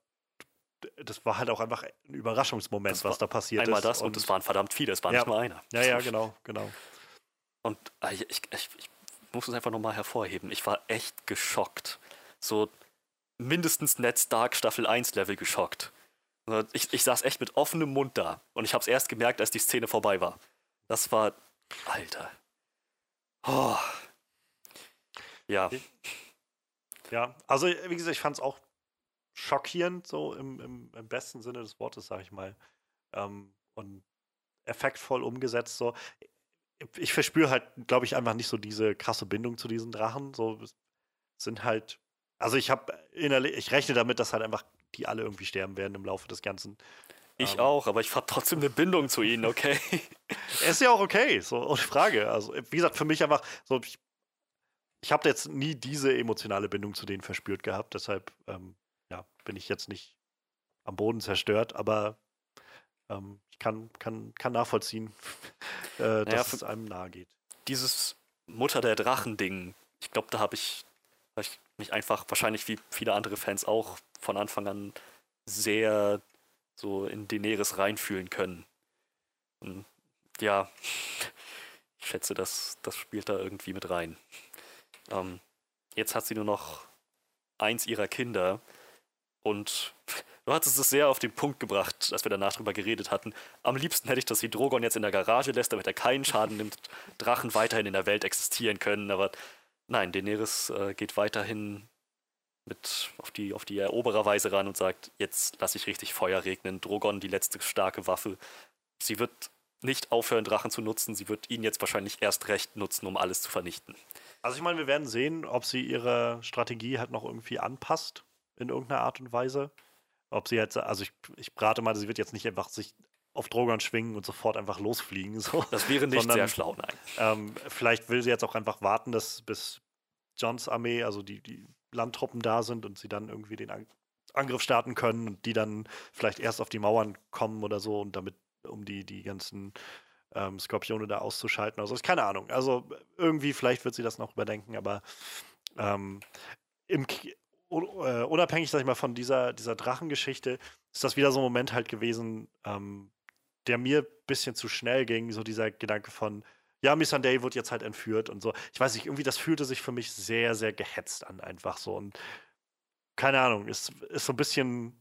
das war halt auch einfach ein Überraschungsmoment, was da passiert einmal ist. Einmal das und es waren verdammt viele, es war ja, nicht nur einer. Ja, ja, genau, genau. Und äh, ich, ich, ich, muss es einfach nochmal hervorheben. Ich war echt geschockt. So mindestens Ned Stark Staffel 1 Level geschockt. Also ich, ich saß echt mit offenem Mund da und ich habe es erst gemerkt, als die Szene vorbei war. Das war. Alter. Oh. Ja. Ja, also wie gesagt, ich fand es auch schockierend, so im, im, im, besten Sinne des Wortes, sag ich mal. Ähm, und effektvoll umgesetzt. So. Ich verspüre halt, glaube ich, einfach nicht so diese krasse Bindung zu diesen Drachen. So sind halt, also ich habe innerlich, ich rechne damit, dass halt einfach die alle irgendwie sterben werden im Laufe des Ganzen. Ich ähm, auch, aber ich habe trotzdem eine Bindung zu ihnen, okay? ist ja auch okay, so ohne Frage. Also, wie gesagt, für mich einfach so, ich, ich habe jetzt nie diese emotionale Bindung zu denen verspürt gehabt, deshalb ähm, ja, bin ich jetzt nicht am Boden zerstört, aber ähm, ich kann, kann, kann nachvollziehen, äh, dass naja, es einem nahe geht. Dieses Mutter der Drachen-Ding, ich glaube, da habe ich, hab ich mich einfach, wahrscheinlich wie viele andere Fans auch, von Anfang an sehr so in Daenerys reinfühlen können. Und ja, ich schätze, das, das spielt da irgendwie mit rein. Ähm, jetzt hat sie nur noch eins ihrer Kinder und du hattest es sehr auf den Punkt gebracht, als wir danach drüber geredet hatten. Am liebsten hätte ich, dass sie Drogon jetzt in der Garage lässt, damit er keinen Schaden nimmt, Drachen weiterhin in der Welt existieren können. Aber nein, Daenerys äh, geht weiterhin mit auf die, auf die Erobererweise ran und sagt, jetzt lasse ich richtig Feuer regnen. Drogon, die letzte starke Waffe. Sie wird nicht aufhören, Drachen zu nutzen. Sie wird ihn jetzt wahrscheinlich erst recht nutzen, um alles zu vernichten. Also ich meine, wir werden sehen, ob sie ihre Strategie halt noch irgendwie anpasst in irgendeiner Art und Weise. Ob sie jetzt, also ich, ich rate mal, sie wird jetzt nicht einfach sich auf Drogon schwingen und sofort einfach losfliegen. So. Das wäre nicht Sondern, sehr schlau, nein. Ähm, vielleicht will sie jetzt auch einfach warten, dass bis Johns Armee, also die, die Landtruppen da sind und sie dann irgendwie den An Angriff starten können und die dann vielleicht erst auf die Mauern kommen oder so und damit, um die, die ganzen ähm, Skorpione da auszuschalten. Also ist keine Ahnung. Also irgendwie, vielleicht wird sie das noch überdenken, aber ähm, im, unabhängig, sag ich mal, von dieser, dieser Drachengeschichte, ist das wieder so ein Moment halt gewesen, ähm, der mir ein bisschen zu schnell ging, so dieser Gedanke von, ja, Miss Sunday wird jetzt halt entführt und so. Ich weiß nicht, irgendwie, das fühlte sich für mich sehr, sehr gehetzt an, einfach so. Und keine Ahnung, ist, ist so ein bisschen,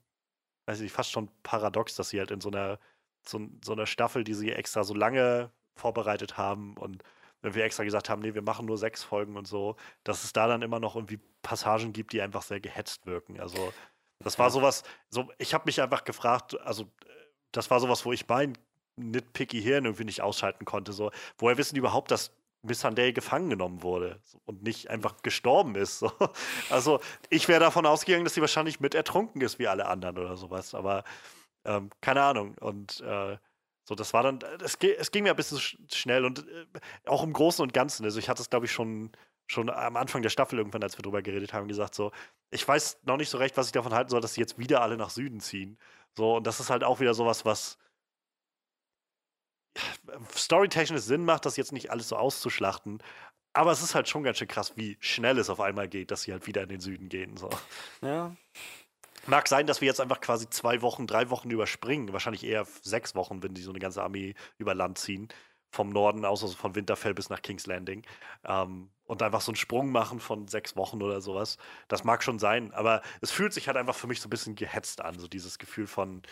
weiß ich, fast schon paradox, dass sie halt in so einer, so, so einer Staffel, die sie extra so lange vorbereitet haben und wenn wir extra gesagt haben, nee, wir machen nur sechs Folgen und so, dass es da dann immer noch irgendwie Passagen gibt, die einfach sehr gehetzt wirken. Also das war sowas, so, ich habe mich einfach gefragt, also das war sowas, wo ich mein nitpicky Hirn irgendwie nicht ausschalten konnte. So, woher wissen die überhaupt, dass Miss Sunday gefangen genommen wurde und nicht einfach gestorben ist? So. Also ich wäre davon ausgegangen, dass sie wahrscheinlich mit ertrunken ist wie alle anderen oder sowas, aber ähm, keine Ahnung. Und äh, so, das war dann, es, es ging mir ein bisschen schnell und äh, auch im Großen und Ganzen. Also ich hatte es, glaube ich, schon, schon am Anfang der Staffel irgendwann, als wir drüber geredet haben, gesagt, so, ich weiß noch nicht so recht, was ich davon halten soll, dass sie jetzt wieder alle nach Süden ziehen. So, und das ist halt auch wieder sowas, was storytechnisch Sinn macht, das jetzt nicht alles so auszuschlachten. Aber es ist halt schon ganz schön krass, wie schnell es auf einmal geht, dass sie halt wieder in den Süden gehen. So. Ja. Mag sein, dass wir jetzt einfach quasi zwei Wochen, drei Wochen überspringen. Wahrscheinlich eher sechs Wochen, wenn die so eine ganze Armee über Land ziehen. Vom Norden aus, also von Winterfell bis nach King's Landing. Ähm, und einfach so einen Sprung machen von sechs Wochen oder sowas. Das mag schon sein, aber es fühlt sich halt einfach für mich so ein bisschen gehetzt an. So dieses Gefühl von,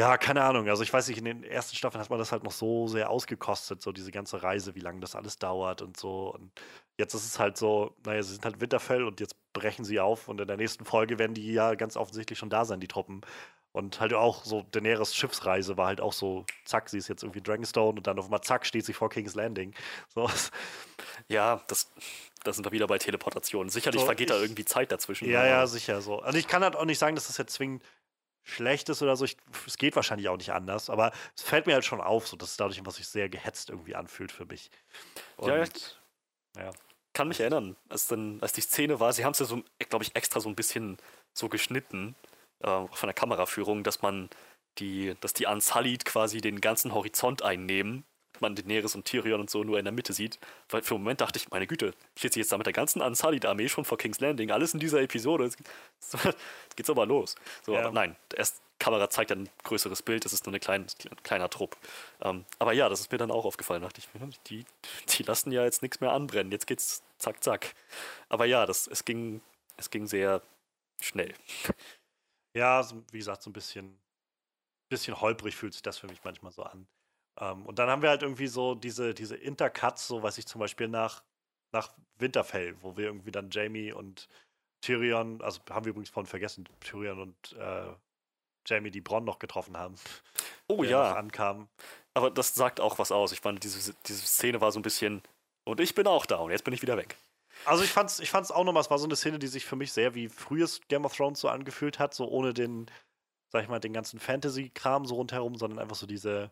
ja, keine Ahnung. Also ich weiß nicht, in den ersten Staffeln hat man das halt noch so sehr ausgekostet, so diese ganze Reise, wie lange das alles dauert und so. Und jetzt ist es halt so, naja, sie sind halt Winterfell und jetzt brechen sie auf und in der nächsten Folge werden die ja ganz offensichtlich schon da sein, die Truppen. Und halt auch so Daenerys Schiffsreise war halt auch so, zack, sie ist jetzt irgendwie Dragonstone und dann auf einmal zack, steht sie vor King's Landing. So. Ja, das, das sind wir wieder bei Teleportation. Sicherlich So, vergeht ich- da irgendwie Zeit dazwischen. Ja, ja, sicher so. Also ich kann halt auch nicht sagen, dass das jetzt zwingend schlecht ist oder so. Ich, es geht wahrscheinlich auch nicht anders, aber es fällt mir halt schon auf, so dass es dadurch einfach sich sehr gehetzt irgendwie anfühlt für mich. Ja, ja. Und, ja. kann mich erinnern, als, dann, als die Szene war, sie haben es ja so, glaube ich, extra so ein bisschen so geschnitten, äh, von der Kameraführung, dass man die, dass die Unsullied quasi den ganzen Horizont einnehmen, man Daenerys und Tyrion und so nur in der Mitte sieht. Weil für einen Moment dachte ich, meine Güte, steht sie jetzt da mit der ganzen Unsullied-Armee schon vor King's Landing, alles in dieser Episode, jetzt geht's aber los. So, Ja. aber nein, erst Kamera zeigt ein größeres Bild, das ist nur ein klein, kleiner Trupp. Ähm, aber ja, das ist mir dann auch aufgefallen. Da dachte ich, hm, die, die lassen ja jetzt nichts mehr anbrennen. Jetzt geht's zack, zack. Aber ja, das, es, ging, es ging sehr schnell. Ja, wie gesagt, so ein bisschen, bisschen holprig fühlt sich das für mich manchmal so an. Ähm, und dann haben wir halt irgendwie so diese, diese Intercuts, so weiß ich zum Beispiel nach, nach Winterfell, wo wir irgendwie dann Jamie und Tyrion, also haben wir übrigens vorhin vergessen, Tyrion und äh, Jamie die Bronn noch getroffen haben. Oh ja, ankam. aber das sagt auch was aus. Ich fand, diese, diese Szene war so ein bisschen. Und ich bin auch da und jetzt bin ich wieder weg. Also ich fand's, ich fand's auch nochmal, es war so eine Szene, die sich für mich sehr wie frühes Game of Thrones so angefühlt hat, so ohne den, sag ich mal, den ganzen Fantasy-Kram so rundherum, sondern einfach so diese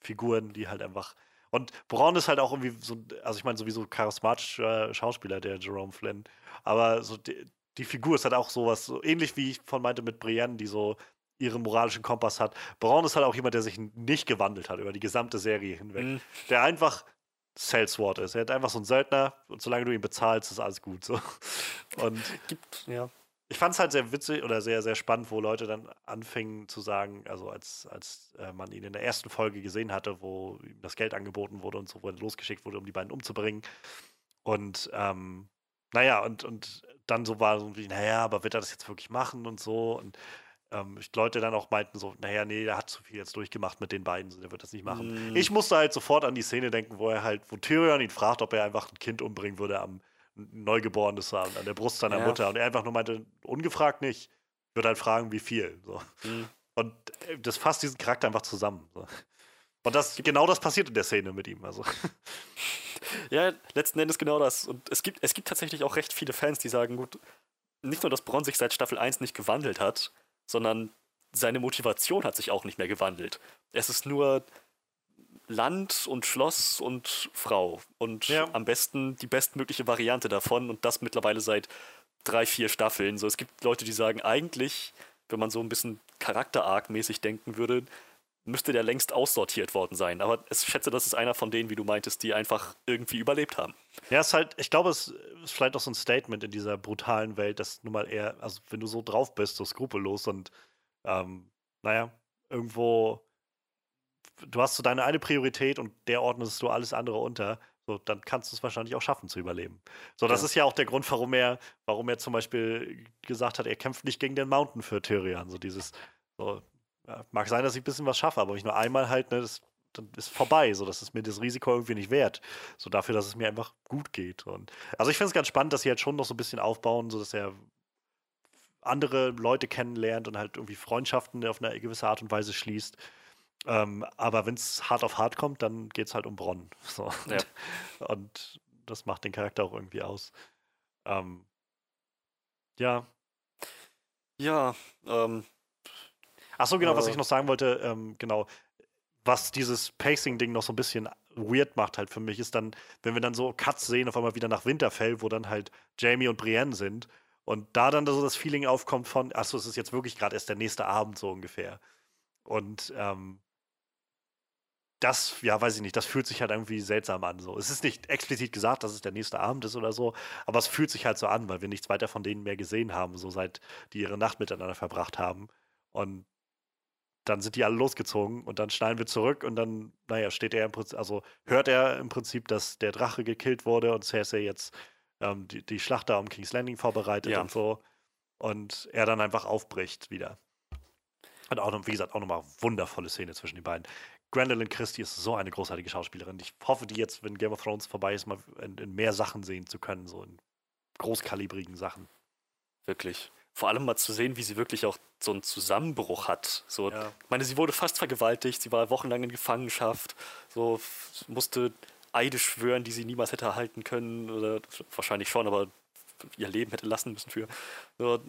Figuren, die halt einfach. Und Braun ist halt auch irgendwie so, also ich meine, sowieso charismatischer Schauspieler, der Jerome Flynn. Aber so die, die Figur ist halt auch sowas, so ähnlich wie ich von meinte mit Brienne, die so ihren moralischen Kompass hat. Braun ist halt auch jemand, der sich nicht gewandelt hat über die gesamte Serie hinweg. Mhm. Der einfach Saleswort ist. Er hat einfach so einen Söldner und solange du ihn bezahlst, ist alles gut. So. Und Gibt, ja. Ich fand es halt sehr witzig oder sehr, sehr spannend, wo Leute dann anfingen zu sagen, also als, als äh, man ihn in der ersten Folge gesehen hatte, wo ihm das Geld angeboten wurde und so, wo er losgeschickt wurde, um die beiden umzubringen. Und ähm, naja, und, und dann so war so wie, naja, aber wird er das jetzt wirklich machen und so. Und ähm, Leute dann auch meinten so, naja, nee, der hat zu viel jetzt durchgemacht mit den beiden, so, der wird das nicht machen. Mm. Ich musste halt sofort an die Szene denken, wo er halt, wo Tyrion ihn fragt, ob er einfach ein Kind umbringen würde am Neugeborenes an, an der Brust seiner Ja. Mutter. Und er einfach nur meinte, ungefragt nicht. Ich würde halt fragen, wie viel. So. Mhm. Und äh, das fasst diesen Charakter einfach zusammen. So. Und das, genau das passiert in der Szene mit ihm. Also. Ja, letzten Endes genau das. Und es gibt, es gibt tatsächlich auch recht viele Fans, die sagen, gut, nicht nur, dass Bronn sich seit Staffel 1 nicht gewandelt hat, sondern seine Motivation hat sich auch nicht mehr gewandelt. Es ist nur Land und Schloss und Frau. Und Ja. am besten die bestmögliche Variante davon und das mittlerweile seit drei, vier Staffeln. So, es gibt Leute, die sagen, eigentlich, wenn man so ein bisschen Charakter-Arc-mäßig denken würde, müsste der längst aussortiert worden sein. Aber ich schätze, das ist einer von denen, wie du meintest, die einfach irgendwie überlebt haben. Ja, es ist halt, ich glaube, es ist vielleicht auch so ein Statement in dieser brutalen Welt, dass nun mal eher, also wenn du so drauf bist, so skrupellos und ähm, naja, irgendwo, du hast so deine eine Priorität und der ordnest du alles andere unter, so, dann kannst du es wahrscheinlich auch schaffen zu überleben. So, das Ja. ist ja auch der Grund, warum er, warum er zum Beispiel gesagt hat, er kämpft nicht gegen den Mountain für Tyrion. So dieses, so, ja, mag sein, dass ich ein bisschen was schaffe, aber wenn ich nur einmal halt, ne, das, dann ist vorbei. So, das ist mir das Risiko irgendwie nicht wert. So dafür, dass es mir einfach gut geht. Und also ich finde es ganz spannend, dass sie halt schon noch so ein bisschen aufbauen, so dass er andere Leute kennenlernt und halt irgendwie Freundschaften auf eine gewisse Art und Weise schließt. Ähm, aber wenn es hart auf hart kommt, dann geht es halt um Bronn. So. Ja. Und das macht den Charakter auch irgendwie aus. Ähm, ja. Ja, ähm, Ach so, genau, was Äh. ich noch sagen wollte, ähm, genau, was dieses Pacing-Ding noch so ein bisschen weird macht halt für mich, ist dann, wenn wir dann so Cuts sehen, auf einmal wieder nach Winterfell, wo dann halt Jamie und Brienne sind und da dann so das Feeling aufkommt von, achso, es ist jetzt wirklich gerade erst der nächste Abend so ungefähr. Und ähm, das, ja, weiß ich nicht, das fühlt sich halt irgendwie seltsam an. So. Es ist nicht explizit gesagt, dass es der nächste Abend ist oder so, aber es fühlt sich halt so an, weil wir nichts weiter von denen mehr gesehen haben, so seit die ihre Nacht miteinander verbracht haben. Und dann sind die alle losgezogen und dann schneiden wir zurück und dann, naja, steht er im Prinzip, also hört er im Prinzip, dass der Drache gekillt wurde und Cersei jetzt ähm, die, die Schlacht da um King's Landing vorbereitet Ja. und so. Und er dann einfach aufbricht wieder. Und auch noch, wie gesagt, auch nochmal wundervolle Szene zwischen den beiden. Gwendolyn Christie ist so eine großartige Schauspielerin. Ich hoffe, die jetzt, wenn Game of Thrones vorbei ist, mal in, in mehr Sachen sehen zu können, so in großkalibrigen Sachen. wirklich. vor allem mal zu sehen, wie sie wirklich auch so einen Zusammenbruch hat. So, ja. Ich meine, sie wurde fast vergewaltigt, sie war wochenlang in Gefangenschaft, so musste Eide schwören, die sie niemals hätte erhalten können, oder wahrscheinlich schon, aber ihr Leben hätte lassen müssen für. So,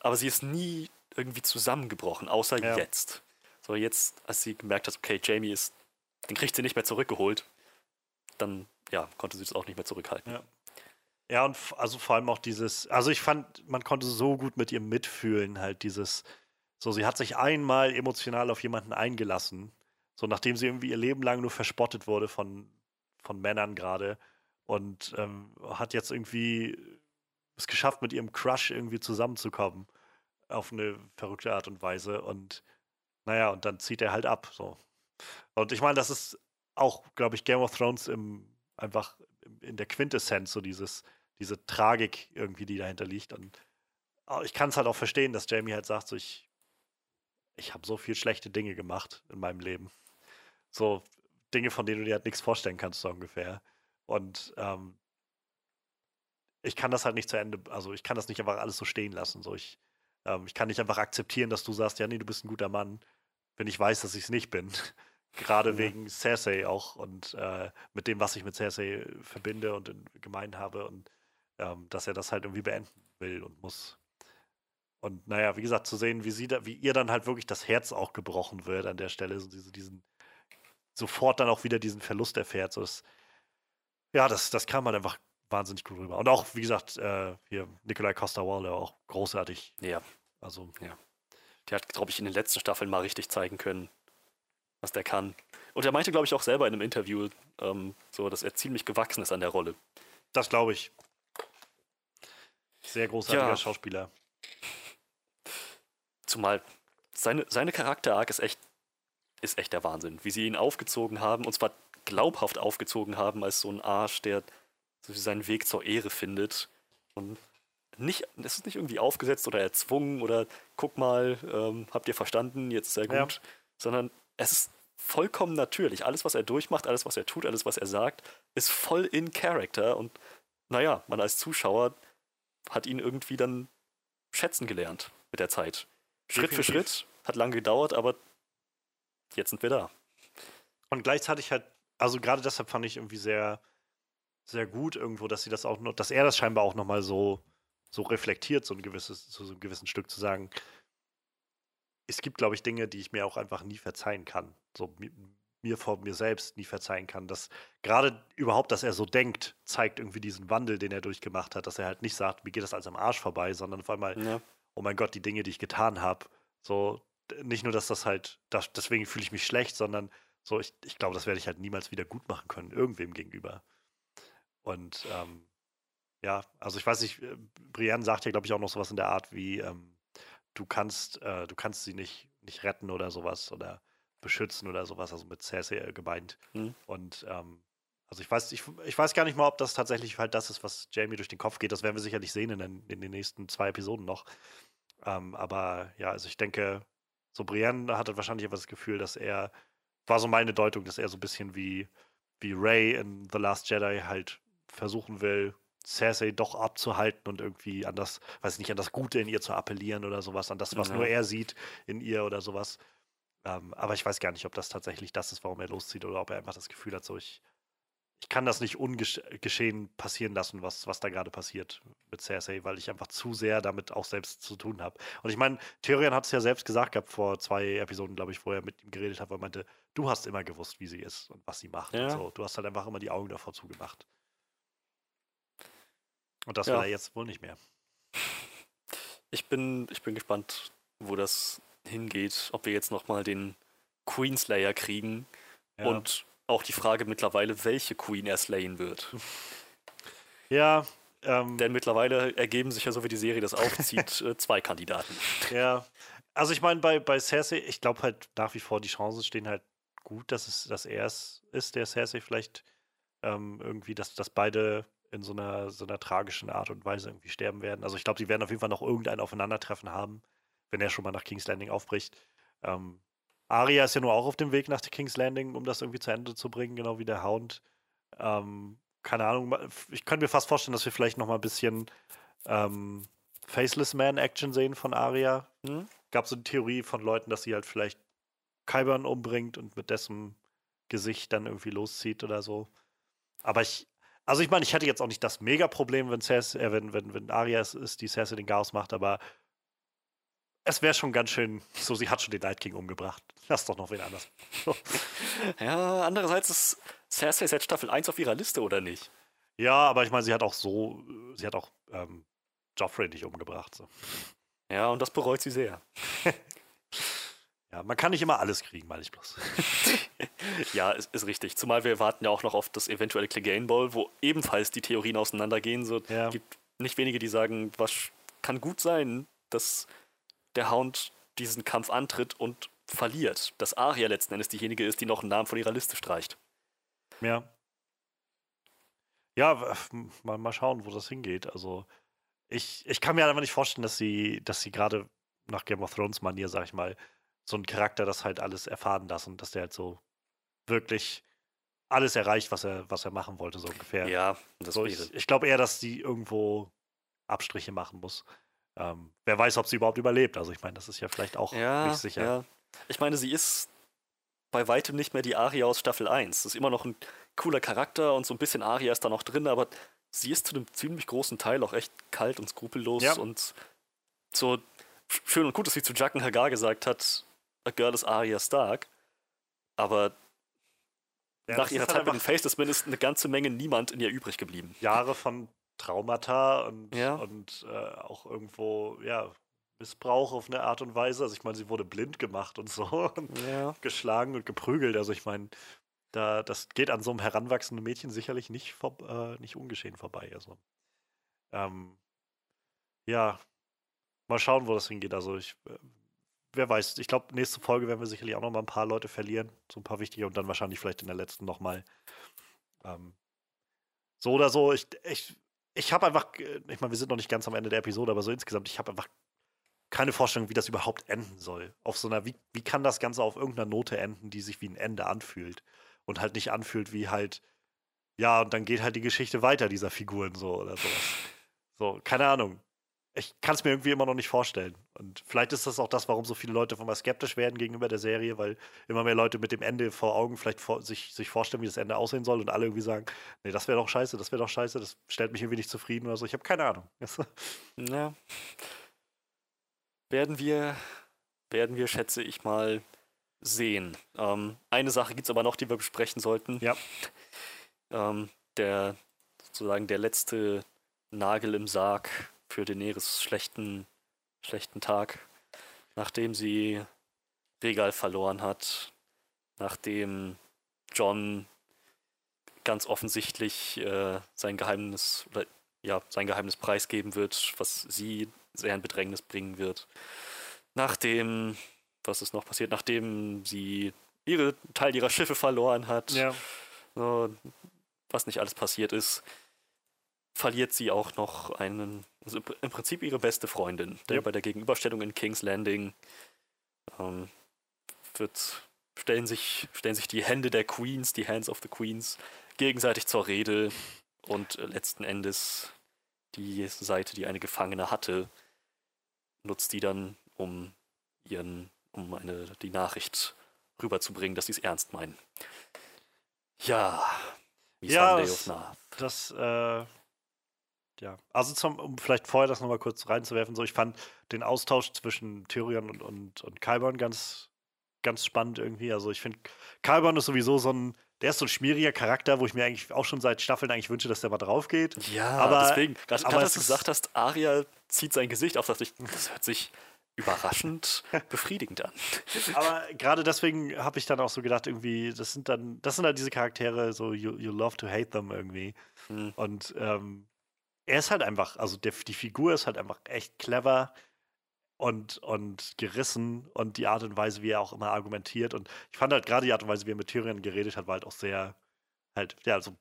aber sie ist nie irgendwie zusammengebrochen, außer ja. jetzt. So, jetzt, als sie gemerkt hat, okay, Jamie ist, den kriegt sie nicht mehr zurückgeholt, dann, ja, konnte sie das auch nicht mehr zurückhalten. Ja. Ja, und also vor allem auch dieses, also ich fand, man konnte so gut mit ihr mitfühlen, halt dieses, so, sie hat sich einmal emotional auf jemanden eingelassen, so nachdem sie irgendwie ihr Leben lang nur verspottet wurde von, von Männern gerade und ähm, hat jetzt irgendwie es geschafft, mit ihrem Crush irgendwie zusammenzukommen auf eine verrückte Art und Weise und naja, und dann zieht er halt ab, so. Und ich meine, das ist auch, glaube ich, Game of Thrones im, einfach in der Quintessenz, so dieses, diese Tragik irgendwie, die dahinter liegt. Und ich kann es halt auch verstehen, dass Jamie halt sagt, so ich, ich habe so viel schlechte Dinge gemacht in meinem Leben. So Dinge, von denen du dir halt nichts vorstellen kannst, so ungefähr. Und ähm, ich kann das halt nicht zu Ende, also ich kann das nicht einfach alles so stehen lassen. So ich, ähm, ich kann nicht einfach akzeptieren, dass du sagst, ja, nee, du bist ein guter Mann, wenn ich weiß, dass ich es nicht bin. Gerade ja. wegen Cersei auch und äh, mit dem, was ich mit Cersei verbinde und gemein habe. Und ähm, dass er das halt irgendwie beenden will und muss. Und naja, wie gesagt, zu sehen, wie sie da, wie ihr dann halt wirklich das Herz auch gebrochen wird an der Stelle, so diese, diesen, sofort dann auch wieder diesen Verlust erfährt. So ist, ja, das, das kam halt einfach wahnsinnig gut rüber. Und auch, wie gesagt, äh, hier Nikolai Costa-Waldau auch großartig. Ja. Also. Ja. Der hat, glaube ich, in den letzten Staffeln mal richtig zeigen können, was der kann. Und er meinte, glaube ich, auch selber in einem Interview, ähm, so, dass er ziemlich gewachsen ist an der Rolle. Das glaube ich. Sehr großartiger ja. Schauspieler. Zumal seine, seine Charakter-Arc ist echt, ist echt der Wahnsinn. Wie sie ihn aufgezogen haben, und zwar glaubhaft aufgezogen haben, als so ein Arsch, der seinen Weg zur Ehre findet. Und nicht, es ist nicht irgendwie aufgesetzt oder erzwungen oder guck mal, ähm, habt ihr verstanden, jetzt er gut, ja. sondern es ist vollkommen natürlich. Alles, was er durchmacht, alles, was er tut, alles, was er sagt, ist voll in Character und naja, man als Zuschauer hat ihn irgendwie dann schätzen gelernt mit der Zeit. Schritt Definitiv. für Schritt, hat lange gedauert, aber jetzt sind wir da. Und gleichzeitig halt, also gerade deshalb fand ich irgendwie sehr, sehr gut irgendwo, dass sie das auch noch, dass er das scheinbar auch nochmal so, so reflektiert, so ein gewisses, so, so ein gewissen Stück zu sagen. Es gibt, glaube ich, Dinge, die ich mir auch einfach nie verzeihen kann. So mir vor mir selbst nie verzeihen kann. Dass gerade überhaupt, dass er so denkt, zeigt irgendwie diesen Wandel, den er durchgemacht hat, dass er halt nicht sagt, mir geht das alles am Arsch vorbei, sondern vor allem ja. oh mein Gott, die Dinge, die ich getan habe, so nicht nur, dass das halt, das, deswegen fühle ich mich schlecht, sondern so, ich, ich glaube, das werde ich halt niemals wieder gut machen können, irgendwem gegenüber. Und ähm, ja, also ich weiß nicht, äh, Brienne sagt ja, glaube ich, auch noch sowas in der Art wie, ähm, du kannst, äh, du kannst sie nicht, nicht retten oder sowas oder beschützen oder sowas, also mit Cersei äh, gemeint. Mhm. Und ähm, also ich weiß, ich, ich weiß gar nicht mal, ob das tatsächlich halt das ist, was Jamie durch den Kopf geht. Das werden wir sicherlich sehen in den, in den nächsten zwei Episoden noch. Ähm, aber ja, also ich denke, so Brienne hatte wahrscheinlich einfach das Gefühl, dass er, war so meine Deutung, dass er so ein bisschen wie, wie Ray in The Last Jedi halt versuchen will, Cersei doch abzuhalten und irgendwie an das, weiß nicht, an das Gute in ihr zu appellieren oder sowas, an das, was ja. nur er sieht in ihr oder sowas. Ähm, aber ich weiß gar nicht, ob das tatsächlich das ist, warum er loszieht oder ob er einfach das Gefühl hat, so ich, ich kann das nicht ungeschehen passieren lassen, was, was da gerade passiert mit Cersei, weil ich einfach zu sehr damit auch selbst zu tun habe. Und ich meine, Tyrion hat es ja selbst gesagt gehabt vor zwei Episoden, glaube ich, wo er mit ihm geredet hat, weil er meinte, du hast immer gewusst, wie sie ist und was sie macht. Ja. So. Du hast halt einfach immer die Augen davor zugemacht. Und das ja. will er jetzt wohl nicht mehr. Ich bin, ich bin gespannt, wo das hingeht, ob wir jetzt nochmal den Queenslayer kriegen ja. und auch die Frage mittlerweile, welche Queen er slayen wird. Ja. Ähm, Denn mittlerweile ergeben sich ja, so wie die Serie das aufzieht, äh, zwei Kandidaten. Ja. Also ich meine, bei, bei Cersei, ich glaube halt nach wie vor, die Chancen stehen halt gut, dass es, dass er es ist, der Cersei vielleicht ähm, irgendwie, dass, dass beide in so einer, so einer tragischen Art und Weise irgendwie sterben werden. Also ich glaube, die werden auf jeden Fall noch irgendein Aufeinandertreffen haben wenn er schon mal nach King's Landing aufbricht. Ähm, Arya ist ja nur auch auf dem Weg nach King's Landing, um das irgendwie zu Ende zu bringen, genau wie der Hound. Ähm, keine Ahnung, ich könnte mir fast vorstellen, dass wir vielleicht noch mal ein bisschen ähm, Faceless Man Action sehen von Arya. Hm? Gab so eine Theorie von Leuten, dass sie halt vielleicht Kyburn umbringt und mit dessen Gesicht dann irgendwie loszieht oder so. Aber ich, also ich meine, ich hätte jetzt auch nicht das Mega-Problem, wenn, Cersei, äh, wenn, wenn, wenn Arya es ist, die Cersei den Chaos macht, aber es wäre schon ganz schön, so sie hat schon den Night King umgebracht. Lass doch noch wen anders. Ja, andererseits ist Cersei seit Staffel 1 auf ihrer Liste, oder nicht? Ja, aber ich meine, sie hat auch so, sie hat auch ähm, Joffrey nicht umgebracht. So. Ja, und das bereut sie sehr. Ja, man kann nicht immer alles kriegen, meine ich bloß. Ja, ist, ist richtig. Zumal wir warten ja auch noch auf das eventuelle Clegane Ball, wo ebenfalls die Theorien auseinandergehen. So Ja. gibt nicht wenige, die sagen, was kann gut sein, dass der Hound diesen Kampf antritt und verliert. Dass Arya letzten Endes diejenige ist, die noch einen Namen von ihrer Liste streicht. Ja. Ja, mal, mal schauen, wo das hingeht. Also, ich, ich kann mir einfach nicht vorstellen, dass sie, dass sie gerade nach Game of Thrones Manier, sag ich mal, so einen Charakter das halt alles erfahren lassen, dass der halt so wirklich alles erreicht, was er, was er machen wollte, so ungefähr. Ja, das so, ich ich glaube eher, dass sie irgendwo Abstriche machen muss. Ähm, wer weiß, ob sie überhaupt überlebt. Also ich meine, das ist ja vielleicht auch Ja, nicht sicher. ja. Ich meine, sie ist bei weitem nicht mehr die Aria aus Staffel 1. Das ist immer noch ein cooler Charakter und so ein bisschen Aria ist da noch drin, aber sie ist zu einem ziemlich großen Teil auch echt kalt und skrupellos Ja. und so sch- schön und gut, dass sie zu Jacken Hagar gesagt hat, a girl is Arya Stark. Aber Ja, nach ihrer halt Zeit mit dem Man ist eine ganze Menge niemand in ihr übrig geblieben. Jahre von Traumata und, Ja. und äh, auch irgendwo, ja, Missbrauch auf eine Art und Weise. Also ich meine, sie wurde blind gemacht und so und Ja. geschlagen und geprügelt. Also ich meine, da, das geht an so einem heranwachsenden Mädchen sicherlich nicht, vor, äh, nicht ungeschehen vorbei. Also, ähm, ja, mal schauen, wo das hingeht. Also ich, äh, wer weiß, ich glaube, nächste Folge werden wir sicherlich auch noch mal ein paar Leute verlieren, so ein paar wichtige und dann wahrscheinlich vielleicht in der letzten noch mal. Ähm, so oder so, ich, ich, ich habe einfach, äh, ich meine, wir sind noch nicht ganz am Ende der Episode, aber so insgesamt, ich habe einfach keine Vorstellung, wie das überhaupt enden soll. Auf so einer, wie, wie kann das Ganze auf irgendeiner Note enden, die sich wie ein Ende anfühlt und halt nicht anfühlt wie halt, ja, und dann geht halt die Geschichte weiter dieser Figuren so oder sowas. So, keine Ahnung. Ich kann es mir irgendwie immer noch nicht vorstellen. Und vielleicht ist das auch das, warum so viele Leute von mal skeptisch werden gegenüber der Serie, weil immer mehr Leute mit dem Ende vor Augen vielleicht vor, sich, sich vorstellen, wie das Ende aussehen soll und alle irgendwie sagen, nee, das wäre doch scheiße, das wäre doch scheiße, das stellt mich irgendwie nicht zufrieden oder so. Ich habe keine Ahnung. Ja. Werden wir, werden wir, schätze ich mal, sehen. Ähm, eine Sache gibt es aber noch, die wir besprechen sollten. Ja. Ähm, der, sozusagen der letzte Nagel im Sarg für Daenerys schlechten, schlechten Tag, nachdem sie Regal verloren hat, nachdem John ganz offensichtlich äh, sein Geheimnis oder ja, sein Geheimnis preisgeben wird, was sie sehr in Bedrängnis bringen wird. Nachdem, was ist noch passiert, nachdem sie ihre Teil ihrer Schiffe verloren hat, Ja. so, was nicht alles passiert ist, verliert sie auch noch einen, also im- Prinzip ihre beste Freundin. Denn Ja. bei der Gegenüberstellung in King's Landing ähm, wird, stellen, sich, stellen sich die Hände der Queens, die Hands of the Queens, gegenseitig zur Rede und äh, letzten Endes die Seite, die eine Gefangene hatte, nutzt die dann, um ihren, um eine, die Nachricht rüberzubringen, dass sie es ernst meinen. Ja, wie Ja, Sunday of Nath. Das, äh, ja. Also zum, um vielleicht vorher das nochmal kurz reinzuwerfen, so ich fand den Austausch zwischen Tyrion und, und, und Qyburn ganz, ganz spannend irgendwie. Also ich finde, Qyburn ist sowieso so ein, der ist so ein schmieriger Charakter, wo ich mir eigentlich auch schon seit Staffeln eigentlich wünsche, dass der mal drauf geht. Ja, aber- deswegen, gerade als du gesagt hast, Arya zieht sein Gesicht auf, dachte ich, das hört sich überraschend befriedigend an. Aber gerade deswegen habe ich dann auch so gedacht, irgendwie, das sind dann, das sind halt diese Charaktere, so you, you love to hate them irgendwie. Hm. Und ähm, er ist halt einfach, also der, die Figur ist halt einfach echt clever und, und gerissen und die Art und Weise, wie er auch immer argumentiert. Und ich fand halt gerade die Art und Weise, wie er mit Tyrion geredet hat, war halt auch sehr, halt, ja, so,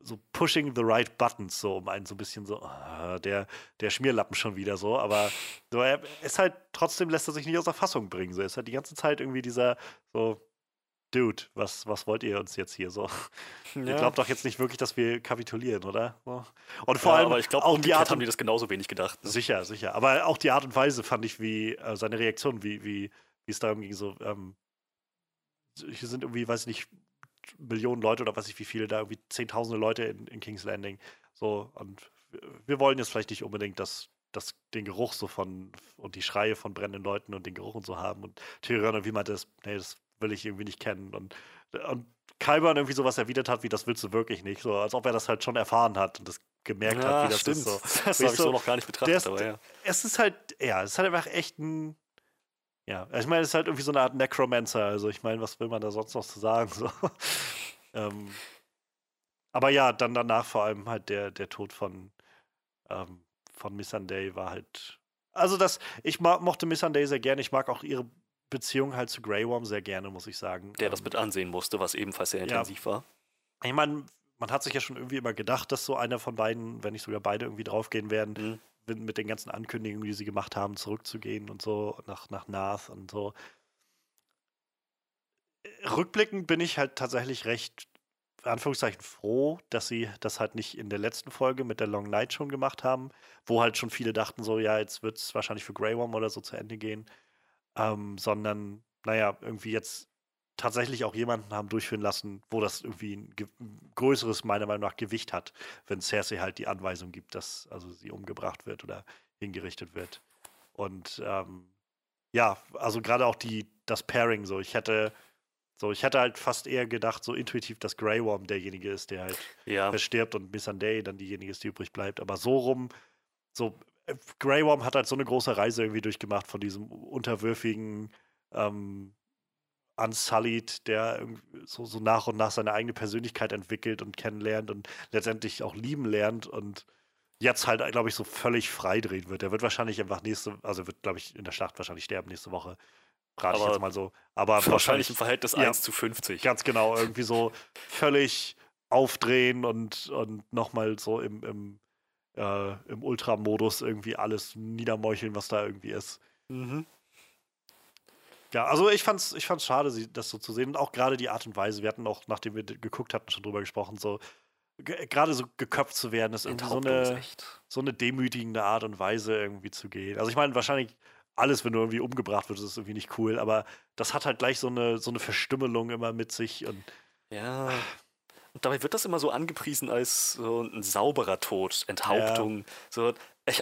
so pushing the right buttons, so um einen so ein bisschen so, ah, der, der Schmierlappen schon wieder so. Aber so, er ist halt, trotzdem lässt er sich nicht aus der Fassung bringen. So, er ist halt die ganze Zeit irgendwie dieser, so, Dude, was, was wollt ihr uns jetzt hier so? Ja. Ihr glaubt doch jetzt nicht wirklich, dass wir kapitulieren, oder? Und vor ja, allem, aber ich glaube, auch die Art haben die das genauso wenig gedacht. Ne? Sicher, sicher. Aber auch die Art und Weise fand ich, wie äh, seine Reaktion, wie, wie, wie es darum ging, so, ähm, hier sind irgendwie, weiß ich nicht, Millionen Leute oder weiß ich wie viele da, irgendwie zehntausende Leute in, in King's Landing. So, und wir wollen jetzt vielleicht nicht unbedingt, dass das, den Geruch so von und die Schreie von brennenden Leuten und den Geruch und so haben. Und Tyrion wie man das, nee, das will ich irgendwie nicht kennen. Und, und Kyburn irgendwie sowas erwidert hat, wie das willst du wirklich nicht. So, als ob er das halt schon erfahren hat und das gemerkt ja, hat, wie das stimmt. ist. So. Das habe ich so noch gar nicht betrachtet, ist, aber ja. Es ist halt, ja, es ist halt einfach echt ein. Ja, ich meine, es ist halt irgendwie so eine Art Necromancer. Also, ich meine, was will man da sonst noch zu sagen? So. ähm, aber ja, dann danach vor allem halt der, der Tod von, ähm, von Missandei war halt. Also, das, ich mochte Missandei sehr gerne. Ich mag auch ihre Beziehung halt zu Grey Worm sehr gerne, muss ich sagen. Der das ähm, mit ansehen musste, was ebenfalls sehr intensiv ja. war. Ich meine, man hat sich ja schon irgendwie immer gedacht, dass so einer von beiden, wenn nicht sogar beide irgendwie draufgehen werden, mhm. mit den ganzen Ankündigungen, die sie gemacht haben, zurückzugehen und so nach, nach Nath und so. Rückblickend bin ich halt tatsächlich recht, Anführungszeichen, froh, dass sie das halt nicht in der letzten Folge mit der Long Night schon gemacht haben, wo halt schon viele dachten so, ja, jetzt wird es wahrscheinlich für Grey Worm oder so zu Ende gehen ähm, sondern, naja, irgendwie jetzt tatsächlich auch jemanden haben durchführen lassen, wo das irgendwie ein größeres, meiner Meinung nach, Gewicht hat, wenn Cersei halt die Anweisung gibt, dass also sie umgebracht wird oder hingerichtet wird. Und ähm, ja, also gerade auch die, das Pairing so. Ich hätte, so, ich hätte halt fast eher gedacht, so intuitiv, dass Grey Worm derjenige ist, der halt ja. verstirbt und Missandei dann diejenige ist, die übrig bleibt. Aber so rum, so Grey Worm hat halt so eine große Reise irgendwie durchgemacht von diesem unterwürfigen ähm, Unsullied, der so, so nach und nach seine eigene Persönlichkeit entwickelt und kennenlernt und letztendlich auch lieben lernt und jetzt halt, glaube ich, so völlig freidrehen wird. Er wird wahrscheinlich einfach nächste, also wird, glaube ich, in der Schlacht wahrscheinlich sterben nächste Woche. Rate ich jetzt mal so. Aber wahrscheinlich, wahrscheinlich im Verhältnis ja, 1 zu 50. Ganz genau, irgendwie so völlig aufdrehen und, und nochmal so im, im äh, im Ultra-Modus irgendwie alles niedermeucheln, was da irgendwie ist. Mhm. Ja, also ich fand's, ich fand's schade, das so zu sehen. Und auch gerade die Art und Weise, wir hatten auch, nachdem wir geguckt hatten, schon drüber gesprochen, so gerade so geköpft zu werden, ist irgendwie so eine, so eine demütigende Art und Weise irgendwie zu gehen. Also ich meine, wahrscheinlich alles, wenn du irgendwie umgebracht wirst, ist irgendwie nicht cool, aber das hat halt gleich so eine, so eine Verstümmelung immer mit sich und ja. Und dabei wird das immer so angepriesen als so ein sauberer Tod, Enthauptung. Ja. So,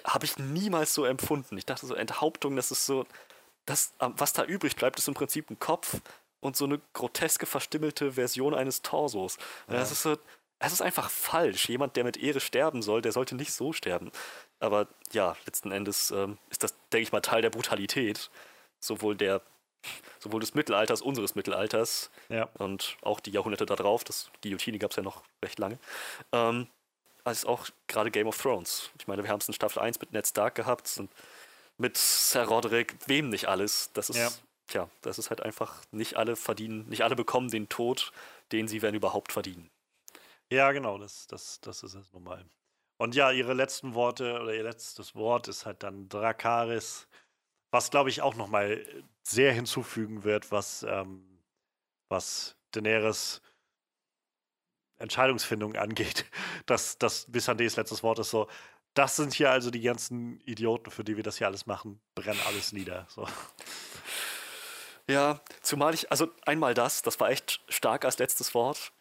habe ich niemals so empfunden. Ich dachte so, Enthauptung, das ist so, das, was da übrig bleibt, ist im Prinzip ein Kopf und so eine groteske, verstimmelte Version eines Torsos. Ja. Das ist so, es ist einfach falsch. Jemand, der mit Ehre sterben soll, der sollte nicht so sterben. Aber ja, letzten Endes ähm, ist das, denke ich mal, Teil der Brutalität. Sowohl der sowohl des Mittelalters, unseres Mittelalters ja. und auch die Jahrhunderte darauf, das Guillotine gab es ja noch recht lange, ähm, als auch gerade Game of Thrones. Ich meine, wir haben es in Staffel 1 mit Ned Stark gehabt und mit Sir Roderick, wem nicht alles. Das ist, ja. tja, das ist halt einfach, nicht alle verdienen, nicht alle bekommen den Tod, den sie, wenn überhaupt, verdienen. Ja, genau, das, das, das ist es normal. Und ja, ihre letzten Worte oder ihr letztes Wort ist halt dann Drakaris was, glaube ich, auch nochmal sehr hinzufügen wird, was, ähm, was Daenerys Entscheidungsfindung angeht. Das, das Bissandes letztes Wort ist so, das sind hier also die ganzen Idioten, für die wir das hier alles machen, brennen alles nieder. So. Ja, zumal ich, also einmal das, das war echt stark als letztes Wort.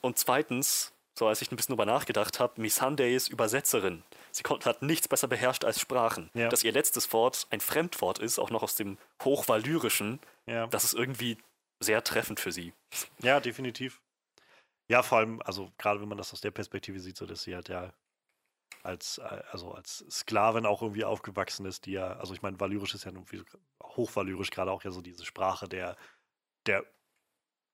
Und zweitens, so als ich ein bisschen drüber nachgedacht habe, Missandei Übersetzerin. Sie hat nichts besser beherrscht als Sprachen. Ja. Dass ihr letztes Wort ein Fremdwort ist, auch noch aus dem Hochvalyrischen, ja. das ist irgendwie sehr treffend für sie. Ja, definitiv. Ja, vor allem, also gerade wenn man das aus der Perspektive sieht, so dass sie halt ja als, also als Sklavin auch irgendwie aufgewachsen ist, die ja, also ich meine, Valyrisch ist ja irgendwie hochvalyrisch, gerade auch ja so diese Sprache der, der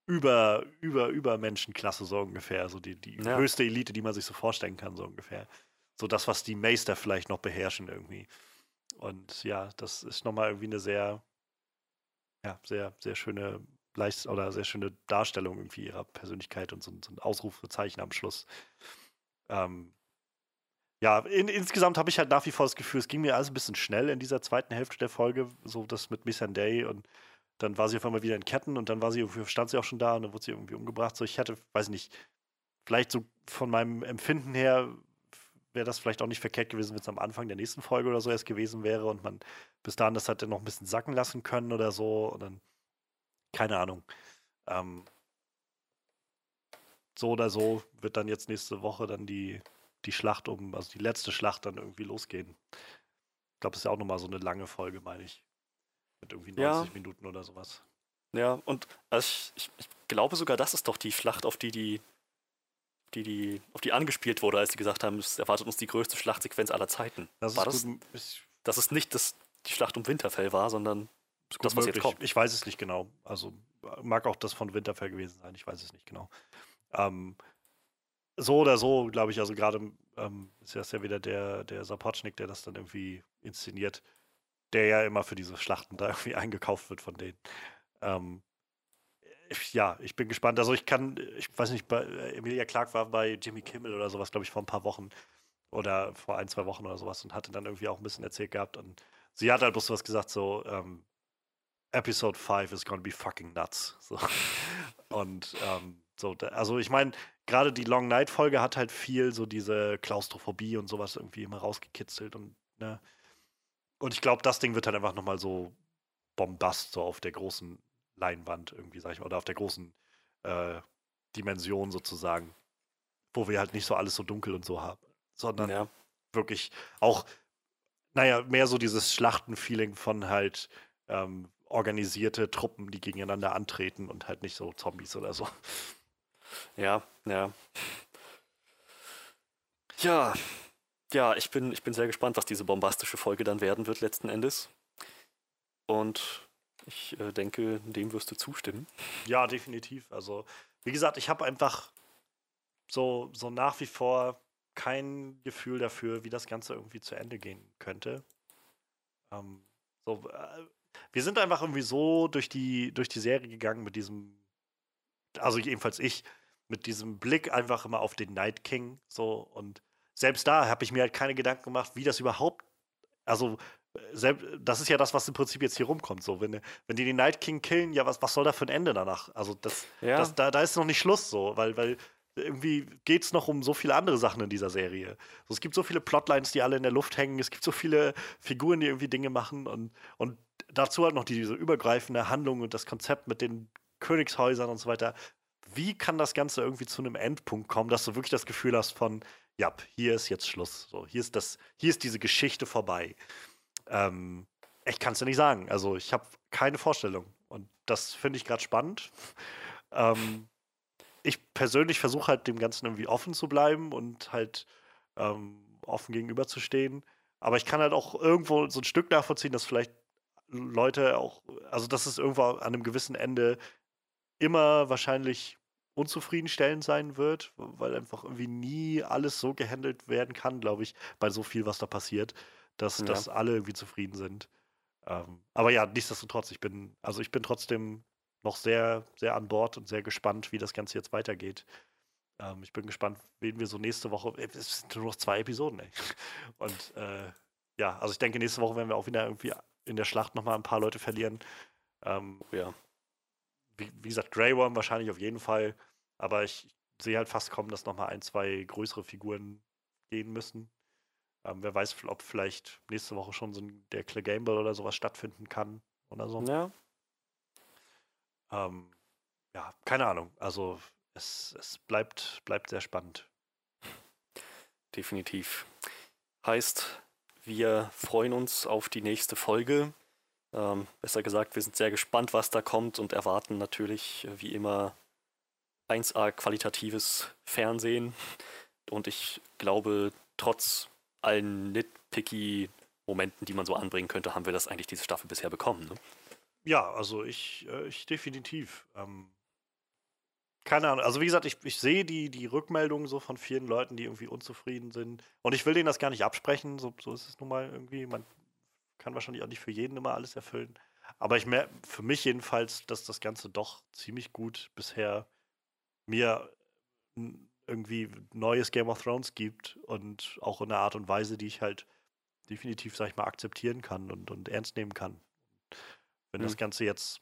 über, über, über Menschenklasse so ungefähr, also die, die ja. höchste Elite, die man sich so vorstellen kann, so ungefähr so das, was die Meister vielleicht noch beherrschen irgendwie. Und ja, das ist nochmal irgendwie eine sehr, ja, sehr, sehr schöne Leist oder sehr schöne Darstellung irgendwie ihrer Persönlichkeit und so, so ein Ausrufezeichen am Schluss. Ähm, ja, in, insgesamt habe ich halt nach wie vor das Gefühl, es ging mir alles ein bisschen schnell in dieser zweiten Hälfte der Folge, so das mit Miss Day und dann war sie auf einmal wieder in Ketten und dann war sie, stand sie auch schon da und dann wurde sie irgendwie umgebracht. So, ich hätte, weiß nicht, vielleicht so von meinem Empfinden her wäre das vielleicht auch nicht verkehrt gewesen, wenn es am Anfang der nächsten Folge oder so erst gewesen wäre und man bis dahin das hätte noch ein bisschen sacken lassen können oder so. Und dann, keine Ahnung. Ähm, so oder so wird dann jetzt nächste Woche dann die, die Schlacht um, also die letzte Schlacht dann irgendwie losgehen. Ich glaube, das ist ja auch nochmal so eine lange Folge, meine ich. Mit irgendwie 90 ja. Minuten oder sowas. Ja, und also ich, ich, ich, glaube sogar, das ist doch die Schlacht, auf die die, die, die, auf die angespielt wurde, als sie gesagt haben, es erwartet uns die größte Schlachtsequenz aller Zeiten. Das war das, gut. dass es nicht das, die Schlacht um Winterfell war, sondern das, was möglich. jetzt kommt. Ich weiß es nicht genau. Also mag auch das von Winterfell gewesen sein, ich weiß es nicht genau. Ähm, so oder so, glaube ich, also gerade ähm, ist das ja wieder der, der Sapochnik, der das dann irgendwie inszeniert, der ja immer für diese Schlachten da irgendwie eingekauft wird von denen. Ähm, ich, ja, ich bin gespannt. Also ich kann, ich weiß nicht, bei, Emilia Clark war bei Jimmy Kimmel oder sowas, glaube ich, vor ein paar Wochen oder vor ein, zwei Wochen oder sowas und hatte dann irgendwie auch ein bisschen erzählt gehabt und sie hat halt bloß was gesagt, so, ähm, Episode 5 is gonna be fucking nuts. So. Und ähm, so, also ich meine, gerade die Long Night Folge hat halt viel so diese Klaustrophobie und sowas irgendwie immer rausgekitzelt und ne. Und ich glaube, das Ding wird halt einfach nochmal so bombast, so auf der großen Leinwand irgendwie, sag ich mal, oder auf der großen äh, Dimension sozusagen, wo wir halt nicht so alles so dunkel und so haben, sondern ja. wirklich auch, naja, mehr so dieses Schlachtenfeeling von halt ähm, organisierte Truppen, die gegeneinander antreten und halt nicht so Zombies oder so. Ja, ja. Ja, ja, ich bin, ich bin sehr gespannt, was diese bombastische Folge dann werden wird letzten Endes. Und ich äh, denke, dem wirst du zustimmen. Ja, definitiv. Also, wie gesagt, ich habe einfach so, so nach wie vor kein Gefühl dafür, wie das Ganze irgendwie zu Ende gehen könnte. Ähm, so, äh, wir sind einfach irgendwie so durch die, durch die Serie gegangen mit diesem, also jedenfalls ich, mit diesem Blick einfach immer auf den Night King. So, und selbst da habe ich mir halt keine Gedanken gemacht, wie das überhaupt, also das ist ja das, was im Prinzip jetzt hier rumkommt. So, wenn, wenn die den Night King killen, ja, was, was soll da für ein Ende danach? Also das, ja. das da, da ist noch nicht Schluss so, weil, weil irgendwie geht es noch um so viele andere Sachen in dieser Serie. So, es gibt so viele Plotlines, die alle in der Luft hängen. Es gibt so viele Figuren, die irgendwie Dinge machen und, und dazu halt noch diese übergreifende Handlung und das Konzept mit den Königshäusern und so weiter. Wie kann das Ganze irgendwie zu einem Endpunkt kommen, dass du wirklich das Gefühl hast von, ja, hier ist jetzt Schluss. So, hier ist das, hier ist diese Geschichte vorbei. Ähm, ich kann es ja nicht sagen. Also ich habe keine Vorstellung. Und das finde ich gerade spannend. ähm, ich persönlich versuche halt dem Ganzen irgendwie offen zu bleiben und halt ähm, offen gegenüberzustehen. Aber ich kann halt auch irgendwo so ein Stück nachvollziehen, dass vielleicht Leute auch, also dass es irgendwo an einem gewissen Ende immer wahrscheinlich unzufriedenstellend sein wird, weil einfach irgendwie nie alles so gehandelt werden kann, glaube ich, bei so viel, was da passiert, dass, ja. dass alle irgendwie zufrieden sind. Ähm, aber ja, nichtsdestotrotz, ich bin, also ich bin trotzdem noch sehr, sehr an Bord und sehr gespannt, wie das Ganze jetzt weitergeht. Ähm, ich bin gespannt, wen wir so nächste Woche. Äh, es sind nur noch zwei Episoden, ey. Und äh, ja, also ich denke, nächste Woche werden wir auch wieder irgendwie in der Schlacht nochmal ein paar Leute verlieren. Ähm, ja. Wie, wie, gesagt, Grey Worm wahrscheinlich auf jeden Fall. Aber ich sehe halt fast kommen, dass nochmal ein, zwei größere Figuren gehen müssen. Ähm, wer weiß, ob vielleicht nächste Woche schon so ein, der Clegane oder sowas stattfinden kann oder so. Ja. Ähm, ja, keine Ahnung. Also es, es bleibt, bleibt sehr spannend. Definitiv. Heißt, wir freuen uns auf die nächste Folge. Ähm, besser gesagt, wir sind sehr gespannt, was da kommt und erwarten natürlich wie immer 1A qualitatives Fernsehen. Und ich glaube, trotz allen nitpicky Momenten, die man so anbringen könnte, haben wir das eigentlich diese Staffel bisher bekommen. Ne? Ja, also ich, äh, ich definitiv. Ähm, keine Ahnung. Also wie gesagt, ich, ich sehe die, die Rückmeldungen so von vielen Leuten, die irgendwie unzufrieden sind. Und ich will denen das gar nicht absprechen. So, so ist es nun mal irgendwie. Man kann wahrscheinlich auch nicht für jeden immer alles erfüllen. Aber ich merke für mich jedenfalls, dass das Ganze doch ziemlich gut bisher mir irgendwie neues Game of Thrones gibt und auch in einer Art und Weise, die ich halt definitiv, sag ich mal, akzeptieren kann und, und ernst nehmen kann. Wenn mhm. das Ganze jetzt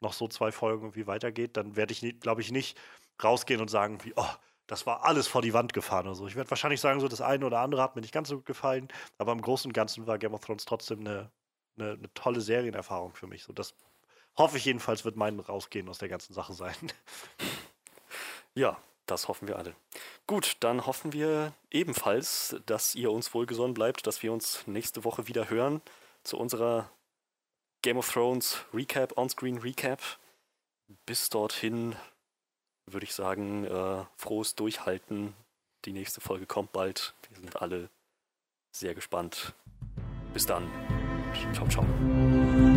noch so zwei Folgen irgendwie weitergeht, dann werde ich, glaube ich, nicht rausgehen und sagen, wie, oh, das war alles vor die Wand gefahren oder so. Ich werde wahrscheinlich sagen, so das eine oder andere hat mir nicht ganz so gut gefallen, aber im Großen und Ganzen war Game of Thrones trotzdem eine, eine, eine tolle Serienerfahrung für mich. So, das hoffe ich jedenfalls, wird mein Rausgehen aus der ganzen Sache sein. Ja, das hoffen wir alle. Gut, dann hoffen wir ebenfalls, dass ihr uns wohlgesonnen bleibt, dass wir uns nächste Woche wieder hören zu unserer Game of Thrones Recap, Onscreen Recap. Bis dorthin würde ich sagen, äh, frohes Durchhalten. Die nächste Folge kommt bald. Wir sind alle sehr gespannt. Bis dann. Ciao, ciao.